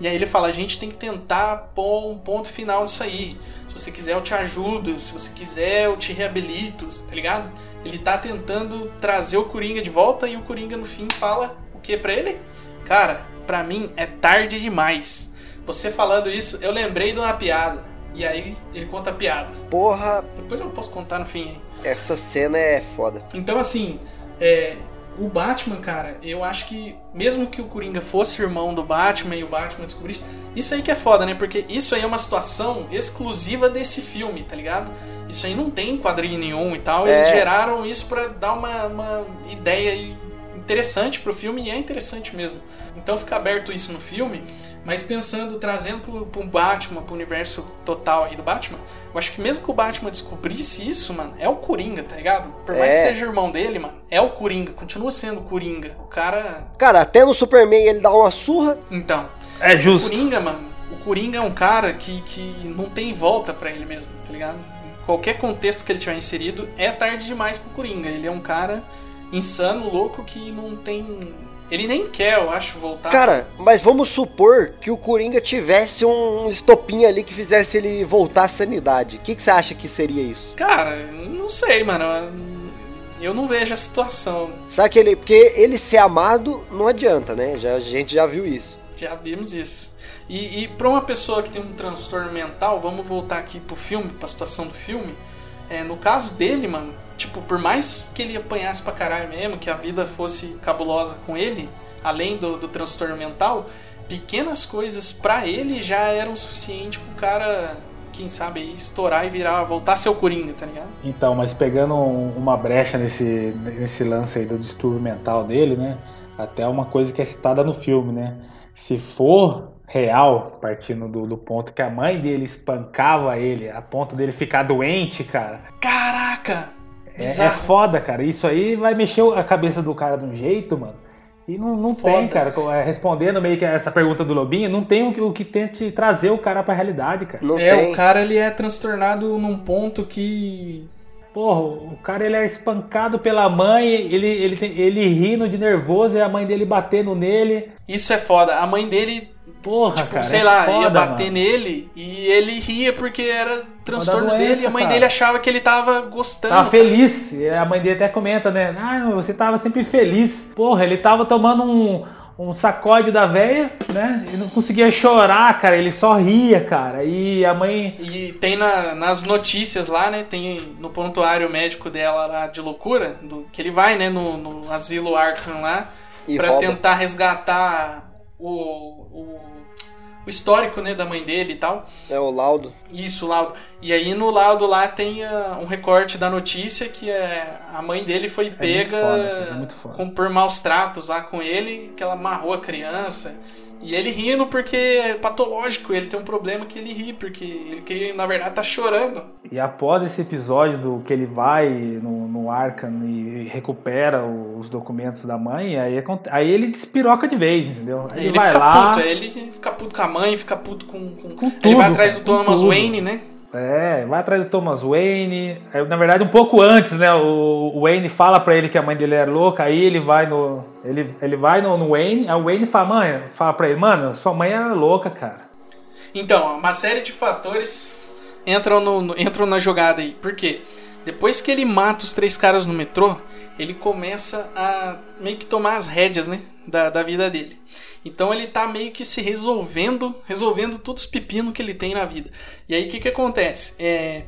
E aí ele fala, a gente tem que tentar pôr um ponto final nisso aí. Se você quiser, eu te ajudo. Se você quiser, eu te reabilito, tá ligado? Ele tá tentando trazer o Coringa de volta e o Coringa no fim fala o que pra ele? Cara, pra mim é tarde demais. Você falando isso, eu lembrei de uma piada. E aí ele conta a piada. Porra, Depois eu posso contar no fim aí. essa cena é foda. Então, assim, é, o Batman, cara, eu acho que, mesmo que o Coringa fosse irmão do Batman e o Batman descobrisse, isso aí que é foda, né? Porque isso aí é uma situação exclusiva desse filme, tá ligado? Isso aí não tem em quadrinho nenhum e tal. Eles É. geraram isso pra dar uma, uma ideia aí interessante pro filme e é interessante mesmo. Então fica aberto isso no filme, mas pensando, trazendo pro, pro Batman, pro universo total aí do Batman, eu acho que mesmo que o Batman descobrisse isso, mano, é o Coringa, tá ligado? Por mais É. que seja irmão dele, mano, é o Coringa, continua sendo o Coringa. O cara. Cara, até no Superman ele dá uma surra. Então, É o justo. Coringa, mano, o Coringa é um cara que, que não tem volta pra ele mesmo, tá ligado? Qualquer contexto que ele tiver inserido, é tarde demais pro Coringa. Ele é um cara insano, louco, que não tem. Ele nem quer, eu acho, voltar. Cara, mas vamos supor que o Coringa tivesse um estopinho ali que fizesse ele voltar à sanidade. O que, que você acha que seria isso? Cara, não sei, mano. Eu não vejo a situação. Sabe que ele. Porque ele ser amado não adianta, né? Já, a gente já viu isso. Já vimos isso. E, e pra uma pessoa que tem um transtorno mental, vamos voltar aqui pro filme, pra situação do filme. É, no caso dele, mano, tipo, por mais que ele apanhasse pra caralho mesmo, que a vida fosse cabulosa com ele, além do, do transtorno mental, pequenas coisas pra ele já eram suficiente pro cara, quem sabe, estourar e virar, voltar a ser o Coringa, tá ligado? Então, mas pegando um- uma brecha nesse, nesse lance aí do distúrbio mental dele, né? Até uma coisa que é citada no filme, né? Se for real, partindo do, do ponto que a mãe dele espancava ele, a ponto dele ficar doente, cara. Caraca! É, é foda, cara. Isso aí vai mexer a cabeça do cara de um jeito, mano. E não, não Foda. tem, cara. é, Respondendo meio que essa pergunta do Lobinho, não tem o que, o que tente trazer o cara pra realidade, cara. Não é, tem. o cara ele é transtornado num ponto que Porra, o cara ele é espancado pela mãe, ele, ele, ele rindo de nervoso e a mãe dele batendo nele. Isso é foda. A mãe dele, Porra, tipo, cara. sei é lá, foda, ia bater mano. nele e ele ria porque era transtorno doença, dele e a mãe cara. dele achava que ele tava gostando. Tava feliz. E a mãe dele até comenta, né? Ah, você tava sempre feliz. Porra, ele tava tomando um, um sacode da véia, né? E não conseguia chorar, cara. Ele só ria, cara. E a mãe. E tem na- nas notícias lá, né? Tem no prontuário médico dela lá de loucura, do, que ele vai, né, no, no asilo Arkham lá, E pra rouba. tentar resgatar o, o, o histórico, né, da mãe dele e tal. É o laudo. Isso, laudo. E aí no laudo lá tem ah, um recorte da notícia que é a mãe dele foi pega foda, cara, é muito foda. com, por maus tratos lá com ele, que ela amarrou a criança. E ele rindo porque é patológico, ele tem um problema que ele ri, porque ele queria, na verdade, tá chorando. E após esse episódio do que ele vai no, no Arkham e recupera os documentos da mãe, aí, aí ele despiroca de vez, entendeu? Aí Ele, ele, vai lá. puto, ele fica puto com a mãe, fica puto com. com- Com ele tudo, vai atrás do Thomas. Wayne, né? É, vai atrás do Thomas Wayne. Na verdade, um pouco antes, né? O, Wayne fala pra ele que a mãe dele era louca, aí ele vai no. Ele, ele vai no, no Wayne, o Wayne fala, mãe, fala pra ele, mano, sua mãe era louca, cara. Então, uma série de fatores entram, no, no- entram na jogada aí. Por quê? Depois que ele mata os três caras no metrô, ele começa a meio que tomar as rédeas, né? Da, da vida dele. Então ele tá meio que se resolvendo, resolvendo todos os pepinos que ele tem na vida. E aí o que que acontece? É,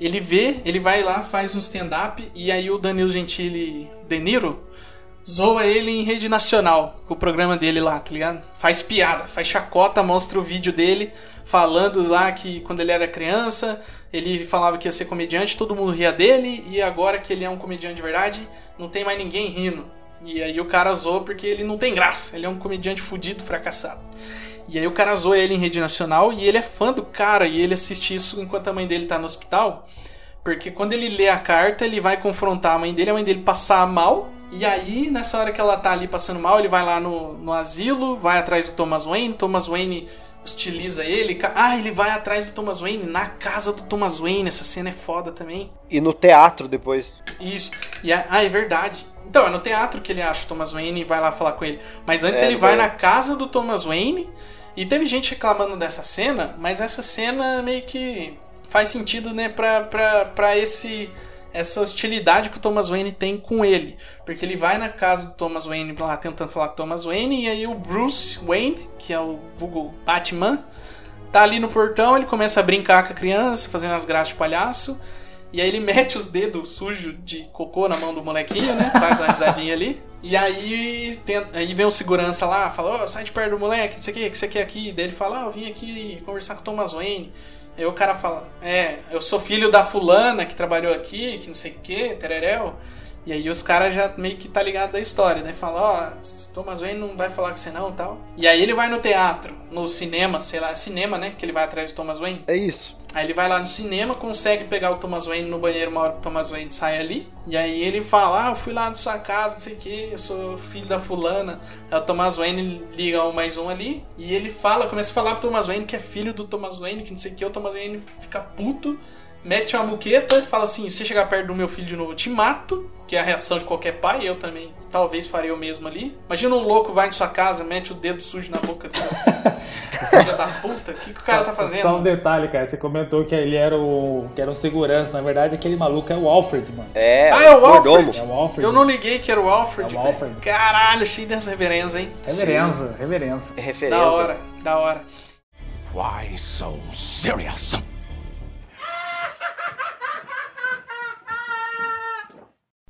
ele vê, ele vai lá, faz um stand-up, e aí o Danilo Gentili De Niro zoa ele em rede nacional, com o programa dele lá, tá ligado? Faz piada, faz chacota, mostra o vídeo dele falando lá que quando ele era criança, ele falava que ia ser comediante, todo mundo ria dele, e agora que ele é um comediante de verdade, não tem mais ninguém rindo. E aí o cara zoa porque ele não tem graça, ele é um comediante fudido, fracassado. E aí o cara zoa ele em rede nacional e ele é fã do cara e ele assiste isso enquanto a mãe dele tá no hospital. Porque quando ele lê a carta, ele vai confrontar a mãe dele, a mãe dele passar mal. E aí, nessa hora que ela tá ali passando mal, ele vai lá no, no asilo, vai atrás do Thomas Wayne. Thomas Wayne hostiliza ele. Ah, ele vai atrás do Thomas Wayne na casa do Thomas Wayne. Essa cena é foda também. E no teatro depois. Isso. E a- ah, é verdade. Então, é no teatro que ele acha o Thomas Wayne e vai lá falar com ele. Mas antes É, ele vai vai. na casa do Thomas Wayne. E teve gente reclamando dessa cena, mas essa cena meio que faz sentido, né, pra, pra, pra esse, essa hostilidade que o Thomas Wayne tem com ele. Porque ele vai na casa do Thomas Wayne lá tentando falar com o Thomas Wayne, e aí o Bruce Wayne, que é o vulgo Batman, tá ali no portão, ele começa a brincar com a criança, fazendo as graças de palhaço. E aí ele mete os dedos sujos de cocô na mão do molequinho, né? Faz uma risadinha ali. E aí, aí vem o segurança lá, fala, ó, sai de perto do moleque, não sei o que, que você quer aqui. Daí ele fala, ah, eu vim aqui conversar com o Thomas Wayne. Aí o cara fala, é, eu sou filho da fulana que trabalhou aqui, que não sei o que, tereréu. E aí os caras já meio que tá ligado da história, né? Fala, ó, Thomas Wayne não vai falar com você não tal. E aí ele vai no teatro, no cinema, sei lá, é cinema, né? Que ele vai atrás do Thomas Wayne. É isso. Aí ele vai lá no cinema, consegue pegar o Thomas Wayne no banheiro uma hora que o Thomas Wayne sai ali. E aí ele fala, ah, eu fui lá na sua casa, não sei o que, eu sou filho da fulana. Aí o Thomas Wayne liga um mais um ali. E ele fala, começa a falar pro Thomas Wayne que é filho do Thomas Wayne, que não sei o que. O Thomas Wayne fica puto, mete uma muqueta e fala assim, se chegar perto do meu filho de novo, eu te mato. Que é a reação de qualquer pai, eu também talvez faria o mesmo ali. Imagina um louco vai na sua casa, mete o dedo sujo na boca do filho da puta. O que, que o cara tá fazendo? Só um detalhe, cara. Você comentou que ele era o. que era um segurança. Na verdade, aquele maluco é o Alfred, mano. É, Ah, é o. Alfred? É o Alfred. Eu não liguei que era o Alfred. É o. Alfred. Caralho, cheio dessa reverência, hein? Reverência, reverência. É referência. Da hora, da hora. Why so serious?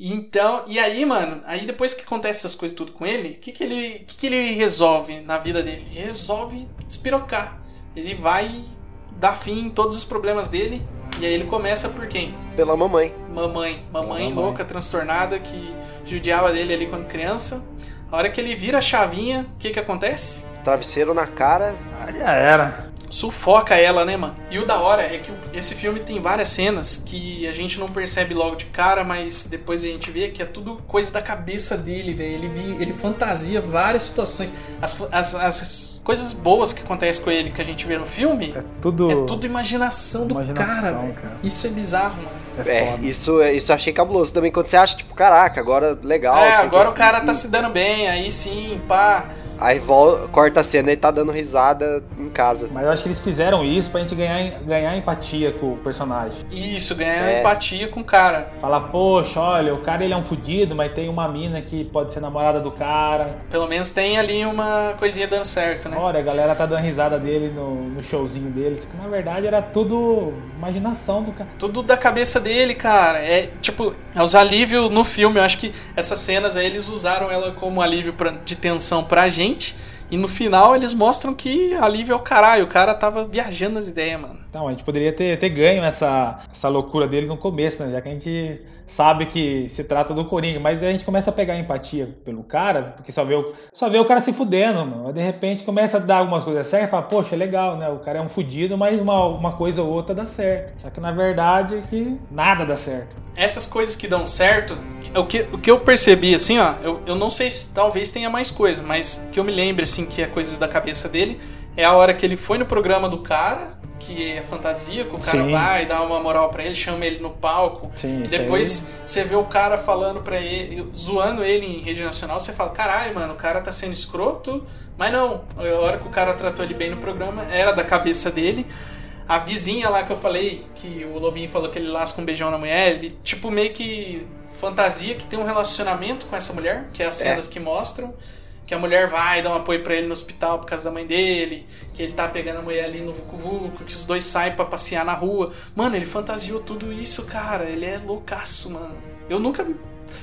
Então, e aí, mano, aí depois que acontece essas coisas tudo com ele, o que, que ele, que, que ele resolve na vida dele? Ele resolve despirocar. Ele vai dar fim em todos os problemas dele. E aí ele começa por quem? Pela mamãe. Mamãe. Mamãe Mamãe. louca, transtornada, que judiava dele ali quando criança. A hora que ele vira a chavinha, o que que acontece? Travesseiro na cara. Aí já era. Sufoca ela, né, mano? E o da hora é que o- esse filme tem várias cenas que a gente não percebe logo de cara, mas depois a gente vê que é tudo coisa da cabeça dele, velho. Ele, vi- ele fantasia várias situações. As, as, as coisas boas que acontecem com ele que a gente vê no filme É tudo. é tudo imaginação do Imaginação, cara, cara. Isso é bizarro, mano. É É, isso, isso eu achei cabuloso também. Quando você acha, tipo, caraca, agora legal. é, sei agora o o quê. cara tá se dando bem, aí sim, pá. Aí volta, corta a cena e tá dando risada em casa. Mas eu acho que eles fizeram isso pra gente ganhar, ganhar empatia com o personagem. Isso, ganhar É. empatia com o cara. Falar, poxa, olha, o cara ele é um fudido, mas tem uma mina que pode ser namorada do cara. Pelo menos tem ali uma coisinha dando certo, né? Olha, a galera tá dando risada dele no, no showzinho dele. Só que na verdade era tudo imaginação do cara. Tudo da cabeça dele, cara. É tipo, é os alívios no filme. Eu acho que essas cenas aí eles usaram ela como alívio pra- de tensão pra gente. E no final eles mostram que alívio é o caralho. O cara tava viajando nas ideias, mano. Então, a gente poderia ter, ter ganho essa, essa loucura dele no começo, né? Já que a gente sabe que se trata do Coringa, mas a gente começa a pegar empatia pelo cara, porque só vê o, só vê o cara se fudendo, mano. De repente começa a dar algumas coisas certas e fala, poxa, é legal, né? O cara é um fudido, mas uma, uma coisa ou outra dá certo. Só que na verdade é que nada dá certo. Essas coisas que dão certo, o que, o que eu percebi, assim, ó, eu, eu não sei se talvez tenha mais coisa, mas que eu me lembre, assim, que é coisas da cabeça dele, é a hora que ele foi no programa do cara, que é fantasia, que o cara Sim. vai dar uma moral pra ele, chama ele no palco. Sim, e depois você vê o cara falando pra ele, zoando ele em rede nacional, você fala, caralho, mano, o cara tá sendo escroto. Mas não, a hora que o cara tratou ele bem no programa, era da cabeça dele. A vizinha lá que eu falei, que o Lobinho falou que ele lasca um beijão na mulher, ele tipo meio que fantasia que tem um relacionamento com essa mulher, que é as cenas que mostram. Que a mulher vai dar um apoio pra ele no hospital por causa da mãe dele, que ele tá pegando a mulher ali no Vucu Vucu, que os dois saem pra passear na rua. Mano, ele fantasiou tudo isso, cara. Ele é loucaço, mano. Eu nunca.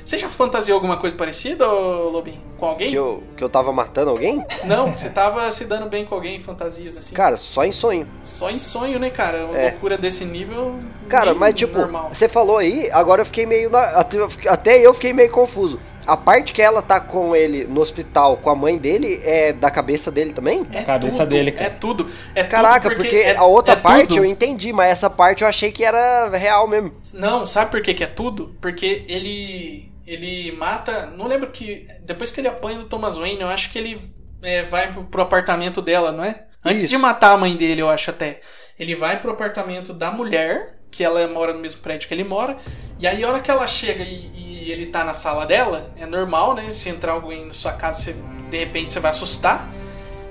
Você já fantasiou alguma coisa parecida, Lobinho? Com alguém? Que eu, que eu tava matando alguém? Não, você tava se dando bem com alguém em fantasias assim. Cara, só em sonho. Só em sonho, né, cara? Uma É. loucura desse nível. Cara, mas tipo, Normal. você falou aí, agora eu fiquei meio. na- até eu fiquei meio confuso. A parte que ela tá com ele no hospital com a mãe dele é da cabeça dele também? É cabeça tudo, dele, cara. É tudo. É Caraca, tudo porque, é- a outra é parte tudo. eu entendi, mas essa parte eu achei que era real mesmo. Não, sabe por que, que é tudo? Porque ele. Ele mata. Não lembro que. Depois que ele apanha do Thomas Wayne, eu acho que ele é, vai pro, pro apartamento dela, não é? Antes Isso. de matar a mãe dele, eu acho até. Ele vai pro apartamento da mulher, que ela mora no mesmo prédio que ele mora. E aí, a hora que ela chega e, e ele tá na sala dela, é normal, né? Se entrar alguém na sua casa, você, de repente você vai assustar.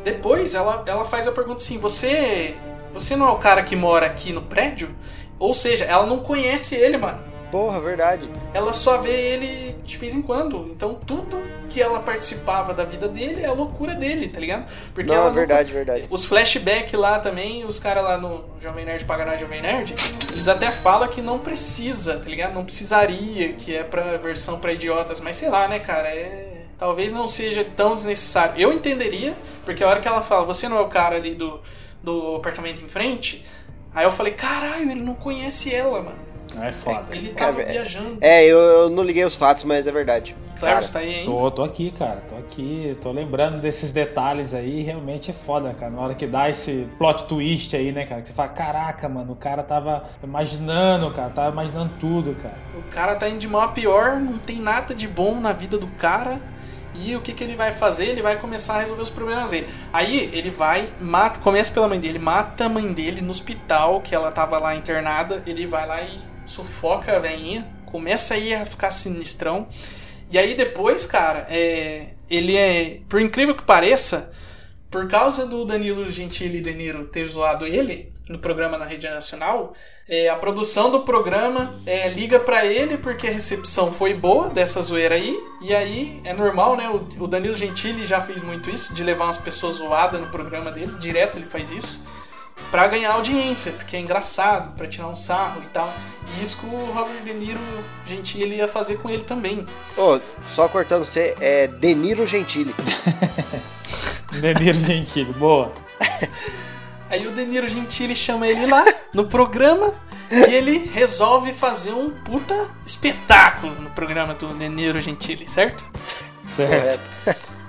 Depois ela, ela faz a pergunta assim: Você. Você não é o cara que mora aqui no prédio? Ou seja, ela não conhece ele, mano. Porra, verdade. Ela só vê ele de vez em quando. Então tudo que ela participava da vida dele é a loucura dele, tá ligado? Porque Não, ela é verdade, verdade. Os flashbacks lá também, os caras lá no Jovem Nerd Paga Nós Jovem Nerd, eles até falam que não precisa, tá ligado? Não precisaria, que é pra versão pra idiotas, mas sei lá, né, cara? É. Talvez não seja tão desnecessário. Eu entenderia, porque a hora que ela fala, você não é o cara ali do, do apartamento em frente, aí eu falei, caralho, ele não conhece ela, mano. É foda. Ele tava É, é- viajando. É, eu, eu não liguei os fatos, mas é verdade. Claro, Cara, tá aí, hein? Tô, tô aqui, cara. Tô aqui, tô lembrando desses detalhes aí. Realmente é foda, cara. Na hora que dá esse plot twist aí, né, cara? Que você fala, caraca, mano, o cara tava imaginando, cara. Tava imaginando tudo, cara. O cara tá indo de mal a pior, não tem nada de bom na vida do cara. E o que, que ele vai fazer? Ele vai começar a resolver os problemas dele. Aí ele vai, mata, começa pela mãe dele, mata a mãe dele no hospital, que ela tava lá internada. Ele vai lá e sufoca a velhinha, começa aí a ficar sinistrão. E aí depois, cara, é, ele é, por incrível que pareça, por causa do Danilo Gentili De Niro ter zoado ele no programa na Rede Nacional, é, a produção do programa é, liga pra ele porque a recepção foi boa dessa zoeira aí. E aí é normal, né? O, o Danilo Gentili já fez muito isso, de levar umas pessoas zoadas no programa dele, direto ele faz isso. Pra ganhar audiência, porque é engraçado, pra tirar um sarro e tal. E isso que o Robert De Niro Gentili ia fazer com ele também. Ô, só cortando você, é Deniro Gentili. Deniro Gentili, boa. Aí o De Niro Gentili chama ele lá no programa e ele resolve fazer um puta espetáculo no programa do De Niro Gentili, certo? Certo.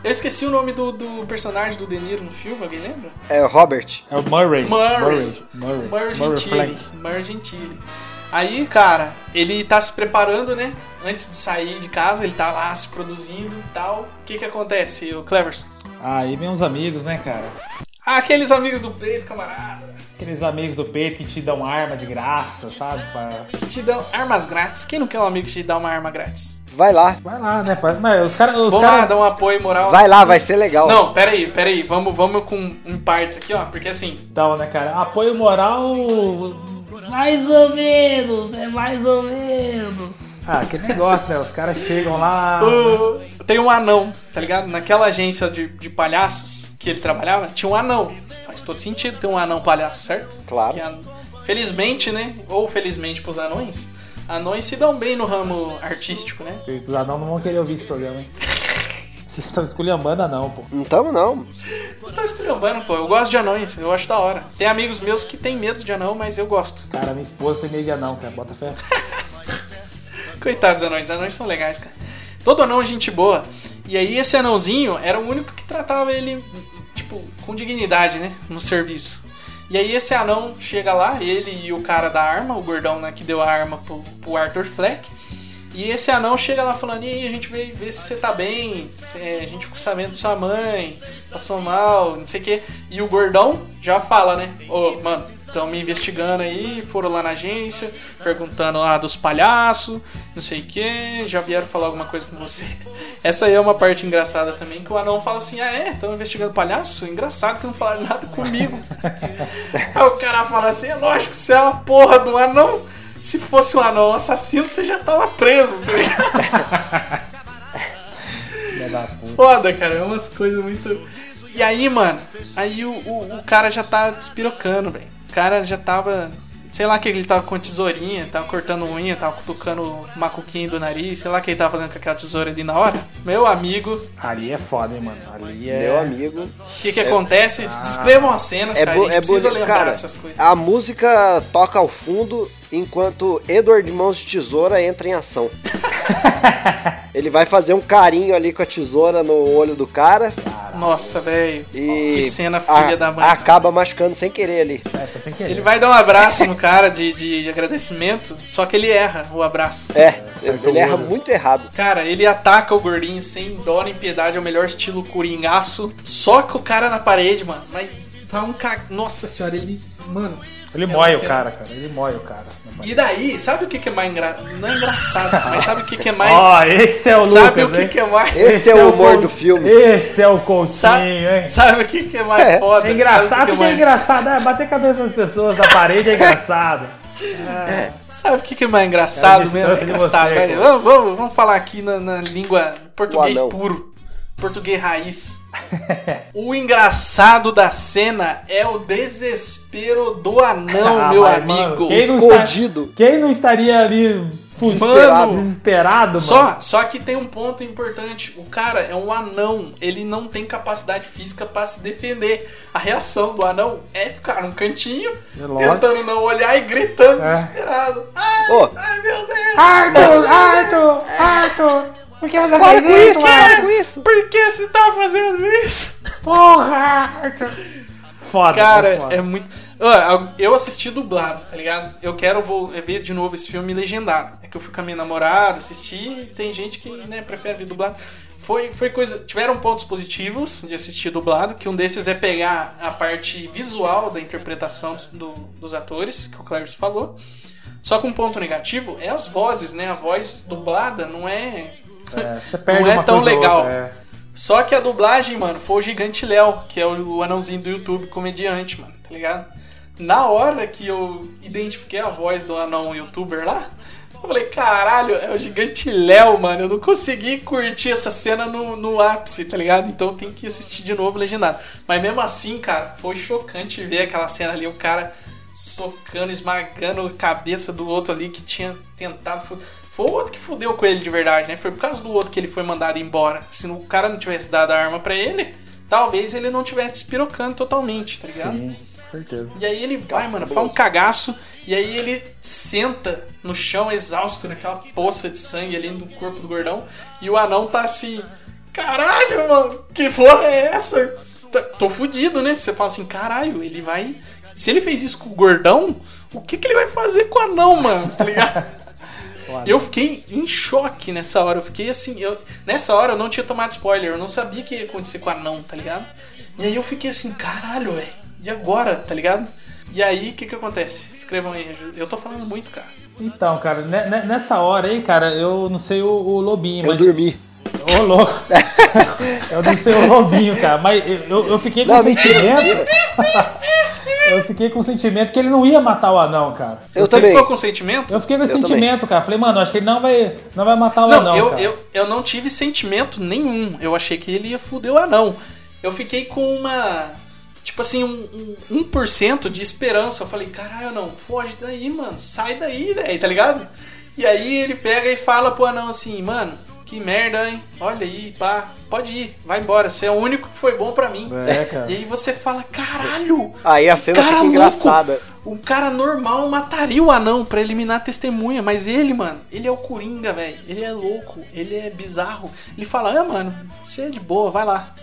Eu esqueci o nome do, do personagem do De Niro no filme, alguém lembra? É o Robert. É o Murray. Murray. Murray. Murray. Frank. Murray Gentili. Aí, cara, ele tá se preparando, né? Antes de sair de casa, ele tá lá se produzindo e tal. O que que acontece, o Clevers? Aí vem uns amigos, né, cara? Ah, aqueles amigos do peito, camarada. Aqueles amigos do peito que te dão arma de graça, sabe? Pra- Que te dão armas grátis. Quem não quer um amigo que te dá uma arma grátis? Vai lá. Vai lá, né? Mas os caras. Os Vamos lá, cara... dar um apoio moral. Vai lá, vai ser legal. Não, peraí, peraí. Vamos, vamos com em partes aqui, ó. Porque assim, Então, né, cara? Apoio moral. Mais ou menos, né? Mais ou menos. Ah, que negócio, né? Os caras chegam lá. o- tem um anão, tá ligado? Naquela agência de, de palhaços que ele trabalhava, tinha um anão. Faz todo sentido ter um anão palhaço, certo? Claro. An- Felizmente, né? Ou felizmente pros anões, anões se dão bem no ramo artístico, né? Os anão não vão querer ouvir esse programa, hein? Vocês estão esculhambando anão, pô. Não tamo, não. Não tô esculhambando, pô. Eu gosto de anões, eu acho da hora. Tem amigos meus que têm medo de anão, mas eu gosto. Cara, minha esposa tem medo de anão, cara. Bota fé. Coitados dos anões, os anões são legais, cara. Todo anão é gente boa. E aí esse anãozinho era o único que tratava ele, tipo, com dignidade, né? No serviço. E aí esse anão chega lá, ele e o cara da arma, o gordão né, que deu a arma pro, pro Arthur Fleck. E esse anão chega lá falando, e aí, a gente veio ver se você tá bem, se- a gente ficou sabendo de sua mãe, passou mal, não sei o quê. E o gordão já fala, né? Ô, mano, estão me investigando aí, foram lá na agência, perguntando lá dos palhaços, não sei o que, já vieram falar alguma coisa com você. Essa aí é uma parte engraçada também, que o anão fala assim, ah é, estão investigando palhaço? Engraçado que não falaram nada comigo. aí o cara fala assim, é lógico, você é uma porra do anão. Se fosse um anão assassino, você já tava preso, tá. Foda, cara, é umas coisas muito. E aí, mano, aí o, o, o cara já tá despirocando, velho. O cara já tava. Sei lá que ele tava com a tesourinha, tava cortando unha, tava cutucando o macuquinho do nariz, sei lá que ele tava fazendo com aquela tesoura ali na hora. Meu amigo, Ali é foda, hein, mano. Ali é. Meu amigo. o que que acontece? Descrevam as cenas, É, cara. a gente é precisa lembrar Cara, dessas coisas. a música toca ao fundo enquanto Edward Mãos de Tesoura entra em ação. Ele vai fazer um carinho ali com a tesoura no olho do cara Nossa, velho. e Que cena a- filha da mãe. acaba machucando sem querer ali. É, sem querer. Ele vai dar um abraço no cara de, de agradecimento, só que ele erra o abraço. É, ele erra muito errado. Cara, ele ataca o gordinho sem dó nem piedade, é o melhor estilo coringaço. Só que o cara na parede, mano, vai tá um ca... Nossa senhora, ele. Mano. Ele é mói o cara, cara. Ele mói o cara. E daí, sabe o que, que é mais engraçado? Não é engraçado, mas sabe o que, que é mais. Ó, esse é o sabe Lucas, o que, que é mais. Esse é o humor Coutinho. do filme. Esse é o Coutinho, hein? sabe o que, que é mais É, foda? É engraçado o que, é é engraçado. É, bater cabeça nas pessoas da parede é engraçado. Sabe o que, que é mais engraçado mesmo? É engraçado. você, vamos, vamos, vamos falar aqui na, na língua português puro. Português raiz. o engraçado da cena é o desespero do anão, Ah, meu mas, amigo. mano, quem não está- Escondido. Quem não estaria ali Mano, desesperado, mano? Só, só que tem um ponto importante. O cara é um anão. Ele não tem capacidade física pra se defender. A reação do anão é ficar num cantinho, É tentando não olhar e gritando É. desesperado. Ai, Ô, ai, meu Deus! Arthur, Arthur, Arthur, por que você para fez com isso, para com isso. Por que você tá fazendo isso? Porra, Arthur. Foda, Cara, foda. é muito. Eu assisti dublado, tá ligado? Eu quero vou ver de novo esse filme legendado. É que eu fui com a minha namorada, assisti, e tem gente que né, prefere ver dublado. Foi, foi coisa. Tiveram pontos positivos de assistir dublado, que um desses é pegar a parte visual da interpretação dos, do- dos atores, que o Clércio falou. Só que um ponto negativo é as vozes, né? A voz dublada não é É, você perde não é tão legal. outra, é. Só que a dublagem, mano, foi o Gigante Léo, que é o, o anãozinho do YouTube, comediante, mano, tá ligado? Na hora que eu identifiquei a voz do anão youtuber lá, eu falei, caralho, é o Gigante Léo, mano. Eu não consegui curtir essa cena no, no ápice, tá ligado? Então tem que assistir de novo legendado. Mas mesmo assim, cara, foi chocante ver aquela cena ali, o cara socando, esmagando a cabeça do outro ali que tinha tentado. Foi o outro que fudeu com ele de verdade, né? Foi por causa do outro que ele foi mandado embora. Se o cara não tivesse dado a arma pra ele, talvez ele não tivesse despirocando totalmente, tá ligado? Sim, certeza. E aí ele vai, mano, faz um cagaço, e aí ele senta no chão exausto, naquela poça de sangue ali no corpo do gordão, e o anão tá assim, caralho, mano, que porra é essa? Tá- Tô fudido, né? Você fala assim, caralho, ele vai. Se ele fez isso com o gordão, o que, que ele vai fazer com o anão, mano? Tá ligado? Eu fiquei em choque nessa hora. Eu fiquei assim. Eu, nessa hora eu não tinha tomado spoiler. Eu não sabia o que ia acontecer com o anão, tá ligado? E aí eu fiquei assim, caralho, velho. E agora, tá ligado? E aí, o que que acontece? Escrevam aí. Eu tô falando muito, cara. Então, cara, ne- ne- nessa hora aí, cara, eu não sei o, o Lobinho, Eu mas. dormi. Ô, louco. eu não sei o Lobinho, cara, mas eu, eu- fiquei com Não, mentira, sentimento. mentira. eu fiquei com o sentimento que ele não ia matar o anão, cara. Eu Você também. ficou com sentimento? Eu fiquei com esse Eu sentimento, cara. Falei, mano, acho que ele não vai, não vai matar o Não, anão. eu, cara. eu, eu não tive sentimento nenhum. Eu achei que ele ia fuder o anão. Eu fiquei com uma. Tipo assim, um, um 1% de esperança. Eu falei, caralho, não, foge daí, mano. Sai daí, velho, tá ligado? E aí ele pega e fala pro anão assim, mano, que merda, hein? Olha aí, pá, pode ir, vai embora. Você é o único que foi bom pra mim. É, cara. E aí você fala, caralho! Aí a cena cara fica louco. engraçada. Um cara normal mataria o anão pra eliminar a testemunha, mas ele, mano, ele é o Coringa, velho. Ele é louco, ele é bizarro. Ele fala, ah, mano, você é de boa, vai lá.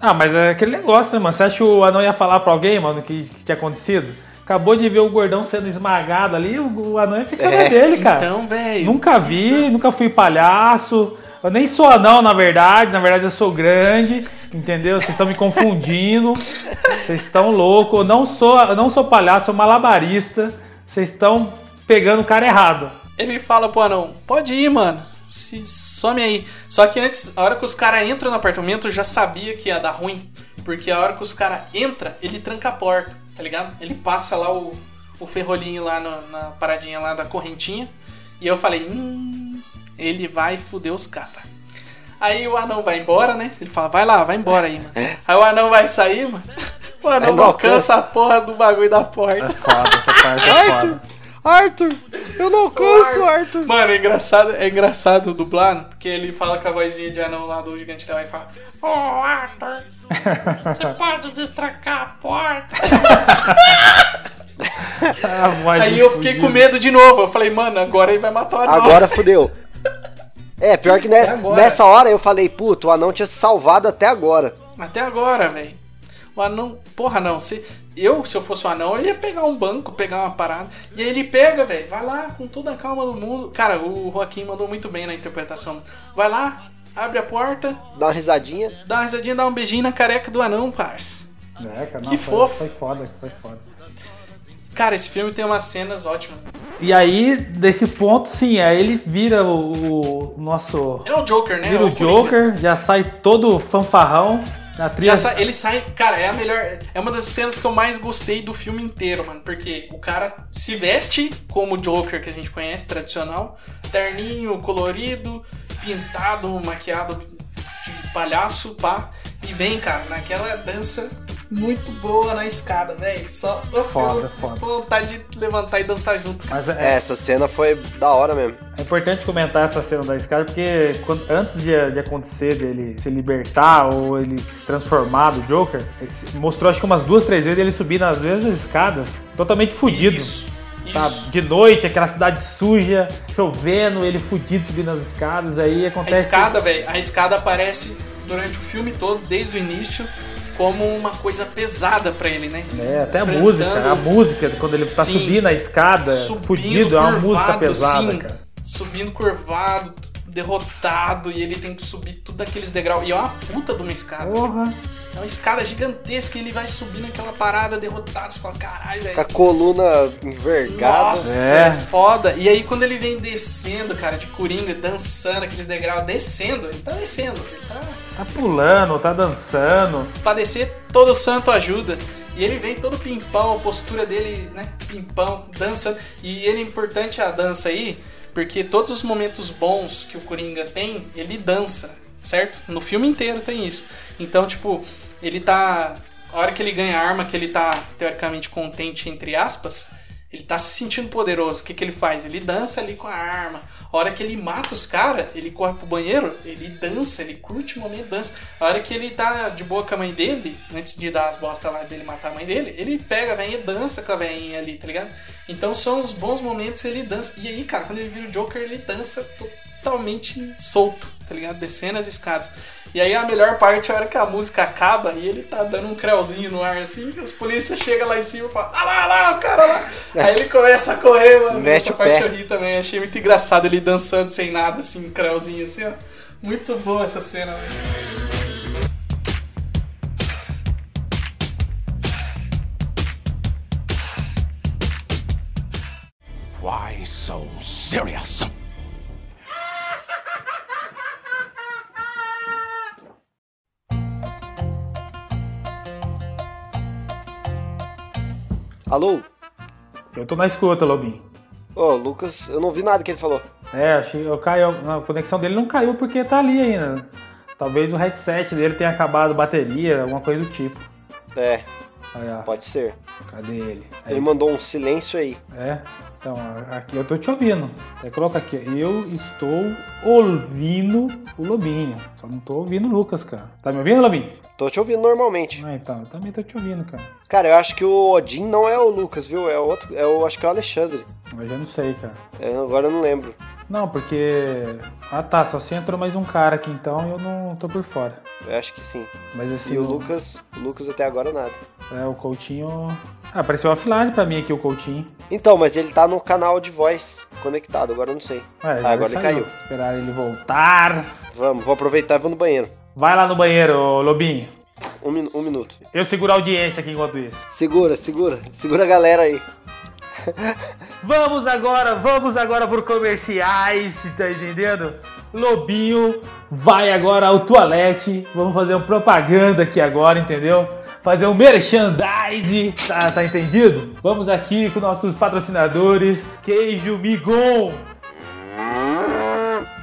Ah, mas é aquele negócio, né, mano? Você acha que o anão ia falar pra alguém, mano, o que, que tinha acontecido? Acabou de ver o gordão sendo esmagado ali, o, o anão ia ficar na dele, cara. Então, velho. Nunca vi, isso- nunca fui palhaço. Eu nem sou anão, na verdade. Na verdade, eu sou grande. Entendeu? Vocês estão me confundindo. Vocês estão loucos. Eu não sou, eu não sou palhaço, sou malabarista. Vocês estão pegando o cara errado. Ele fala pro anão, pode ir, mano. Se some aí. Só que antes, a hora que os caras entram no apartamento, eu já sabia que ia dar ruim. Porque a hora que os caras entram, ele tranca a porta, tá ligado? Ele passa lá o, o ferrolinho lá no- na paradinha lá da correntinha. E eu falei, hum, ele vai foder os caras. Aí o anão vai embora, né? Ele fala, vai lá, vai embora aí, mano. Aí o anão vai sair, mano. O anão não alcança a porra do bagulho da porta. É foda, essa parte é foda. Arthur! Eu não alcanço, Arthur! Mano, é engraçado, é engraçado dublado, porque ele fala com a vozinha de anão lá do Gigante da e fala: Ô Arthur, você pode destrancar a porta? Aí eu fiquei com medo de novo. Eu falei, mano, agora ele vai matar o anão. Agora fudeu. É, pior que ne- agora. nessa hora eu falei, puto, o anão tinha se salvado até agora. Até agora, velho. O anão. Porra, não. Se, eu, se eu fosse o anão, eu ia pegar um banco, pegar uma parada. E aí ele pega, velho. Vai lá com toda a calma do mundo. Cara, o Joaquim mandou muito bem na interpretação. Vai lá, abre a porta, Dá uma risadinha. dá uma risadinha, dá um beijinho na careca do anão, parça. É, cara, Que não, fofo. Foi foda, foi foda. Cara, esse filme tem umas cenas ótimas. E aí, desse ponto, sim, aí ele vira o, o nosso. É o Joker, né? Vira É o Coringa. Joker, já sai todo fanfarrão. Trilha. Já sai- ele sai, cara, é a melhor, é uma das cenas que eu mais gostei do filme inteiro, mano, porque o cara se veste como o Joker que a gente conhece, tradicional, terninho colorido, pintado, maquiado de palhaço, pá, e vem, cara, naquela dança muito boa na escada, velho, só, nossa, Foda, eu foda. vontade de levantar e dançar junto, cara. Mas É, é, essa cena foi da hora mesmo. é importante comentar essa cena da escada, porque quando- antes de, de acontecer dele se libertar ou ele se transformar do Joker, mostrou acho que umas duas, três vezes ele subir nas mesmas escadas, totalmente fudido. Isso. De noite, aquela cidade suja, chovendo, ele fudido subindo as escadas, aí A acontece. escada, velho, a escada aparece durante o filme todo, desde o início, como uma coisa pesada pra ele, né? É, até a música, a música, quando ele tá Sim. subindo a escada, Subindo fudido, é uma música curvado, pesada, assim, cara. Subindo curvado, derrotado, e ele tem que subir tudo aqueles degraus. E é uma puta de uma escada. Porra. É uma escada gigantesca e ele vai subindo aquela parada derrotado. Você fala, caralho, Com a velho. coluna envergada. Nossa, É. é. foda. E aí quando ele vem descendo, cara, de coringa, dançando aqueles degraus, descendo, ele tá descendo, ele tá Tá pulando, tá dançando. Pra descer, todo santo ajuda. E ele vem todo pimpão, a postura dele, né? Pimpão, dançando. E ele é importante a dança aí, porque todos os momentos bons que o Coringa tem, ele dança, certo? No filme inteiro tem isso. Então, tipo, ele tá. A hora que ele ganha a arma, que ele tá teoricamente contente, entre aspas, ele tá se sentindo poderoso. O que, que ele faz? Ele dança ali com a arma. A hora que ele mata os caras, ele corre pro banheiro, ele dança, ele curte o momento, dança. A hora que ele tá de boa com a mãe dele, antes de dar as bostas lá dele matar a mãe dele, ele pega a velhinha e dança com a velhinha ali, tá ligado? Então são os bons momentos ele dança. E aí, cara, quando ele vira o Joker, ele dança totalmente solto, tá ligado? Descendo as escadas. E aí a melhor parte é a hora que a música acaba e ele tá dando um creuzinho no ar assim, que os polícias chegam lá em cima e falam, ah lá, lá, o cara lá. Aí ele começa a correr, mano. Mete Essa parte pé. eu ri também, achei muito engraçado ele dançando sem nada, assim, um creuzinho assim, ó. Muito boa essa cena, velho. Why so serious? Alô? Eu tô na escuta, Lobinho. Ô, Lucas, eu não vi nada que ele falou. É, achei, eu caiu, a conexão dele não caiu porque tá ali ainda. Talvez o headset dele tenha acabado a bateria, alguma coisa do tipo. É, Aí, pode ser. cadê ele? Aí, Ele mandou um silêncio aí. É. Então, aqui eu tô te ouvindo. Aí coloca aqui, eu estou ouvindo o Lobinho. Só não tô ouvindo o Lucas, cara. Tá me ouvindo, Lobinho? Tô te ouvindo normalmente. Ah, então, eu também tô te ouvindo, cara. Cara, eu acho que o Odin não é o Lucas, viu? É o outro. É o, acho que é o Alexandre. Mas eu não sei, cara. É, agora eu não lembro. Não, porque. Ah tá, só se entrou mais um cara aqui então eu não tô por fora. Eu acho que sim. Mas assim. E o Lucas, o Lucas até agora nada. É, o Coutinho. Ah, apareceu offline pra mim aqui o Coutinho. Então, mas ele tá no canal de voz conectado, agora eu não sei. É, Ah, agora ele saiu. caiu. Esperar ele voltar. Vamos, vou aproveitar e vou no banheiro. Vai lá no banheiro, Lobinho. Um, min- um minuto. Eu seguro a audiência aqui enquanto isso. Segura, segura. Segura a galera aí. Vamos agora, vamos agora por comerciais, tá entendendo? Lobinho vai agora ao toalete. Vamos fazer uma propaganda aqui agora, entendeu? Fazer um merchandise, tá, tá entendido? Vamos aqui com nossos patrocinadores, Queijo Migon.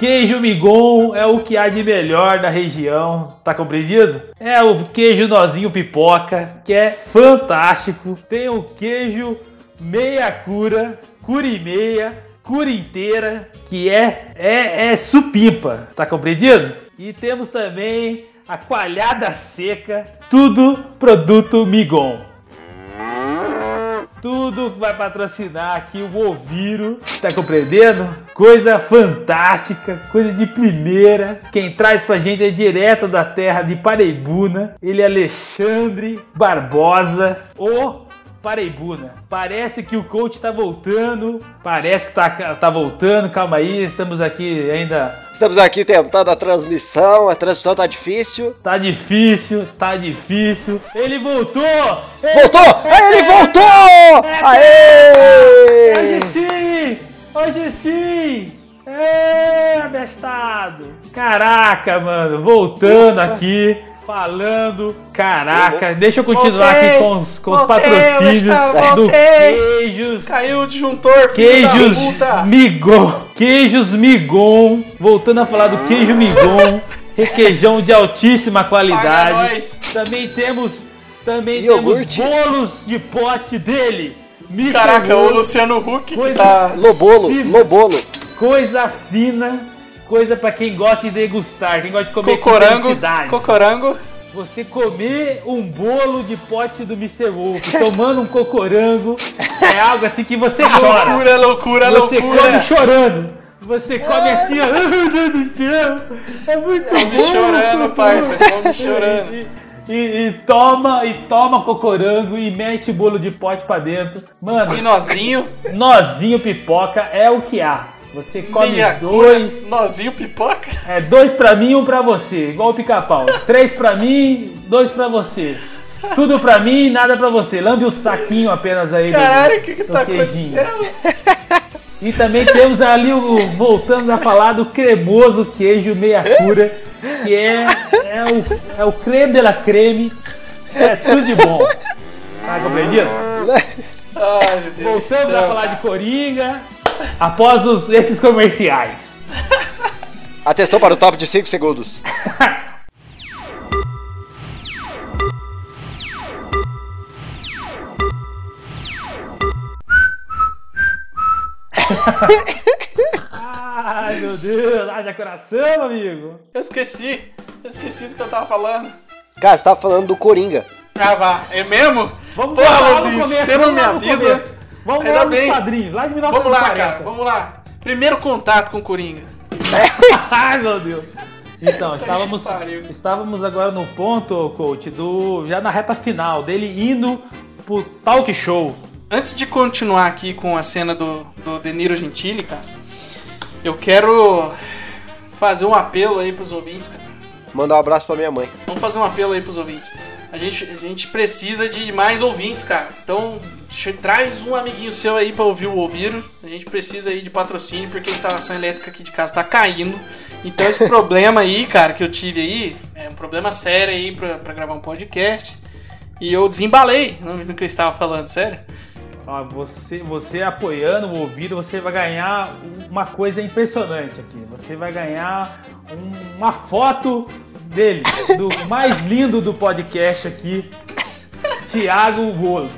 Queijo Migon é o que há de melhor da região, tá compreendido? É o queijo nozinho pipoca, que é fantástico. Tem o queijo meia cura, cura e meia, cura inteira, que é é, é supimpa, tá compreendido? E temos também a coalhada seca, tudo produto Migon. Tudo vai patrocinar aqui o Oviro, tá compreendendo? Coisa fantástica, coisa de primeira. Quem traz pra gente é direto da terra de Pareibuna. Ele é Alexandre Barbosa, o Pareibuna. Parece que o coach tá voltando, parece que tá, tá voltando. Calma aí, estamos aqui ainda Estamos aqui tentando a transmissão. A transmissão tá difícil. Tá difícil, tá difícil. Ele voltou! Ele Voltou! Ele voltou! Aê! Hoje sim! Hoje sim! É, abestado! Caraca, mano, voltando aqui, falando. Caraca, deixa eu continuar Voltei! aqui com os, com os Voltei, patrocínios abestado, do! Queijos. Caiu o disjuntor, Queijos. Migon. Queijos Migon. Voltando a falar do queijo Migon. Requeijão de altíssima qualidade. nós. Também temos. Também Iogurte. temos bolos de pote dele. Mr. Caraca, o Luciano Huck que Coisa- tá... Lobolo, lobolo. Coisa fina. Coisa pra quem gosta de degustar, quem gosta de comer com Cocorango, intensidade. cocorango. Você comer um bolo de pote do Mr. Wolf, tomando um cocorango, é algo assim que você chora. Loucura, loucura, Você loucura. come chorando. Você come assim, ó. Meu Deus do céu. É muito Come bom. chorando, parça, come chorando. E, e- e toma, e toma cocorango e mete bolo de pote pra dentro. Mano, E nozinho, nozinho pipoca é o que há. Você come meia dois, cura, nozinho pipoca. é dois pra mim, um pra você, igual o pica-pau. Três pra mim, dois pra você. Tudo pra mim, nada pra você. Lambe o saquinho apenas aí. Caralho, o que que tá queijinho. acontecendo? E também temos ali o voltando a falar do cremoso queijo meia cura, que é, é, o, é o creme de la creme. É tudo de bom. Tá compreendido? Ai, meu Deus. Voltando a falar de Coringa, após os- esses comerciais. Atenção para o top de 5 segundos. Ai meu Deus, haja coração, amigo. Eu esqueci. Eu esqueci do que eu tava falando. Cara, você tava falando do Coringa. Ah, vá. É mesmo? Vamos Porra, Lobinho, você não me avisa. Vamos Ainda lá nos bem. padrinhos, lá de Vamos lá, 1940. cara. Vamos lá. Primeiro contato com o Coringa. Ai, meu Deus. Então, estávamos, estávamos agora no ponto, coach, do já na reta final dele indo pro talk show. Antes de continuar aqui com a cena do, do De Niro Gentili, cara, eu quero fazer um apelo aí pros ouvintes, cara. Mandar um abraço pra minha mãe. Vamos fazer um apelo aí pros ouvintes. A gente, a gente precisa de mais ouvintes, cara. Então, traz um amiguinho seu aí pra ouvir o Ouviro. A gente precisa aí de patrocínio porque a instalação elétrica aqui de casa tá caindo. Então, esse problema aí, cara, que eu tive aí, é um problema sério aí pra, pra gravar um podcast. E eu desembalei no que eu estava falando, sério. Ó, você, você apoiando o ouvido, você vai ganhar uma coisa impressionante aqui. Você vai ganhar um- uma foto dele, do mais lindo do podcast aqui, Thiago Golos.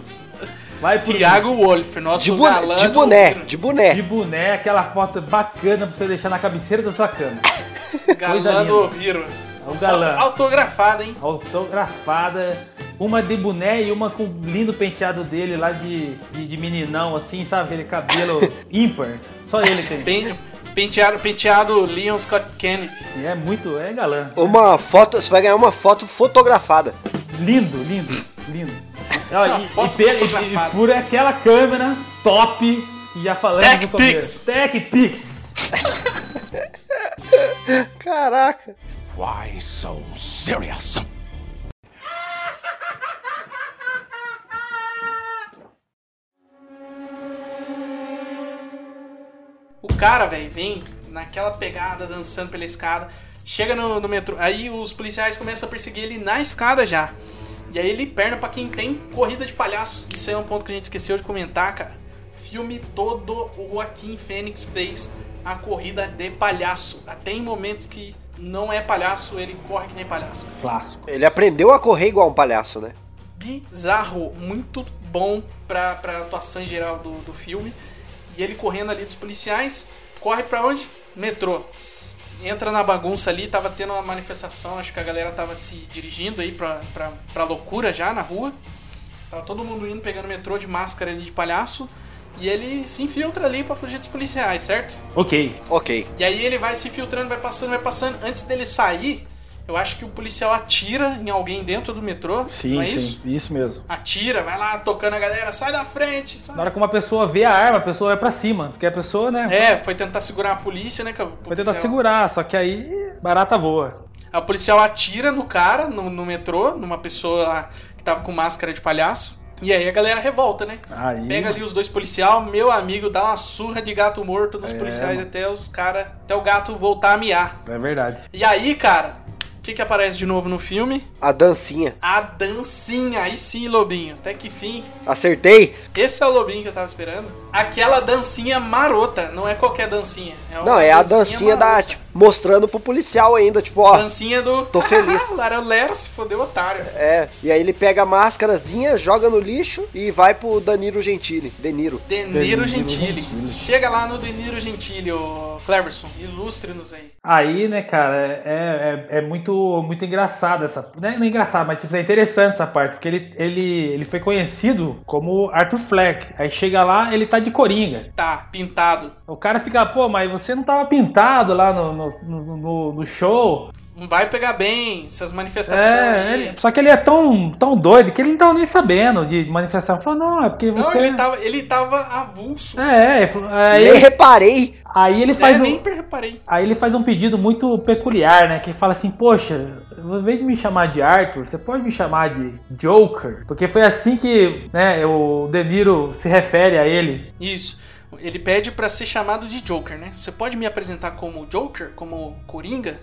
Vai pro Tiago Wolf, nosso De, bu- galã de do- boné, de boné. De boné, aquela foto bacana pra você deixar na cabeceira da sua cama. coisa Galã linda. do Oviro. É o galã. Foto Autografada, hein? Autografada, uma de boné e uma com o lindo penteado dele lá de, de, de meninão, assim, sabe? Aquele cabelo ímpar. Só ele tem. Pen- penteado, penteado Leon Scott Kennedy. É muito, é galã. Uma foto, você vai ganhar uma foto fotografada. Lindo, lindo, lindo. E, e e- e por aquela câmera top, e já falando Tech no começo. Tech Pix. Caraca. Why so serious? O cara, velho, vem naquela pegada, dançando pela escada. Chega no, no metrô. Aí os policiais começam a perseguir ele na escada já. E aí ele perna pra quem tem corrida de palhaço. Isso aí é um ponto que a gente esqueceu de comentar, cara. Filme todo o Joaquim Fênix fez a corrida de palhaço. Até em momentos que não é palhaço, ele corre que nem palhaço. Clássico. Ele aprendeu a correr igual um palhaço, né? bizarro, muito bom pra, pra atuação em geral do, do filme. E ele correndo ali dos policiais, corre pra onde? Metrô. Entra na bagunça ali, tava tendo uma manifestação, acho que a galera tava se dirigindo aí pra, pra, pra loucura já na rua. Tava todo mundo indo, pegando metrô de máscara ali de palhaço. E ele se infiltra ali pra fugir dos policiais, certo? Ok. Ok. E aí ele vai se filtrando, vai passando, vai passando. Antes dele sair, eu acho que o policial atira em alguém dentro do metrô. Sim, não é sim. isso? Isso mesmo. Atira, vai lá tocando a galera, sai da frente, sai. Na hora que uma pessoa vê a arma, a pessoa vai pra cima. Porque a pessoa, né? É, foi tentar segurar a polícia, né? Policial... tentar segurar, só que aí barata voa. A policial atira no cara, no, no metrô, numa pessoa lá que tava com máscara de palhaço. E aí a galera revolta, né? Aí. Pega ali os dois policial, meu amigo, dá uma surra de gato morto nos É, policiais mano. até os cara, até o gato voltar a miar. É verdade. E aí, cara, que que aparece de novo no filme? A dancinha. A dancinha, aí sim, Lobinho. Até que fim. Acertei? Esse é o Lobinho que eu tava esperando. Aquela dancinha marota, não é qualquer dancinha. É Não, é a dancinha da, marota. tipo, mostrando pro policial ainda, tipo, ó. Dancinha do. Tô feliz. Lero Lero se fodeu, otário. É, e aí ele pega a máscarazinha, joga no lixo e vai pro Danilo Gentili. Deniro. Deniro Gentili. Gentili. Chega lá no Deniro Gentili, ô Cleverson. Ilustre-nos aí. Aí, né, cara, é, é, é muito, muito engraçado essa. Não é, não é engraçado, mas tipo, é interessante essa parte, porque ele, ele, ele foi conhecido como Arthur Fleck. Aí chega lá, ele tá de coringa. Tá, pintado. O cara fica, pô, mas você não tava pintado lá no, no, no, no- no show. Não vai pegar bem essas manifestações. É, aí. ele- só que ele é tão, tão doido que ele não tava nem sabendo de manifestação. Falou, não, é porque Não, você. ele tava, ele tava avulso. É, ele falou- Nem aí, reparei. aí ele É, faz um. nem reparei. Aí ele faz um pedido muito peculiar, né? Que ele fala assim, poxa, ao invés de me chamar de Arthur, você pode me chamar de Joker? Porque foi assim que né, o De Niro se refere a ele. Isso. Ele pede pra ser chamado de Joker, né? Você pode me apresentar como Joker, como Coringa?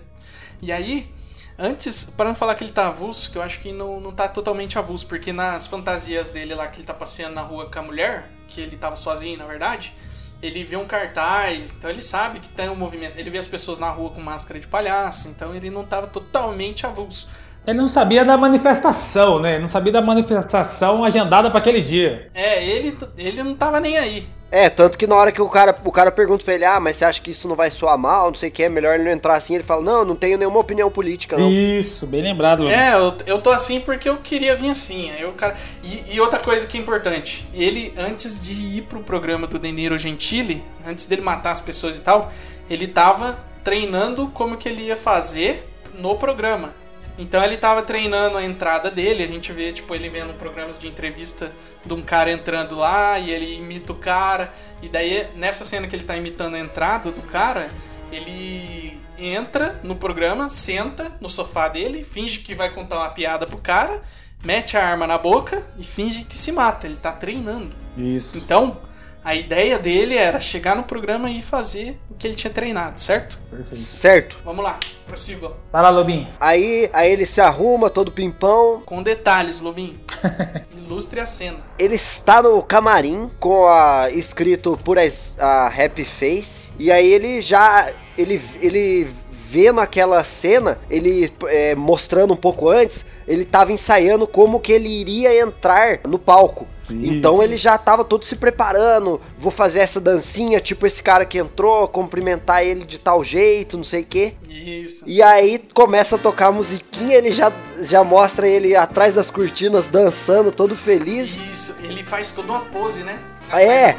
E aí, antes, para não falar que ele tá avulso, que eu acho que não, não tá totalmente avulso, porque nas fantasias dele lá que ele tá passeando na rua com a mulher, que ele tava sozinho, na verdade, ele vê um cartaz, então ele sabe que tem um movimento. Ele vê as pessoas na rua com máscara de palhaço, então ele não tava totalmente avulso. Ele não sabia da manifestação, né? Ele não sabia da manifestação agendada para aquele dia. É, ele, ele não tava nem aí. É, tanto que na hora que o cara, o cara pergunta pra ele, ah, mas você acha que isso não vai soar mal, não sei o que, é melhor ele não entrar assim, ele fala, não, não tenho nenhuma opinião política, não. Isso, bem lembrado. Luiz. É, eu, eu tô assim porque eu queria vir assim. Aí o cara... e, e outra coisa que é importante, ele, antes de ir pro programa do Deniro Gentili, antes dele matar as pessoas e tal, ele tava treinando como que ele ia fazer no programa. Então ele tava treinando a entrada dele, a gente vê, tipo, ele vendo programas de entrevista de um cara entrando lá e ele imita o cara. E daí, nessa cena que ele tá imitando a entrada do cara, ele entra no programa, senta no sofá dele, finge que vai contar uma piada pro cara, mete a arma na boca e finge que se mata. Ele tá treinando. Isso. Então, a ideia dele era chegar no programa e fazer o que ele tinha treinado, certo? Perfeito. Certo. Vamos lá, prossiga. Vai lá, Lobinho. Aí, aí ele se arruma, todo pimpão, Com detalhes, Lobinho. Ilustre a cena. ele está no camarim com a escrito por a, a Happy Face, e aí ele já, ele, ele vendo aquela cena, ele é, mostrando um pouco antes, ele tava ensaiando como que ele iria entrar no palco. Sim, então sim. ele já tava todo se preparando, vou fazer essa dancinha, tipo esse cara que entrou, cumprimentar ele de tal jeito, não sei o quê. Isso. E aí começa a tocar a musiquinha, ele já, já mostra ele atrás das cortinas dançando, todo feliz. Isso, ele faz toda uma pose, né? Ah, é?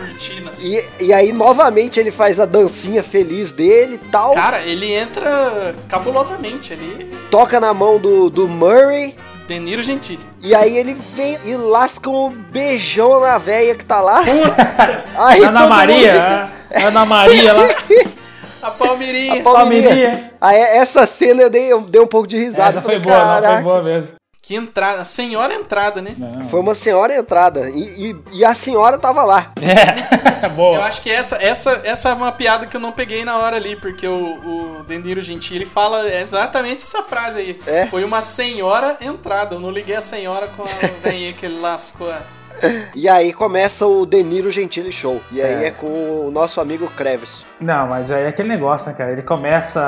Assim. E, e aí novamente ele faz a dancinha feliz dele e tal. Cara, ele entra cabulosamente, ele... Toca na mão do, do Murray. Deniro Gentili. E aí ele vem e lasca um beijão na véia que tá lá. Aí Ana Maria, mundo Ana Maria lá, A Palmeirinha. fica- Palmeirinha. Palmeirinha. Aí essa cena eu dei, eu dei um pouco de risada. Essa foi Falei, boa, não, foi boa mesmo. Que entrada, senhora entrada, né? Não. Foi uma senhora entrada. E, e, e a senhora tava lá. É, Eu boa. acho que essa, essa, essa é uma piada que eu não peguei na hora ali, porque o, o Deniro Gentili fala exatamente essa frase aí. É? Foi uma senhora entrada. Eu não liguei a senhora com a que ele lascou. a- E aí começa o Deniro Gentili Show. E aí É. é, com o nosso amigo Krevis. Não, mas aí é aquele negócio, né, cara? Ele começa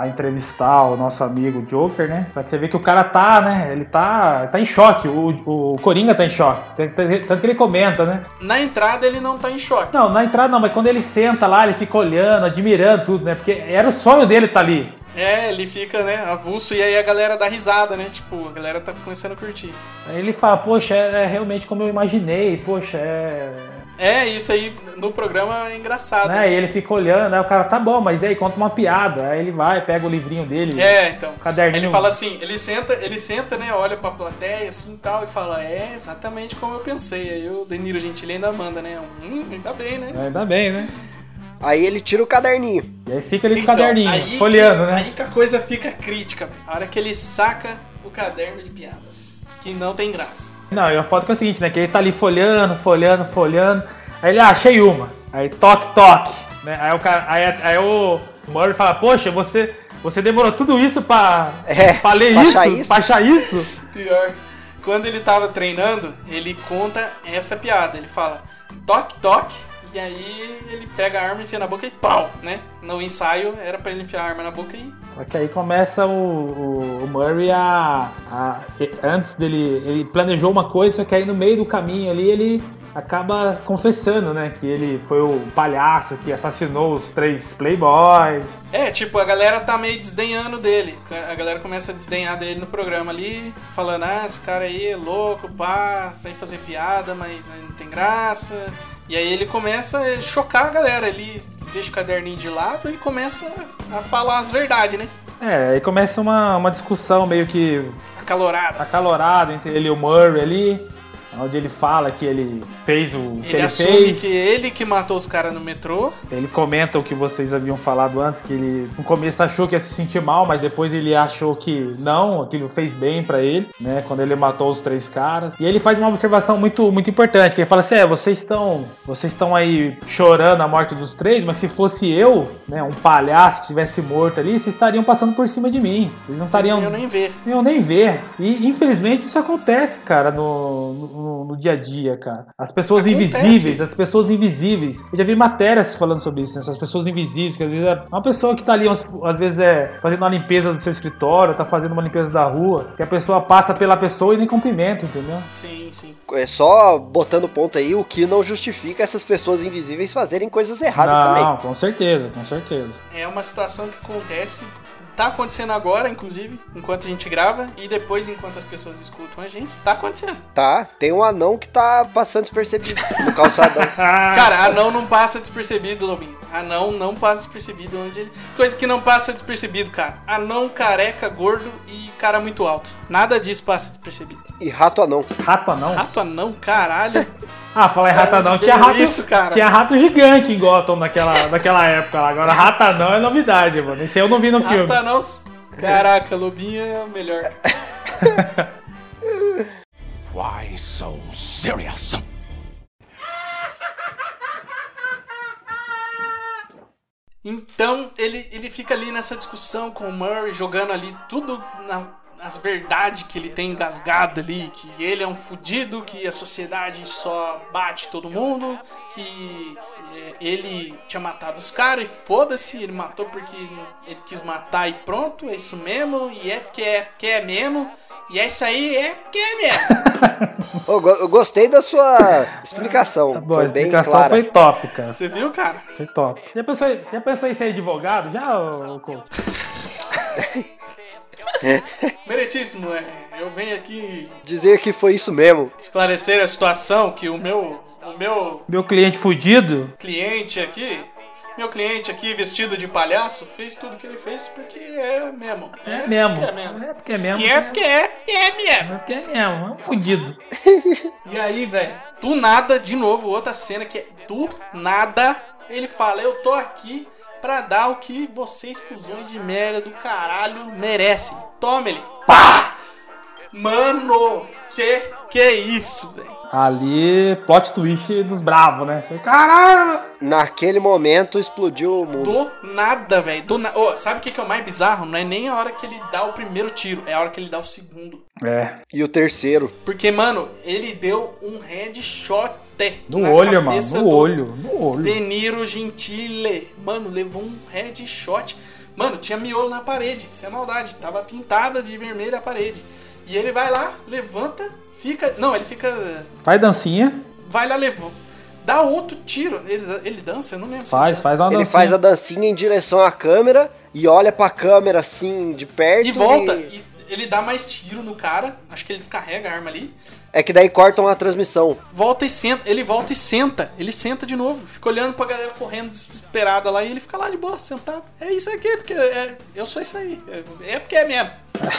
a entrevistar o nosso amigo Joker, né? Que você vê que o cara tá, né? Ele tá, tá em choque. O, o Coringa tá em choque. Tanto tanto que ele comenta, né? Na entrada ele não tá em choque. Não, na entrada não, mas quando ele senta lá, ele fica olhando, admirando tudo, né? Porque era o sonho dele estar ali. É, ele fica, né, avulso e aí a galera dá risada, né? Tipo, a galera tá começando a curtir. Aí ele fala, poxa, é, é realmente como eu imaginei, poxa, é. É, isso aí no programa é engraçado. Né? E ele fica olhando, aí o cara, tá bom, mas aí, conta uma piada. Aí ele vai, pega o livrinho dele. É, então. Caderninho. Ele fala assim, ele senta, ele senta, né, olha pra plateia assim e tal, e fala, é exatamente como eu pensei. Aí o Deniro Gentili ainda manda, né? Hum, ainda bem, né? Ainda bem, né? Aí ele tira o caderninho. E aí fica ali com o caderninho, aí folheando, que, né? Aí que a coisa fica crítica. A hora que ele saca o caderno de piadas. Que não tem graça. Não, e a foto que é o seguinte, né? Que ele tá ali folhando, folhando, folhando. Aí ele, ah, achei uma. Aí toque, toque. Né? Aí o cara. Aí, aí o Murray fala, poxa, você. Você demorou tudo isso pra, É, pra ler pra isso, achar isso? Pra achar isso? Pior. Quando ele tava treinando, ele conta essa piada. Ele fala, toque, toque. E aí ele pega a arma, enfia na boca e pau, né? No ensaio era pra ele enfiar a arma na boca e. Só que aí começa o, o- o Murray a, a- Antes dele. Ele planejou uma coisa, só que aí no meio do caminho ali ele acaba confessando, né? Que ele foi o palhaço que assassinou os três Playboys. É, tipo, a galera tá meio desdenhando dele. A galera começa a desdenhar dele no programa ali, falando, ah, esse cara aí é louco, pá, vem fazer piada, mas não tem graça. E aí ele começa a chocar a galera, ele deixa o caderninho de lado e começa a falar as verdades, né? É, aí começa uma, uma discussão meio que Acalorada. acalorada entre ele e o Murray ali, onde ele fala que ele fez o que Ele ele assume fez. que ele que matou os caras no metrô. Ele comenta o que vocês haviam falado antes, que ele no começo achou que ia se sentir mal, mas depois ele achou que não, aquilo fez bem pra ele, né? Quando ele matou os três caras. E ele faz uma observação muito, muito importante, que ele fala assim: é, vocês estão, vocês estão aí chorando a morte dos três, mas se fosse eu, né, um palhaço que estivesse morto ali, vocês estariam passando por cima de mim. Vocês não estariam Eu nem ver. eu nem ver. E infelizmente isso acontece, cara, no, no, no dia a dia, cara. As pessoas Acontece. invisíveis, as pessoas invisíveis. Eu já vi matérias falando sobre isso, né? As pessoas invisíveis, que às vezes é uma pessoa que tá ali, às vezes é fazendo uma limpeza do seu escritório, tá fazendo uma limpeza da rua, que a pessoa passa pela pessoa e nem cumprimenta, entendeu? Sim, sim. É só botando ponto aí o que não justifica essas pessoas invisíveis fazerem coisas erradas Não, também. com certeza, com certeza. É uma situação que acontece. Tá acontecendo agora, inclusive, enquanto a gente grava, e depois, enquanto as pessoas escutam a gente, tá acontecendo. Tá? Tem um anão que tá passando despercebido no calçadão. Cara, anão não passa despercebido, Lobinho. Anão não passa despercebido onde ele. Coisa que não passa despercebido, cara. Anão careca, gordo e cara muito alto. Nada disso passa despercebido. E rato anão. Rato não? Rato anão, caralho. Ah, falar em rata não, onde tinha rato, isso, cara? tinha rato gigante em Gotham naquela, naquela época lá. Agora rata não é novidade, mano. Isso aí eu não vi no filme. Rato anão. Caraca, Lobinho é o melhor. Why so serious? Então ele, ele fica ali nessa discussão com o Murray, jogando ali tudo na, as verdades que ele tem engasgada ali, que ele é um fudido, que a sociedade só bate todo mundo, que é, ele tinha matado os caras e foda-se, ele matou porque ele quis matar e pronto, é isso mesmo, e é porque é, porque é mesmo. E é isso aí, é porque é mesmo. Eu gostei da sua explicação. Tá bom, a foi bem explicação clara. foi top, cara. Você viu, cara? Foi top. Já pensou, já pensou em ser advogado? Já, ô, ô, Couto? Meritíssimo, é, eu venho aqui Dizer que foi isso mesmo. esclarecer a situação que o meu, o meu Meu cliente fudido? cliente aqui, meu cliente aqui vestido de palhaço, fez tudo que ele fez porque é mesmo. É mesmo. porque é mesmo. É porque é mesmo. E é porque é, porque é mesmo. É porque é mesmo. É um fudido. E aí, velho, do nada, de novo, outra cena que é do nada, ele fala, eu tô aqui pra dar o que vocês, cuzões de merda do caralho, merecem. Tome ele. Pá! Mano, que que é isso, velho? Ali, plot twist dos bravos, né? Você, caralho! Naquele momento explodiu o mundo. Do nada, velho. Do na... Ô, sabe o que, que é o mais bizarro? Não é nem a hora que ele dá o primeiro tiro, é a hora que ele dá o segundo. É, E o terceiro. Porque, mano, ele deu um headshot no olho, mano. No do olho. No olho. De Niro Gentile. Mano, levou um headshot. Mano, tinha miolo na parede. Isso é maldade. Tava pintada de vermelho a parede. E ele vai lá, levanta, fica. Não, ele fica. Faz dancinha. Vai lá, levou. Dá outro tiro. Ele, ele dança? Eu não lembro. Faz, ele faz uma Ele dancinha. faz a dancinha em direção à câmera e olha pra câmera assim de perto. E volta. E ele dá mais tiro no cara. Acho que ele descarrega a arma ali. É que daí cortam a transmissão. Volta e senta. Ele volta e senta. Ele senta de novo. Fica olhando pra galera correndo desesperada lá. E ele fica lá de boa, sentado. É isso aqui, porque é- eu sou isso aí. É, é porque é mesmo.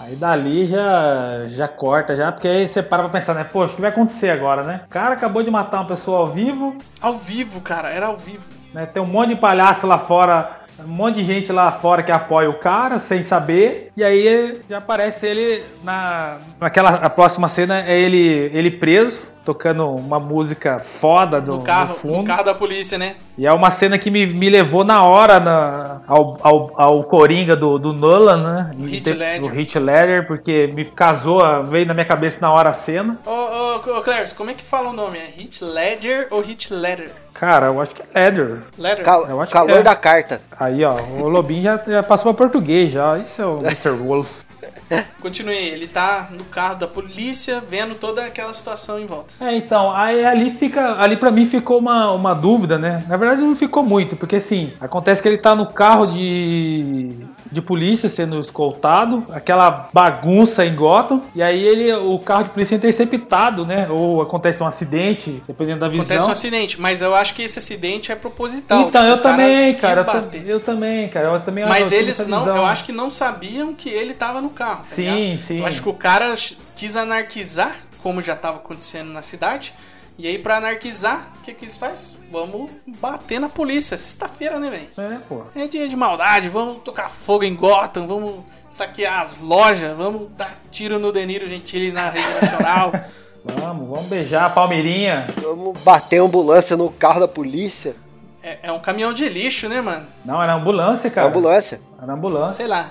Aí dali já, já corta, já, porque aí você para pra pensar, né? Poxa, o que vai acontecer agora, né? O cara acabou de matar uma pessoa ao vivo, Ao vivo, cara. Era ao vivo. né? Tem um monte de palhaço lá fora, um monte de gente lá fora que apoia o cara sem saber. E aí já aparece ele na naquela a próxima cena é ele ele preso tocando uma música foda do, No carro, do fundo. no carro da polícia, né? E é uma cena que me, me levou na hora na, ao, ao, ao Coringa do, do Nolan, né? Do Te- Ledger. Do Heath Ledger, porque me casou, veio na minha cabeça na hora a cena. Ô, ô, ô Clarence, como é que fala o nome? É Hit Ledger ou Hit Ledger? Cara, eu acho que é Ledger. Ledger? Cal- acho calor é. da carta. Aí, ó, o Lobinho já, já passou pra português já. Isso é o Mr. Wolf. Continue, ele tá no carro da polícia, vendo toda aquela situação em volta. É, então, aí ali fica. Ali pra mim ficou uma, uma dúvida, né? Na verdade não ficou muito, porque assim, acontece que ele tá no carro de. De polícia sendo escoltado, aquela bagunça em Gotham, e aí ele. O carro de polícia é interceptado, né? Ou acontece um acidente, dependendo da visão. Acontece um acidente, mas eu acho que esse acidente é proposital. Então, tipo, eu cara também, quis cara. Eu, eu também, cara. Eu também Mas eles não, visão. eu acho que não sabiam que ele tava no carro. tá Sim, ligado? sim. Eu acho que o cara quis anarquizar, como já tava acontecendo na cidade. E aí, pra anarquizar, o que que eles faz? Vamos bater na polícia. Sexta-feira, né, velho? É, pô. É dia de maldade, vamos tocar fogo em Gotham, vamos saquear as lojas, vamos dar tiro no Deniro Gentili na rede nacional. Vamos, vamos beijar a Palmeirinha. Vamos bater a ambulância no carro da polícia. é, é um caminhão de lixo, né, mano? Não, era ambulância, cara. Ambulância. Era ambulância. Sei lá.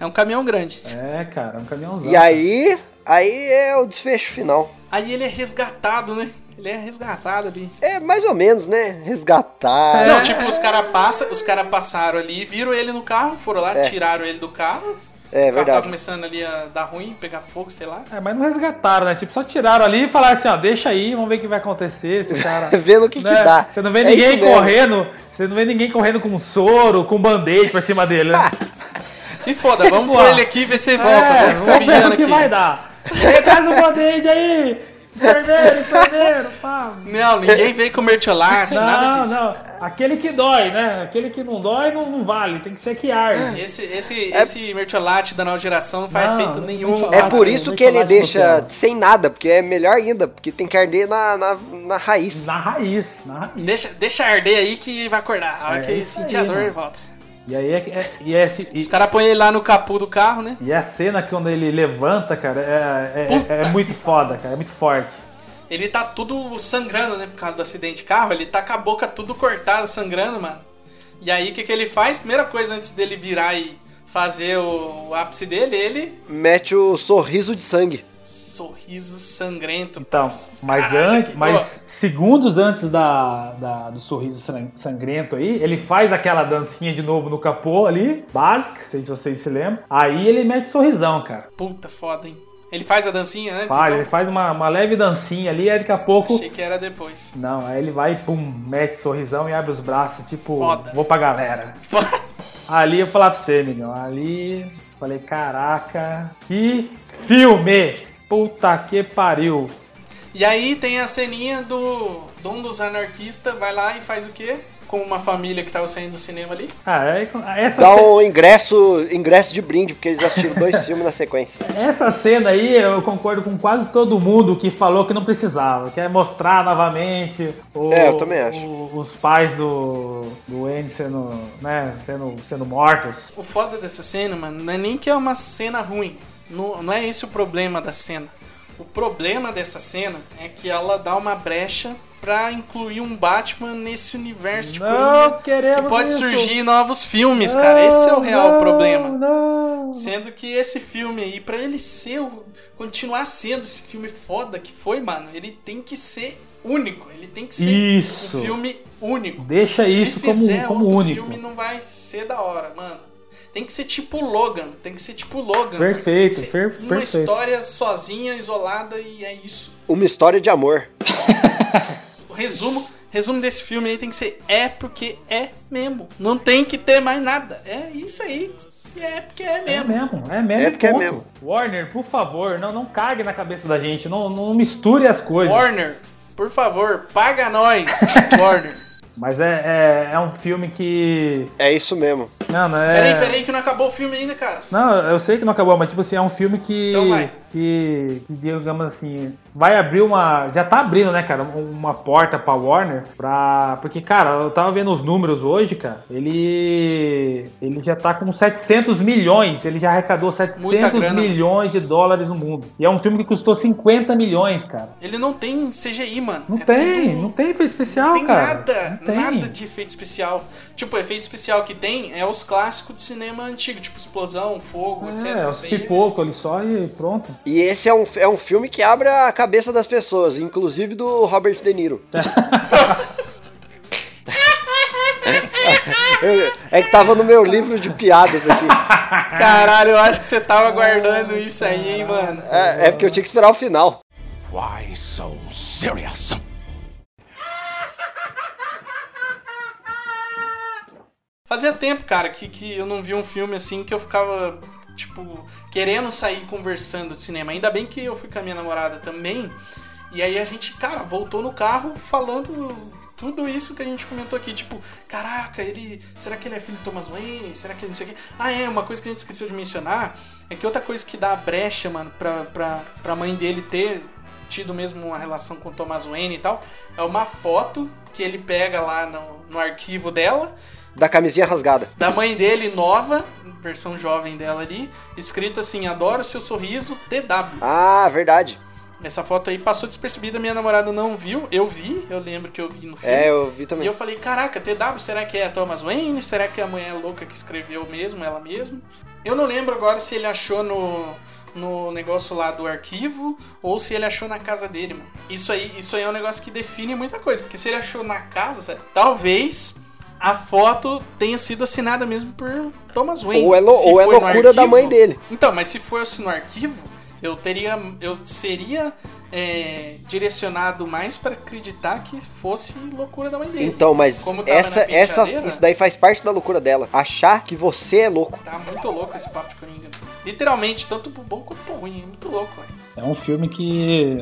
É um caminhão grande. É, cara, um caminhãozão. E aí, aí é o desfecho final. Aí ele é resgatado, né? Ele é resgatado ali. É mais ou menos, né? Resgatar. Não, tipo, os caras passa, os cara passaram ali, viram ele no carro, foram lá, É. tiraram ele do carro. É o carro verdade. tava começando ali a dar ruim, pegar fogo, sei lá. É, mas não resgataram, né? Tipo, só tiraram ali e falaram assim, ó, deixa aí, vamos ver o que vai acontecer, esse cara... Vendo o que, né? que dá. Você não vê É ninguém correndo, você não vê ninguém correndo com um soro, com um band-aid pra cima dele, né? Se foda, vamos pôr ele aqui e ver se ele volta. é, vamos ficar vamos ver vigiando o que aqui. vai dar. Traz o band-aid aí! Enfermeiro, enfermeiro, pá. Não, ninguém veio com mertiolate, nada Não, disso. não, aquele que dói, né? Aquele que não dói não, não vale, tem que ser que arde. Esse, esse, esse mertiolate da nova geração não faz Não, efeito não nenhum. É por isso que ele deixa sem nada, porque é melhor ainda, porque tem que arder na, na, na raiz. Na raiz, na raiz. Deixa, deixa arder aí que vai acordar. A hora É que sentir a dor, volta. E aí é, é, e é, esse- e- Os caras põem ele lá no capu do carro, né? E a cena que quando ele levanta, cara, é, é- é, é muito foda, cara, é muito forte. Ele tá tudo sangrando, né? Por causa do acidente de carro. Ele tá com a boca tudo cortada, sangrando, mano. E aí, o que, que ele faz? Primeira coisa antes dele virar e fazer o, o ápice dele, ele. Mete o sorriso de sangue. Sorriso sangrento. Então, mas Caralho, antes, que- mas segundos antes da, da- do sorriso san- sangrento aí, ele faz aquela dancinha de novo no capô ali, básica, não sei se vocês se lembram. Aí ele mete sorrisão, cara. Puta foda, hein? Ele faz a dancinha antes? Faz, ele então? faz uma, uma leve dancinha ali, aí daqui a pouco. Achei que era depois. Não, aí ele vai, pum, mete sorrisão e abre os braços, tipo, Foda. vou pra galera. Ali eu falar pra você, amigão. Ali, falei, caraca, que filme! Puta que pariu. E aí tem a ceninha do, de um dos anarquistas, vai lá e faz o quê? Com uma família que tava saindo do cinema ali. Ah, é- essa, Dá ce- um ingresso, ingresso de brinde, porque eles assistiram dois filmes na sequência. essa cena aí eu concordo com quase todo mundo que falou que não precisava. Quer mostrar novamente o- É, eu também acho. o- os pais do, do Andy sendo, né, sendo, sendo mortos. O foda dessa cena, mano, não é nem que é uma cena ruim. Não, não é esse o problema da cena. O problema dessa cena é que ela dá uma brecha pra incluir um Batman nesse universo de Não que pode isso. surgir novos filmes, cara. Esse é o real Não, problema. Não. Sendo que esse filme aí, pra ele ser, continuar sendo esse filme foda que foi, mano, ele tem que ser único. Ele tem que ser Isso. um filme único. Deixa isso Se como, fizer como outro único. filme, não vai ser da hora, mano. Tem que ser tipo Logan. Tem que ser tipo Logan. Perfeito, Tem que ser per- Uma perfeito. história sozinha, isolada e é isso. Uma história de amor. O resumo, resumo desse filme aí tem que ser é porque é mesmo. Não tem que ter mais nada. É isso aí. É porque é É mesmo. mesmo, é mesmo. É porque é ponto. mesmo. Warner, por favor, não, não cague na cabeça da gente, não, não misture as coisas. Warner, por favor, paga nós, Warner. Mas é, é, é um filme que. É isso mesmo. Não, não é. Peraí, peraí, que não acabou o filme ainda, cara. Não, eu sei que não acabou, mas tipo assim, é um filme que. Então vai. Que, que, digamos assim, vai abrir uma. Já tá abrindo, né, cara? Uma porta pra Warner pra. Porque, cara, eu tava vendo os números hoje, cara. Ele. Ele já tá com 700 milhões. Ele já arrecadou 700 grana. milhões de dólares no mundo. E é um filme que custou 50 milhões, cara. Ele não tem CGI, mano. Não É tem, tudo- não tem efeito especial, Não tem cara. nada, Não tem. nada de efeito especial. Tipo, o efeito especial que tem é os clássicos de cinema antigo, tipo explosão, fogo, etc. É, os pipoco ali só e pronto. E esse é um, é um filme que abre a cabeça das pessoas, inclusive do Robert De Niro. Eu- é que tava no meu livro de piadas aqui. Caralho, eu acho que você tava guardando isso aí, hein, mano. É, é porque eu tinha que esperar o final. Why so serious? Fazia tempo, cara, que, que eu não vi um filme assim que eu ficava, tipo, querendo sair conversando de cinema. Ainda bem que eu fui com a minha namorada também. E aí a gente, cara, voltou no carro falando tudo isso que a gente comentou aqui. Tipo, caraca, ele. Será que ele é filho de Thomas Wayne? Será que ele não sei o quê? Ah, é, uma coisa que a gente esqueceu de mencionar é que outra coisa que dá brecha, mano, pra, pra, pra mãe dele ter tido mesmo uma relação com Thomas Wayne e tal, é uma foto que ele pega lá no, no arquivo dela Da camisinha rasgada. da mãe dele nova, versão jovem dela ali, escrito assim: Adoro seu sorriso, TW. Ah, verdade. Essa foto aí passou despercebida, minha namorada não viu, eu vi, eu lembro que eu vi no filme. É, eu vi E também. eu falei, caraca, TW, será que é a Thomas Wayne? Será que é a mulher louca que escreveu mesmo, ela mesma? Eu não lembro agora se ele achou no, no negócio lá do arquivo ou se ele achou na casa dele, mano. Isso aí, isso aí é um negócio que define muita coisa, porque se ele achou na casa, talvez a foto tenha sido assinada mesmo por Thomas Wayne. Ou é, lo- ou é loucura da arquivo- mãe dele. então, mas se fosse no arquivo, eu teria. Eu seria é, direcionado mais para acreditar que fosse loucura da mãe dele. Então, mas essa, essa, isso daí faz parte da loucura dela. Achar que você é louco. Tá muito louco esse papo de Coringa. Literalmente, tanto pro bom quanto pro ruim. É muito louco, velho. É um filme que,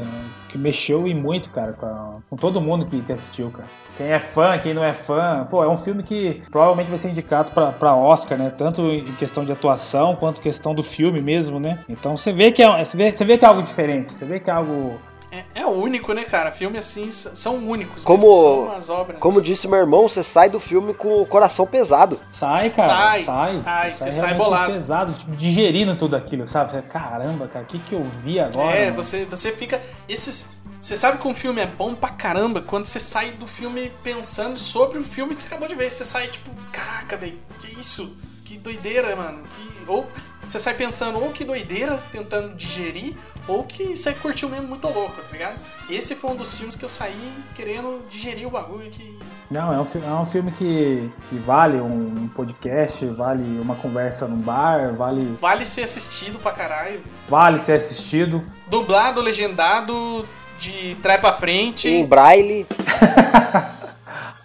que mexeu em muito, cara, com, com todo mundo que, que assistiu, cara. Quem é fã, quem não é fã, pô, é um filme que provavelmente vai ser indicado pra Oscar, né? Tanto em questão de atuação quanto questão do filme mesmo, né? Então você vê que é, você vê, você vê que é algo diferente, você vê que é algo. É, é único, né, cara? Filmes assim são únicos. Como- mesmo, são umas obras. Como disse meu irmão, você sai do filme com o coração pesado. Sai, cara. Sai, Sai. sai, você sai bolado. pesado, tipo, digerindo tudo aquilo, sabe? Você, Caramba, cara, o que, que eu vi agora? É, mano? você, você fica. Esses. Você sabe que um filme é bom pra caramba quando você sai do filme pensando sobre o filme que você acabou de ver. Você sai tipo, caraca, velho, que isso? que doideira, mano. Que, ou você sai pensando, ou que doideira, tentando digerir, ou que você curtiu mesmo muito louco, tá ligado? Esse foi um dos filmes que eu saí querendo digerir o bagulho que. Não, é um, fi- é um filme que, que vale um podcast, vale uma conversa num bar, vale, Vale ser assistido pra caralho. vale ser assistido. Dublado, legendado, de trás pra frente. Em braille.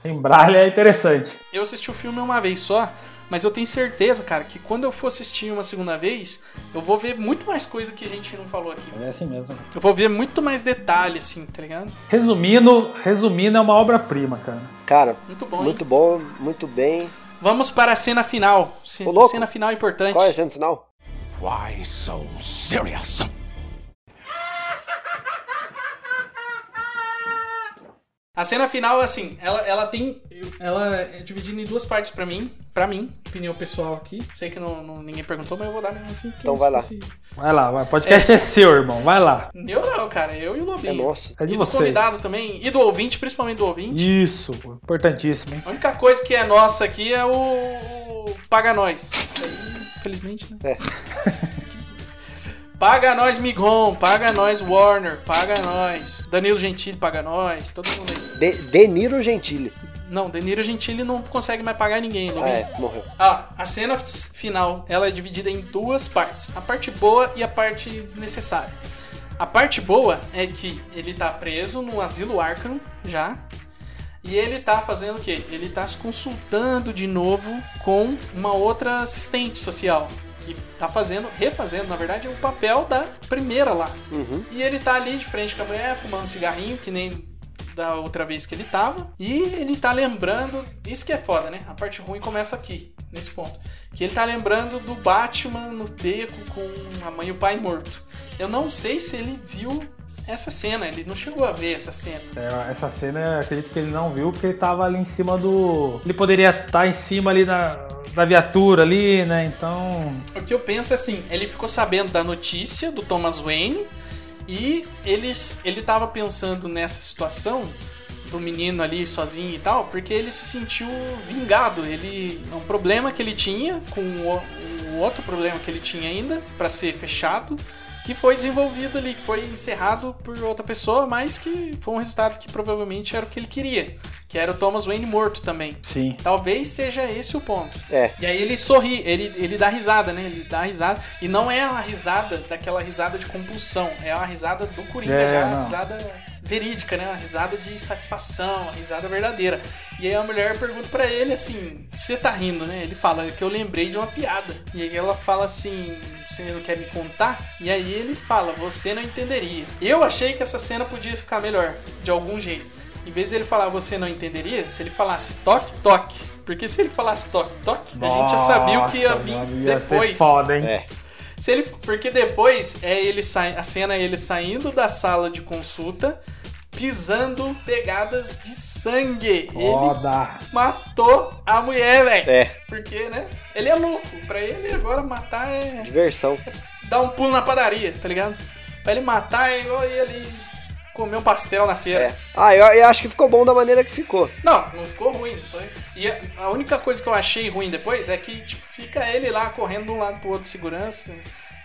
Em Braille é interessante. Eu assisti o filme uma vez só, mas eu tenho certeza, cara, que quando eu for assistir uma segunda vez, eu vou ver muito mais coisa que a gente não falou aqui. É assim mesmo. Eu vou ver muito mais detalhe, assim, tá ligado? Resumindo, resumindo, é uma obra-prima, cara. Cara, Muito bom, hein? muito bom, muito bem. Vamos para a cena final. Ô, louco. Cena final importante. Qual é a cena final? Why so serious? A cena final, assim, ela, ela tem. Ela é dividida em duas partes pra mim. Pra mim, opinião pessoal aqui. Sei que não, não- ninguém perguntou, mas eu vou dar mesmo assim. Então vai lá. Vai lá, vai. Podcast é, seu, irmão. Vai lá. Eu não, cara. Eu e o Lobinho. É nosso. É de e do convidado também. E do ouvinte, principalmente do ouvinte. Isso, importantíssimo, hein? A única coisa que é nossa aqui é o, o Paga Nós. Isso aí, infelizmente, né? É. Paga nós, Migon. Paga nós, Warner. Paga nós. Danilo Gentili, paga nós. Todo mundo aí. De, Deniro Gentili. Não, Danilo Gentili não consegue mais pagar ninguém, Ah, Lobinho. é, morreu. Ah, a cena final, ela é dividida em duas partes. A parte boa e a parte desnecessária. A parte boa é que ele tá preso no asilo Arkham já. E ele tá fazendo o quê? Ele tá se consultando de novo com uma outra assistente social. Que tá fazendo, refazendo, na verdade, o papel da primeira lá. Uhum. E ele tá ali de frente com a mulher, fumando cigarrinho, que nem da outra vez que ele tava. E ele tá lembrando. Isso que é foda, né? A parte ruim começa aqui, nesse ponto. Que ele tá lembrando do Batman no beco com a mãe e o pai morto. Eu não sei se ele viu essa cena, ele não chegou a ver essa cena. É, essa cena, eu acredito que ele não viu, porque ele tava ali em cima do. Ele poderia estar em cima ali da, da viatura ali, né? Então. O que eu penso é assim, ele ficou sabendo da notícia do Thomas Wayne e ele, ele tava pensando nessa situação do menino ali sozinho e tal, porque ele se sentiu vingado. Ele é um problema que ele tinha com o, o outro problema que ele tinha ainda para ser fechado, que foi desenvolvido ali, que foi encerrado por outra pessoa, mas que foi um resultado que provavelmente era o que ele queria, que era o Thomas Wayne morto também. Sim. Talvez seja esse o ponto. É. E aí ele sorri, ele, ele dá risada, né? Ele dá risada. E não é uma risada daquela risada de compulsão. É uma risada do Coringa É, já, uma risada verídica, né? Uma risada de satisfação, uma risada verdadeira. E aí a mulher pergunta pra ele assim: Você tá rindo, né? Ele fala que eu lembrei de uma piada. E aí ela fala assim: Você não quer me contar? E aí ele fala: Você não entenderia. Eu achei que essa cena podia ficar melhor, de algum jeito. Em vez de ele falar você não entenderia, se ele falasse toque, toque. Porque se ele falasse toque, toque, a gente já sabia o que ia Nossa, vir ia ser depois. foda, hein? É. Se ele, porque depois é ele sai, a cena é ele saindo da sala de consulta, pisando pegadas de sangue. Ele Foda. matou a mulher, velho. É, Porque, né? Ele é louco. Pra ele agora matar é diversão. dar um pulo na padaria, tá ligado? Pra ele matar é igual ele comer um pastel na feira. É. Ah, eu, eu acho que ficou bom da maneira que ficou. Não, não ficou ruim. tô- E a, a única coisa que eu achei ruim depois é que tipo, fica ele lá correndo de um lado pro outro de segurança.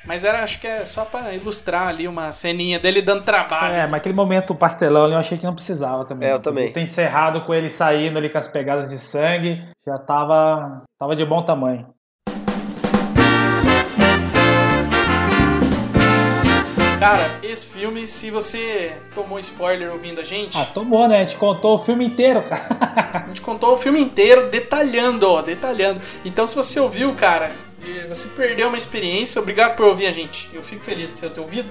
Mas era, acho que é só pra ilustrar ali uma ceninha dele dando trabalho. É, mas aquele momento pastelão ali eu achei que não precisava também. É, eu também. Ter encerrado com ele saindo ali com as pegadas de sangue, já tava, tava de bom tamanho. Cara, esse filme, se você tomou spoiler ouvindo a gente, Ah, tomou, né? A gente contou o filme inteiro, cara. a gente contou o filme inteiro detalhando, ó, detalhando. Então, se você ouviu, cara, você perdeu uma experiência, obrigado por ouvir a gente. Eu fico feliz de você ter ouvido,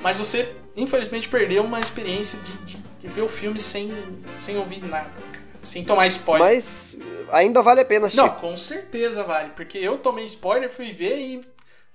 mas você, infelizmente, perdeu uma experiência de, de ver o filme sem, sem ouvir nada, cara, sem tomar spoiler. Mas ainda vale a pena assistir. Não, com certeza vale, porque eu tomei spoiler, fui ver e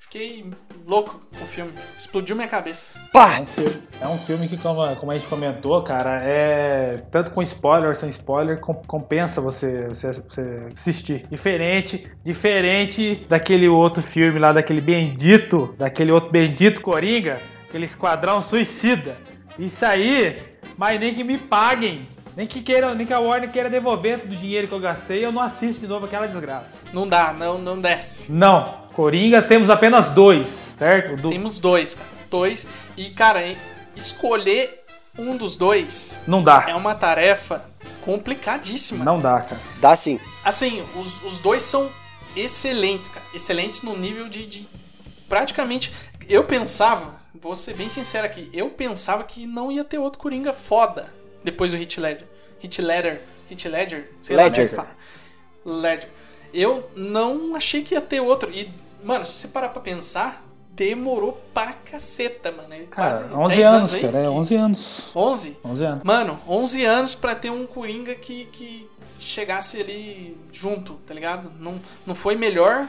fiquei louco com o filme. Explodiu minha cabeça. Pá! É um filme, é um filme que, como, como a gente comentou, cara, é tanto com spoiler sem spoiler, com- compensa você, você, você assistir. Diferente, diferente daquele outro filme lá, daquele bendito, daquele outro bendito Coringa, aquele Esquadrão Suicida. Isso aí, mas nem que me paguem Nem que, queira, nem que a Warner queira devolver do dinheiro que eu gastei, eu não assisto de novo aquela desgraça. Não dá, não, não desce. Não, Coringa temos apenas dois, certo? Do- Temos dois, cara. Dois. E, cara, escolher um dos dois Não dá. é uma tarefa complicadíssima. Não dá, cara. Dá sim. Assim, os, os dois são excelentes, cara. Excelentes no nível de, de- Praticamente. Eu pensava, vou ser bem sincero aqui, eu pensava que não ia ter outro Coringa foda depois do Hit Ledger. Hit Ledger. Hit Ledger? Sei lá como é que Ledger. fala. Ledger. Eu não achei que ia ter outro. E, mano, se você parar pra pensar, demorou pra caceta, mano. É Cara, quase 11 10 anos, aí cara. É que- 11 anos. 11? 11 anos. Mano, 11 anos pra ter um Coringa que, que chegasse ali junto, tá ligado? Não, não foi melhor,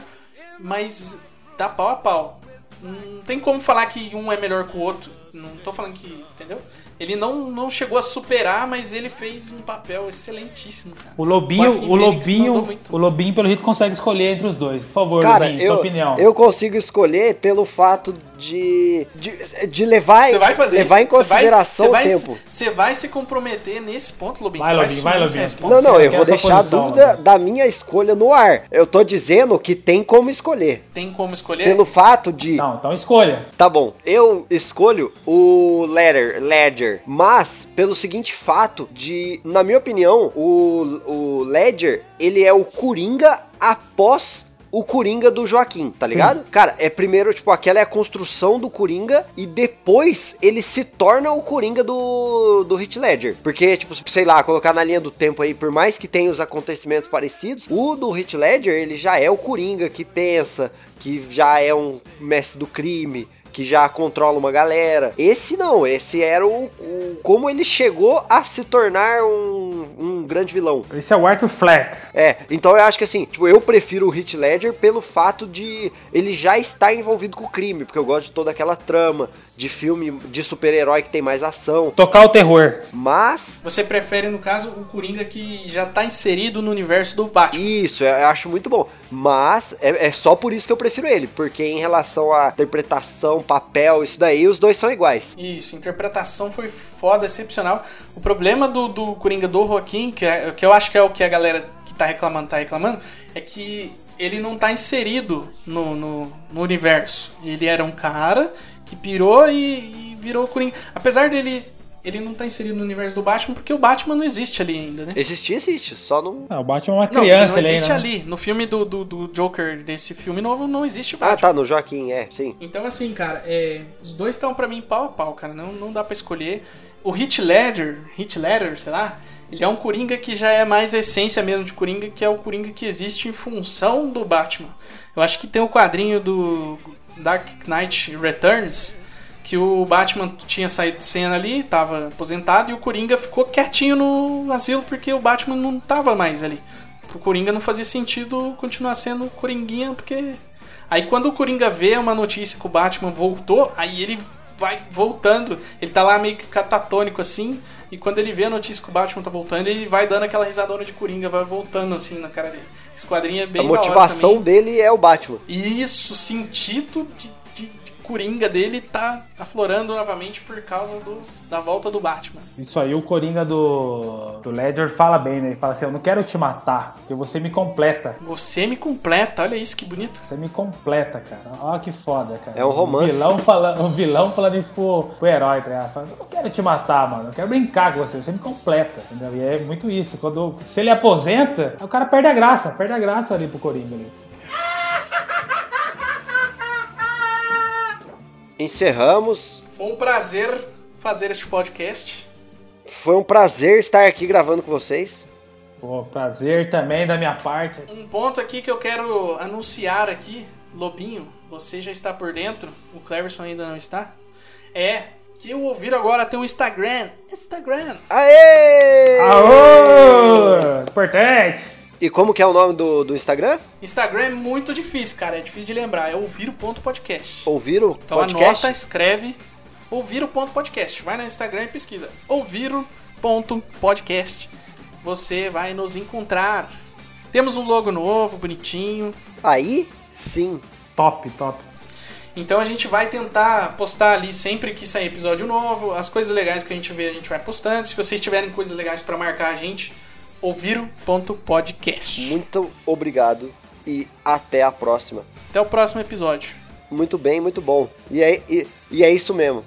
mas tá pau a pau. Não tem como falar que um é melhor que o outro. Não tô falando que, entendeu? Ele não, não chegou a superar, mas ele fez um papel excelentíssimo, cara. O Lobinho, o Phoenix Lobinho, o Lobinho, pelo jeito, consegue escolher entre os dois. Por favor, Cara, Lobinho, eu, sua opinião. eu consigo escolher pelo fato de, de, de levar, Você vai fazer levar em isso? Você vai- consideração você vai, o tempo. Você vai se comprometer nesse ponto, Lobinho. Vai, Lobinho, vai, Lobinho. Não, não, eu quer vou deixar a posição, dúvida Lobinho. da minha escolha no ar. Eu tô dizendo que tem como escolher. Tem como escolher? Pelo fato de. Não, então escolha. Tá bom, eu escolho o Ledger, Ledger, mas pelo seguinte fato de, na minha opinião, o, o Ledger, ele é o Coringa após o Coringa do Joaquim, tá Sim. ligado? Cara, é primeiro, tipo, aquela é a construção do Coringa e depois ele se torna o Coringa do, do Heath Ledger. Porque, tipo, sei lá, colocar na linha do tempo aí, por mais que tenha os acontecimentos parecidos, o do Heath Ledger, ele já é o Coringa que pensa, que já é um mestre do crime, que já controla uma galera. Esse não, esse era o, o- como ele chegou a se tornar um, um grande vilão. Esse é o Arthur Fleck. É, então eu acho que assim, tipo, eu prefiro o Heath Ledger pelo fato de ele já estar envolvido com o crime, porque eu gosto de toda aquela trama de filme de super-herói que tem mais ação. Tocar o terror. Mas Você prefere, no caso, o Coringa que já tá inserido no universo do Batman. Isso, eu eu acho muito bom. Mas é, é só por isso que eu prefiro ele. Porque em relação à interpretação, papel, isso daí, os dois são iguais. Isso, interpretação foi foda, excepcional. O problema do, do Coringa do Joaquim, que, é, que eu acho que é o que a galera que tá reclamando tá reclamando, é que ele não tá inserido no, no, no universo. Ele era um cara que pirou e, e virou Coringa. Apesar dele. Ele não tá inserido no universo do Batman porque o Batman não existe ali ainda, né? Existir, existe, só não. Ah, o Batman é uma Não, criança, não ele existe ainda. né? ali. No filme do, do, do Joker, desse filme novo, não existe o Ah, Batman. tá, no Joaquim, é, sim. Então, assim, cara, é, os dois estão pra mim pau a pau, cara. Não, não dá pra escolher. O Hit Ledger, Hit Ledger, sei lá, ele é um Coringa que já é mais a essência mesmo de Coringa, que é o Coringa que existe em função do Batman. Eu acho que tem o quadrinho do Dark Knight Returns, que o Batman tinha saído de cena ali, tava aposentado, e o Coringa ficou quietinho no asilo porque o Batman não tava mais ali. Pro Coringa não fazia sentido continuar sendo Coringuinha, porque Aí quando o Coringa vê uma notícia que o Batman voltou, aí ele vai voltando. Ele tá lá meio que catatônico assim. E quando ele vê a notícia que o Batman tá voltando, ele vai dando aquela risadona de Coringa, vai voltando assim na cara dele. Esse quadrinho é bem a motivação dele é o Batman. Isso, o sentido de Coringa dele tá aflorando novamente por causa do, da volta do Batman. Isso aí o Coringa do, do Ledger fala bem, né? Ele fala assim, eu não quero te matar, porque você me completa. Você me completa, olha isso que bonito. Você me completa, cara. Olha que foda, cara. É um romance. O vilão, fala, o vilão falando isso pro, pro herói, tá eu não quero te matar, mano. Eu quero brincar com você. Você me completa, entendeu? E é muito isso. Quando, se ele aposenta, o cara perde a graça. Perde a graça ali pro Coringa ali. Encerramos. Foi um prazer fazer este podcast. Foi um prazer estar aqui gravando com vocês. Pô, prazer também da minha parte. Um ponto aqui que eu quero anunciar aqui, Lobinho, você já está por dentro, o Cleverson ainda não está, é que eu ouvir agora tem um Instagram. Instagram. Aê! Aô! Importante! E como que é o nome do, do Instagram? Instagram é muito difícil, cara, é difícil de lembrar. É ouvir o ponto podcast. Ouviram? Então podcast? anota, escreve ouvir o ponto podcast. Vai no Instagram e pesquisa ouvir o ponto podcast. Você vai nos encontrar. Temos um logo novo, bonitinho. Aí, sim. Top, top. Então a gente vai tentar postar ali sempre que sair episódio novo, as coisas legais que a gente vê a gente vai postando. Se vocês tiverem coisas legais para marcar a gente, ouviro.podcast. Muito obrigado e até a próxima. Até o próximo episódio. Muito bem, muito bom. E é, e, e é isso mesmo.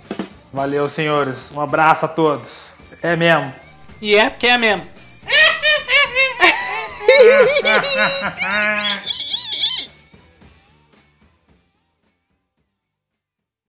Valeu, senhores. Um abraço a todos. É mesmo. E é porque é mesmo.